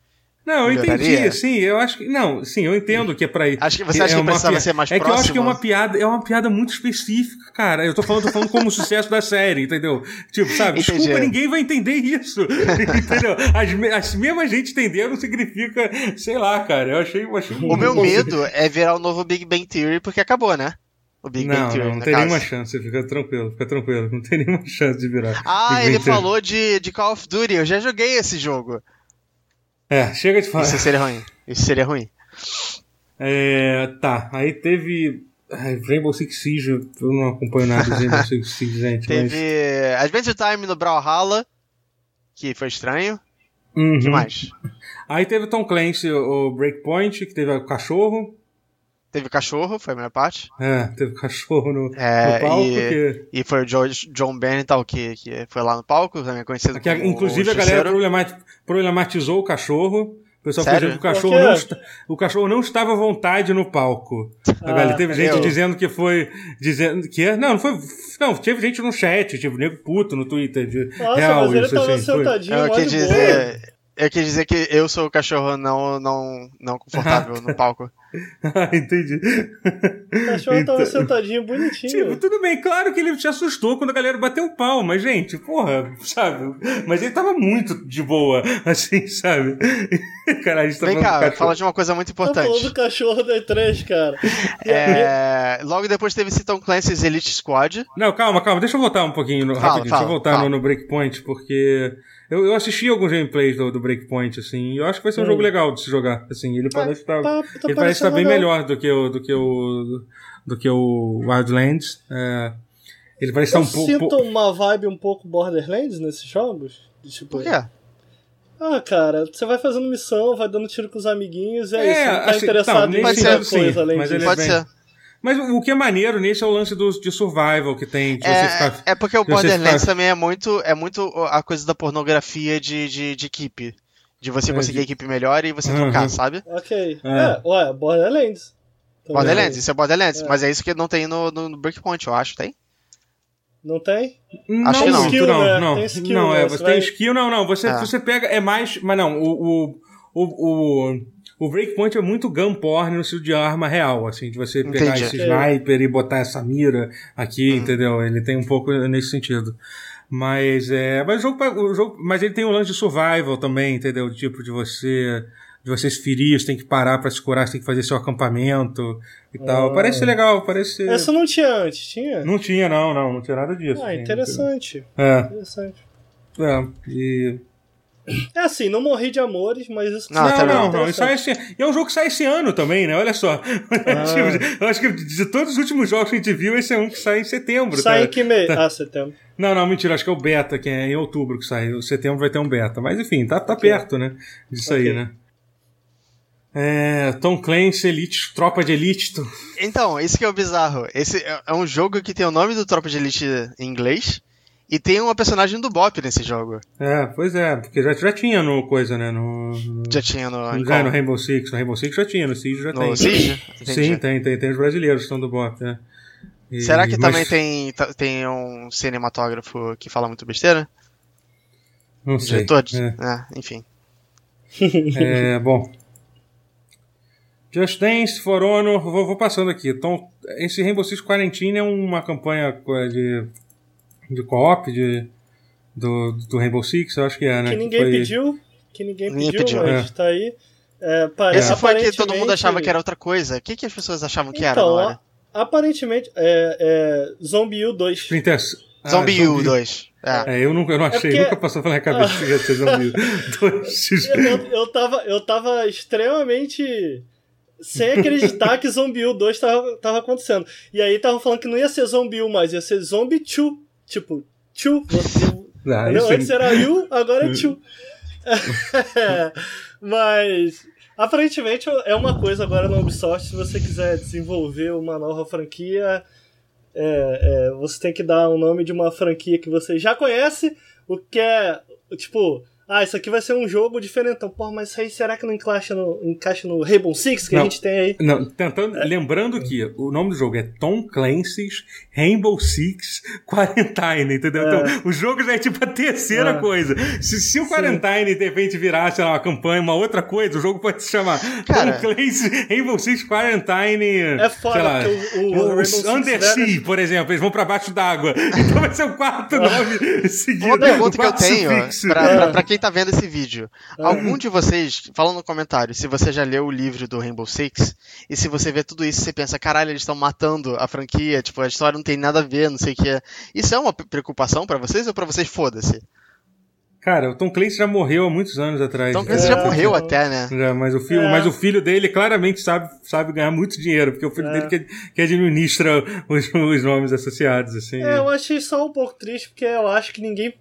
Não, eu entendi, sim, eu acho que. Não, sim, eu entendo que é pra ir. Acho que você acha que uma precisava pia- ser mais É que eu acho que é próximo? uma piada, é uma piada muito específica, cara. Eu tô falando, tô falando como o [laughs] sucesso da série, entendeu? Tipo, sabe, Entendi. desculpa, ninguém vai entender isso. [laughs] entendeu? As, me- as mesmas gente entender não significa, sei lá, cara. Eu achei, achei O meu medo é virar o novo Big Bang Theory porque acabou, né? O Big Não, Bang Theory, não, não tem caso. nenhuma chance, fica tranquilo, fica tranquilo. Não tem nenhuma [laughs] chance de virar. Ah, Big ele falou de, de Call of Duty, eu já joguei esse jogo. É, chega de falar. Isso seria ruim. Isso seria ruim. É, tá, aí teve. Ai, Rainbow Six Siege, eu não acompanho nada de Rainbow [laughs] Six Siege, gente. mas- Teve Adventure Time no Brawlhalla, que foi estranho. Uhum. que mais? Aí teve Tom Clancy, o Breakpoint, que teve o cachorro. Teve Cachorro, foi a minha parte. É, teve cachorro no, É, no palco. e- Que, E foi o George, John Bernthal que, que foi lá no palco, também conhecido que, como inclusive o a galera problematizou o cachorro. O pessoal foi Sério? que o cachorro, não, o cachorro não estava à vontade no palco. A galera, teve gente eu- dizendo que foi. Dizendo que. Não, não foi. Não, teve gente no chat, tipo, nego puto no Twitter. De, Nossa, real, mas ele isso, tava assim, foi. sentadinho, Eu quis boa. dizer. Eu quis dizer que eu sou o cachorro não, não, não confortável [laughs] no palco. Ah, [laughs] Entendi. O cachorro tava Então- sentadinho, bonitinho. Tipo, tudo bem, claro que ele te assustou quando a galera bateu o pau, mas, gente, porra, sabe? Mas ele tava muito de boa, [laughs] assim, sabe? [laughs] Cara, a gente tá Vem cá, fala de uma coisa muito Tá falando importante. do cachorro da E3, cara. E É, logo depois teve esse Tom Clancy's Elite Squad. Não, calma, calma, deixa eu voltar um pouquinho, no, Fala, rapidinho, fala, deixa eu voltar fala. no, no Breakpoint, porque eu, eu assisti alguns gameplays do, do Breakpoint, assim, e eu acho que vai ser um Hum. jogo legal de se jogar, assim, ele parece estar... tá- tá ele parece parecendo estar bem legal. melhor do que o, do que o, do que o Wildlands, é, ele parece estar Eu um pouco... sinto uma vibe um pouco Borderlands nesses jogos. De, Tipo, Por quê? ah, cara, você vai fazendo missão, vai dando tiro com os amiguinhos, é, É, isso. Não tá assim, interessado não, em muita sentido, coisa sim, além mas disso. ele é Pode bem- ser. Mas o que é maneiro nesse é o lance do, de survival que tem, de você ficar... É, é porque o Borderlands ficar- também é muito, é muito a coisa da pornografia de, de, de equipe. De você É, conseguir de- a equipe melhor e você Uhum. trocar, sabe? Ok. É. É, ué, Borderlands. Também. Borderlands, isso é Borderlands. É. Mas é isso que não tem no, no, Breakpoint, eu acho, tem? Não tem? Acho que não. Skill, não, né? não, Tem skill, não, né? é, Você você vai- tem skill, não, não, você, Ah. você pega, é mais, mas não, o, o, o, o, o Breakpoint é muito gun porn no estilo de arma real, assim, de você pegar Entendi. esse Ok. sniper e botar essa mira aqui, Hum. entendeu? Ele tem um pouco nesse sentido. Mas é, mas o jogo, o jogo, mas ele tem um lance de survival também, entendeu? Tipo de você de você se ferir, você tem que parar pra se curar, você tem que fazer seu acampamento e tal. Ah. Parece ser legal, parece ser... Essa não tinha antes, tinha? Não tinha, não, não, não tinha nada disso. Ah, assim, interessante. É, Interessante. é, e... É assim, não morri de amores, mas isso Não, Não, tá não, bem. não, isso sai esse, e é um jogo que sai esse ano também, né? Olha só. [laughs] Tipo, eu acho que de todos os últimos jogos que a gente viu, esse é um que sai em setembro. Sai tá? em que mês? Ah, setembro. Não, não, mentira, acho que é o beta, que é em outubro que sai. O setembro vai ter um beta. Mas enfim, tá, tá perto, né? Disso aí, Ok. né? É, Tom Clancy, Elite, Tropa de Elite. Então, esse que é o bizarro. Esse é é um jogo que tem o nome do Tropa de Elite em inglês e tem uma personagem do Bop nesse jogo. É, pois é, porque já, já tinha no coisa, né? No, no, Já tinha no. em já no Rainbow Six. No Rainbow Six já tinha, no Siege já tem. No Siege? Entendi. Sim, tem, tem, tem os brasileiros que estão do Bop, né? E- Será que mas- também tem, tem um cinematógrafo que fala muito besteira? Não sei. Diretor? É. É, enfim. [laughs] É, bom. Just Dance, For Honor, vou, vou passando aqui. Então, esse Rainbow Six Quarantine é uma campanha co- de, de co-op de, do, do Rainbow Six, eu acho que é, né? Que ninguém foi- pediu. Que ninguém, Ninguém pediu, pediu. mas É. tá aí. É, parece, Esse foi que todo mundo aparentemente- achava que era outra coisa. O que, que as pessoas achavam que era Então, na hora? a- aparentemente, é, é Zombie U 2. Splinter ah, Zombie U 2. É. É, eu, nunca, eu não achei, porque- nunca passou pela minha cabeça que ia ser Zombie U 2. [laughs] Eu, eu, tava, eu tava extremamente sem acreditar que Zombie U 2 tava, tava acontecendo. E aí tava falando que não ia ser Zombie U mais, ia ser Zombie 2. Tipo, Chu. Você, [laughs] Ah, entendeu? isso- Antes era Yu, agora é Chu. [laughs] Mas aparentemente é uma coisa agora na Ubisoft, se você quiser desenvolver uma nova franquia, é, é, você tem que dar o nome de uma franquia que você já conhece, o que é tipo, ah, isso aqui vai ser um jogo diferentão. Pô, mas isso aí será que não encaixa no, encaixa no Rainbow Six que Não. a gente tem aí? Não, tentando, lembrando que o nome do jogo é Tom Clancy's Rainbow Six Quarantine, entendeu? É. Então, o jogo já é tipo a terceira É. coisa. Se, se o Quarantine de repente virar, sei lá, uma campanha, uma outra coisa, o jogo pode se chamar Cara. Tom Clancy's Rainbow Six Quarantine. É foda, sei lá, porque o- o o, Six Undersea, por exemplo, eles vão pra baixo d'água. [laughs] Então vai ser o quarto nome seguido. Uma pergunta que eu tenho, pra, pra, pra quem tá vendo esse vídeo. Algum de vocês, fala no comentário, se você já leu o livro do Rainbow Six, e se você vê tudo isso, você pensa, caralho, eles estão matando a franquia, tipo, a história não tem nada a ver, não sei o que é. Isso é uma pre- preocupação pra vocês ou pra vocês foda-se? Cara, o Tom Clancy já morreu há muitos anos atrás. Então, É, você já morreu até, né? Já, mas, o filho, É. mas o filho dele claramente sabe, sabe ganhar muito dinheiro, porque é o filho É. dele que, que administra os, [laughs] os nomes associados, assim. É, eu achei só um pouco triste, porque eu acho que ninguém.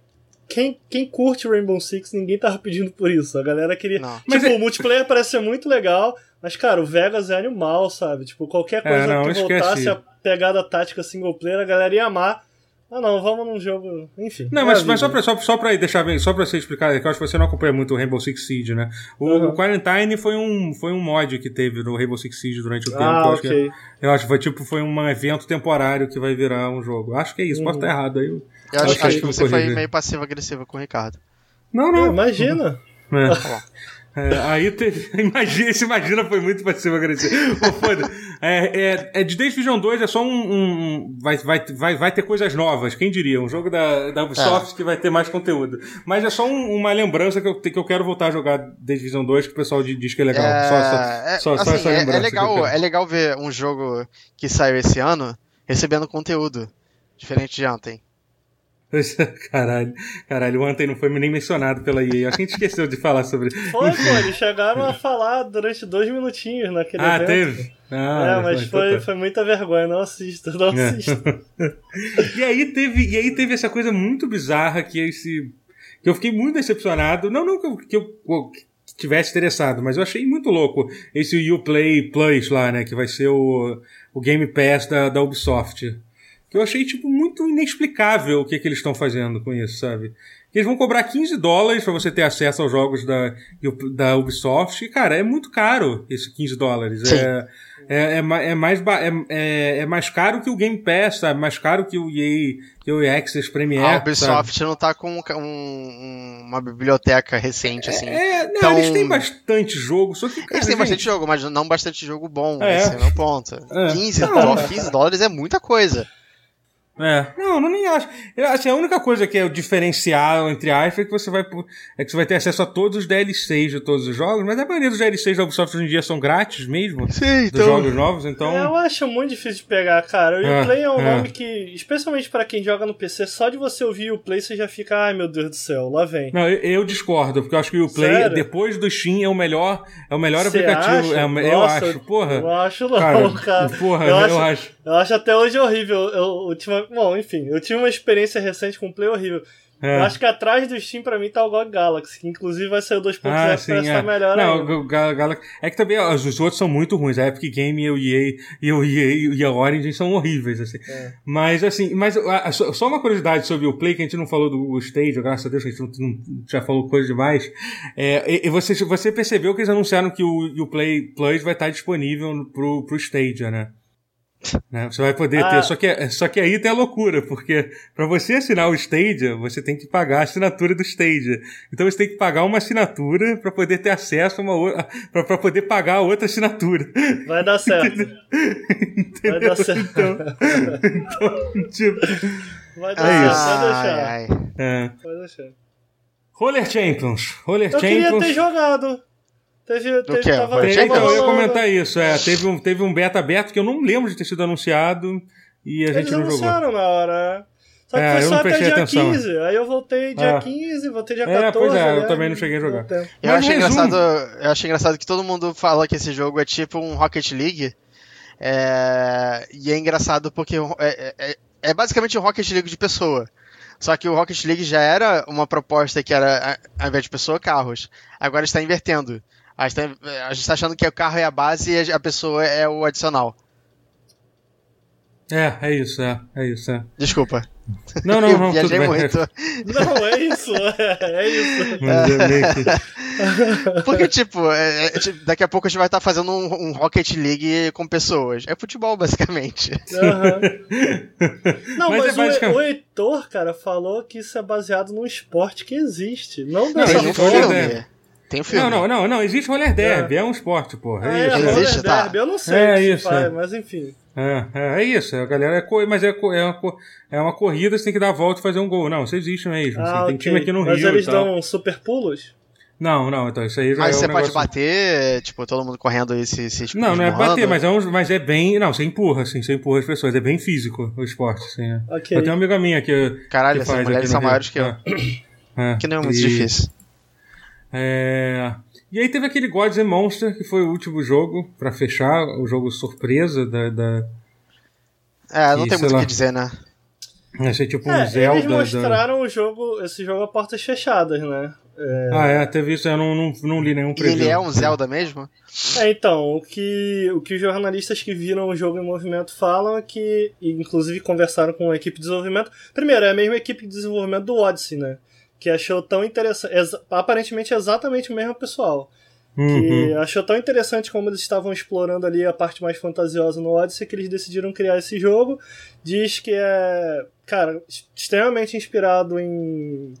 Quem, quem curte Rainbow Six, ninguém tava pedindo por isso. A galera queria. Não. Mas tipo, é- o multiplayer parece ser muito legal, mas, cara, o Vegas é animal, sabe? Tipo, qualquer coisa É, não, que voltasse a pegada tática single player, a galera ia amar. Ah, não, vamos num jogo. Enfim. Não, é mas, a mas só, pra, só, só pra deixar bem, só pra você explicar, que eu acho que você não acompanha muito o Rainbow Six Siege, né? O, Uhum. o Quarantine foi um, foi um mod que teve no Rainbow Six Siege durante o tempo. Ah, eu, acho que, ok. eu acho que foi tipo, foi um evento temporário que vai virar um jogo. Acho que é isso, posso Uhum. estar errado aí. eu- Eu acho, acho que me você foi meio passivo-agressivo com o Ricardo. Não, É, não. imagina. É. É, aí teve. [laughs] Imagina, esse imagina foi muito passivo agressivo. Ô, foda. É, é, é de The Division 2 é só um. um- vai, vai, vai, vai ter coisas novas, quem diria? Um jogo da, da Ubisoft que vai ter mais conteúdo. Mas é só um- uma lembrança que eu, que eu quero voltar a jogar The Division 2, que o pessoal di- diz que é legal. É, só, só, é, só, só assim, essa é- lembrança. é, que legal, é legal ver um jogo que saiu esse ano recebendo conteúdo. Diferente de ontem. [laughs] Caralho, caralho, ontem não foi nem mencionado pela EA. Acho que a gente esqueceu de falar sobre. [laughs] Foi, pô, eles chegaram a falar durante dois minutinhos naquele Ah, evento. teve? Ah, é, mas então foi, tá. foi muita vergonha, não assista, não É. assista. [laughs] E aí teve, e aí teve essa coisa muito bizarra que esse que eu fiquei muito decepcionado, não não que eu, que eu que tivesse interessado, mas eu achei muito louco esse Uplay Plus lá, né, que vai ser o, o Game Pass da, da Ubisoft. Que eu achei tipo muito inexplicável o que que eles estão fazendo com isso, sabe? Que eles vão cobrar 15 dólares pra você ter acesso aos jogos da, da Ubisoft. E, cara, é muito caro esse 15 dólares. Sim. É, é, é, é mais, é, é, é mais caro que o Game Pass, sabe? Mais caro que o EA, que o EA Access Premier. a sabe? Ubisoft não tá com um- um- uma biblioteca recente, assim. É, não, Então- eles têm bastante jogo, só que, cara, Eles têm gente, bastante jogo, mas não bastante jogo bom. É. Esse é o meu ponto. É. 15, Não. dó- 15 dólares é muita coisa. É, não, não nem acho. Eu, assim, a única coisa que é o diferencial, entre aspas, é que você vai, é que você vai ter acesso a todos os DLCs de todos os jogos, mas a maioria dos DLCs da Ubisoft hoje em dia são grátis mesmo, Sim, dos jogos novos, então... É, eu acho muito difícil de pegar, cara. O É, Uplay é um é. nome que, especialmente pra quem joga no PC, só de você ouvir o Uplay você já fica, ai meu Deus do céu, lá vem. Não, eu, eu discordo, porque eu acho que o Play, Sério? depois do Steam, é o melhor, é o melhor Você aplicativo. acha? é o- eu Nossa, acho, porra. Eu acho não, Cara, cara. porra, eu, eu acho, acho. eu acho até hoje horrível. Eu, ultima... Bom, enfim, eu tive uma experiência recente com o Play horrível. É. Eu acho que atrás do Steam pra mim tá o GOG Galaxy, que inclusive vai sair o 2.0 Ah, sim, parece é. melhor Não, ainda. o Gal- Gal- é que também ó, os os outros são muito ruins. A Epic Game e o EA e o EA e a Origin são horríveis, assim. É. Mas, assim, mas a- a- só uma curiosidade sobre o Play, que a gente não falou do Stage, graças a Deus, que a gente não, não- já falou coisa demais. É, e, você, você percebeu que eles anunciaram que o, o Play Plus vai estar disponível pro, pro Stadia, né? [laughs] Né? Você vai poder Ah. ter, só que, só que aí tem a loucura, porque para você assinar o Stadia, você tem que pagar a assinatura do Stadia. Então você tem que pagar uma assinatura para poder ter acesso a uma outra, para poder pagar a outra assinatura. Vai dar certo. [laughs] Vai dar certo. Então, então tipo, Vai dar É certo, isso. pode deixar. Ai, ai. é. Pode deixar. Roller Champions. Roller Eu queria Champions. ter jogado. Teve, teve, quê? tava, tava então, eu ia comentar isso. É, teve, um, teve um beta aberto que eu não lembro de ter sido anunciado e a gente Eles não jogou. anunciaram na hora. Só que É, foi eu só até dia atenção. 15. Aí eu voltei dia Ah. 15, voltei dia É, 14. pois é, eu aliás, também não cheguei a jogar. Eu Mas achei engraçado, eu achei engraçado que todo mundo fala que esse jogo é tipo um Rocket League. É, e é engraçado porque é, é- é- é basicamente o Rocket League de pessoa. Só que o Rocket League já era uma proposta que era, ao invés de pessoa, carros. Agora está invertendo. A gente está achando que o carro é a base e a pessoa é o adicional. É, é isso, é, é isso, é. Desculpa. Não, não, [laughs] não, bem. Muito. [laughs] Não, é isso, é, é isso. [laughs] É Porque, tipo, é, é, tipo, daqui a pouco a gente vai estar fazendo um, um, Rocket League com pessoas. É futebol, basicamente. Uhum. Não, mas, mas é o, o, Heitor, cara, falou que isso é baseado num esporte que existe. Não dessa não, forma. Tem um filme. Não, não, não, não. Existe roller derby, é, é um esporte, porra. É, é isso. Existe, tá. derby, eu não sei é isso, faz, é. mas enfim. É, é, é, isso, a galera é, mas é, é, uma, é uma corrida, você tem que dar a volta e fazer um gol. Não, isso existe mesmo. Ah, tem time aqui no mas Rio. Mas eles dão super pulos? Não, não, então isso aí já Mas é você um pode negócio... bater, tipo, todo mundo correndo e se, se Não, não é bater, mas é, um, mas é bem. Não, você empurra, assim, você empurra as pessoas. É bem físico o esporte, assim. É. Okay. Eu tenho uma amiga minha que. Caralho, que essas mulheres são maiores que eu. É. Que não é muito e... difícil. É. E aí teve aquele Gods and Monster, que foi o último jogo, para fechar, o jogo surpresa da. da... É, não tem muito o que dizer, né? Achei tipo um é, Zelda. Eles mostraram da... o jogo, esse jogo a portas fechadas, né? É... Ah, é, teve isso, eu não, não, não li nenhum preview. E ele é um Zelda mesmo? É, então, o que, o que os jornalistas que viram o jogo em movimento falam é que, inclusive conversaram com a equipe de desenvolvimento. Primeiro, é a mesma equipe de desenvolvimento do Odyssey, né? Que achou tão interessante, aparentemente exatamente o mesmo pessoal. Uhum. Que achou tão interessante como eles estavam explorando ali a parte mais fantasiosa no Odyssey que eles decidiram criar esse jogo. Diz que é, cara, extremamente inspirado em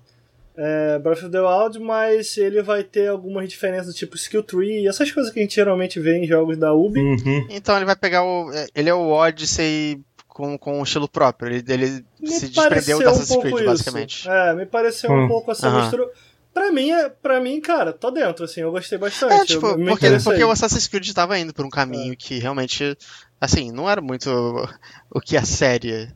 é, Breath of the Wild, mas ele vai ter algumas diferenças, tipo skill tree, essas coisas que a gente geralmente vê em jogos da Ubi. Uhum. Então ele vai pegar o. Ele é o Odyssey com, com um estilo próprio. Ele, ele se desprendeu da Assassin's Creed, basicamente. É, me pareceu um hum. pouco essa uhum. mistura. Pra mim, é, pra mim, cara, tô dentro, assim, eu gostei bastante. É, tipo, eu, porque, porque o Assassin's Creed tava indo por um caminho é. que realmente, assim, não era muito o que a série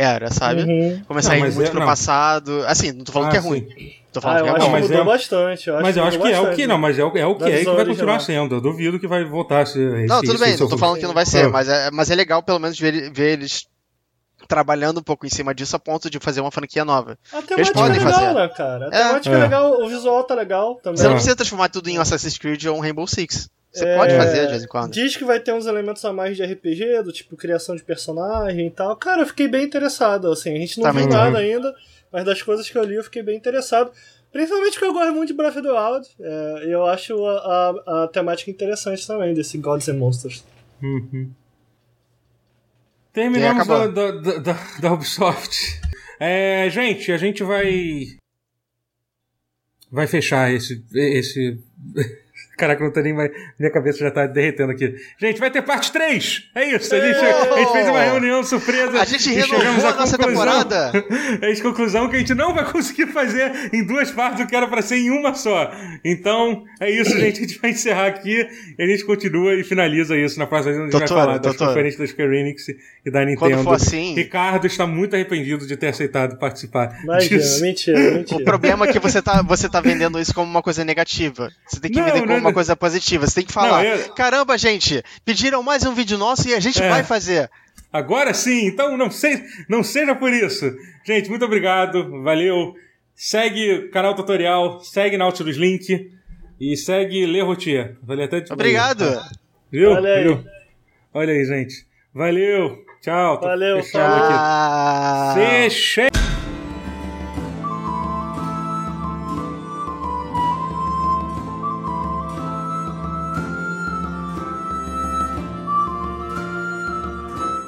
era, sabe? Uhum. Começar não, a ir muito é, pro não. passado. Assim, não tô falando ah, que é ruim. Sim. Tô falando ah, que é bom. Mas mudou é... bastante. Eu mas eu acho que bastante, é o que, não, mas é o, é o que é que vai continuar sendo. Eu duvido que vai voltar a ser. Não, tudo bem, não tô falando que não vai ser, mas é, mas é legal pelo menos ver, ver eles trabalhando um pouco em cima disso a ponto de fazer uma franquia nova. A temática é legal, fazer. né, cara? A é. temática é. é legal, o visual tá legal também. Você não precisa transformar tudo em Assassin's Creed ou um Rainbow Six. Você é, pode fazer de vez em quando. Diz que vai ter uns elementos a mais de RPG, do tipo criação de personagem e tal. Cara, eu fiquei bem interessado, assim. A gente não Também viu nada ainda, mas das coisas que eu li eu fiquei bem interessado. Principalmente porque eu gosto muito de Breath of the Wild. É, eu acho a, a, a, temática interessante também, desse Gods and Monsters. Uhum. Terminamos da, da, da, da, Ubisoft. É, gente, a gente vai. Vai fechar esse. esse Caraca, não tô nem mais. Minha cabeça já tá derretendo aqui. Gente, vai ter parte 3! É isso! A gente, a gente fez uma reunião surpresa. A gente renovou a nossa temporada! [laughs] É a conclusão que a gente não vai conseguir fazer em duas partes o que era pra ser em uma só. Então, é isso, gente. A gente vai encerrar aqui e a gente continua e finaliza isso. Na próxima vez a gente doutor, vai falar doutor. das conferências da Square Enix e da Nintendo. Quando for assim... Ricardo está muito arrependido de ter aceitado participar. Imagina, mentira, [laughs] mentira. O problema é que você tá, você tá vendendo isso como uma coisa negativa. Você tem que não, vender como não, uma coisa positiva. Você tem que falar: não, eu... caramba, gente, pediram mais um vídeo nosso e a gente é. vai fazer. Agora sim, então não, sei, não seja por isso. Gente, muito obrigado, valeu. Segue o canal tutorial, segue Nautilus Link e segue Le Rotier. Valeu até de Obrigado. Viu? Olha aí. Viu? Olha aí, gente. Valeu. Tchau. Valeu. Fechado aqui. Fechei.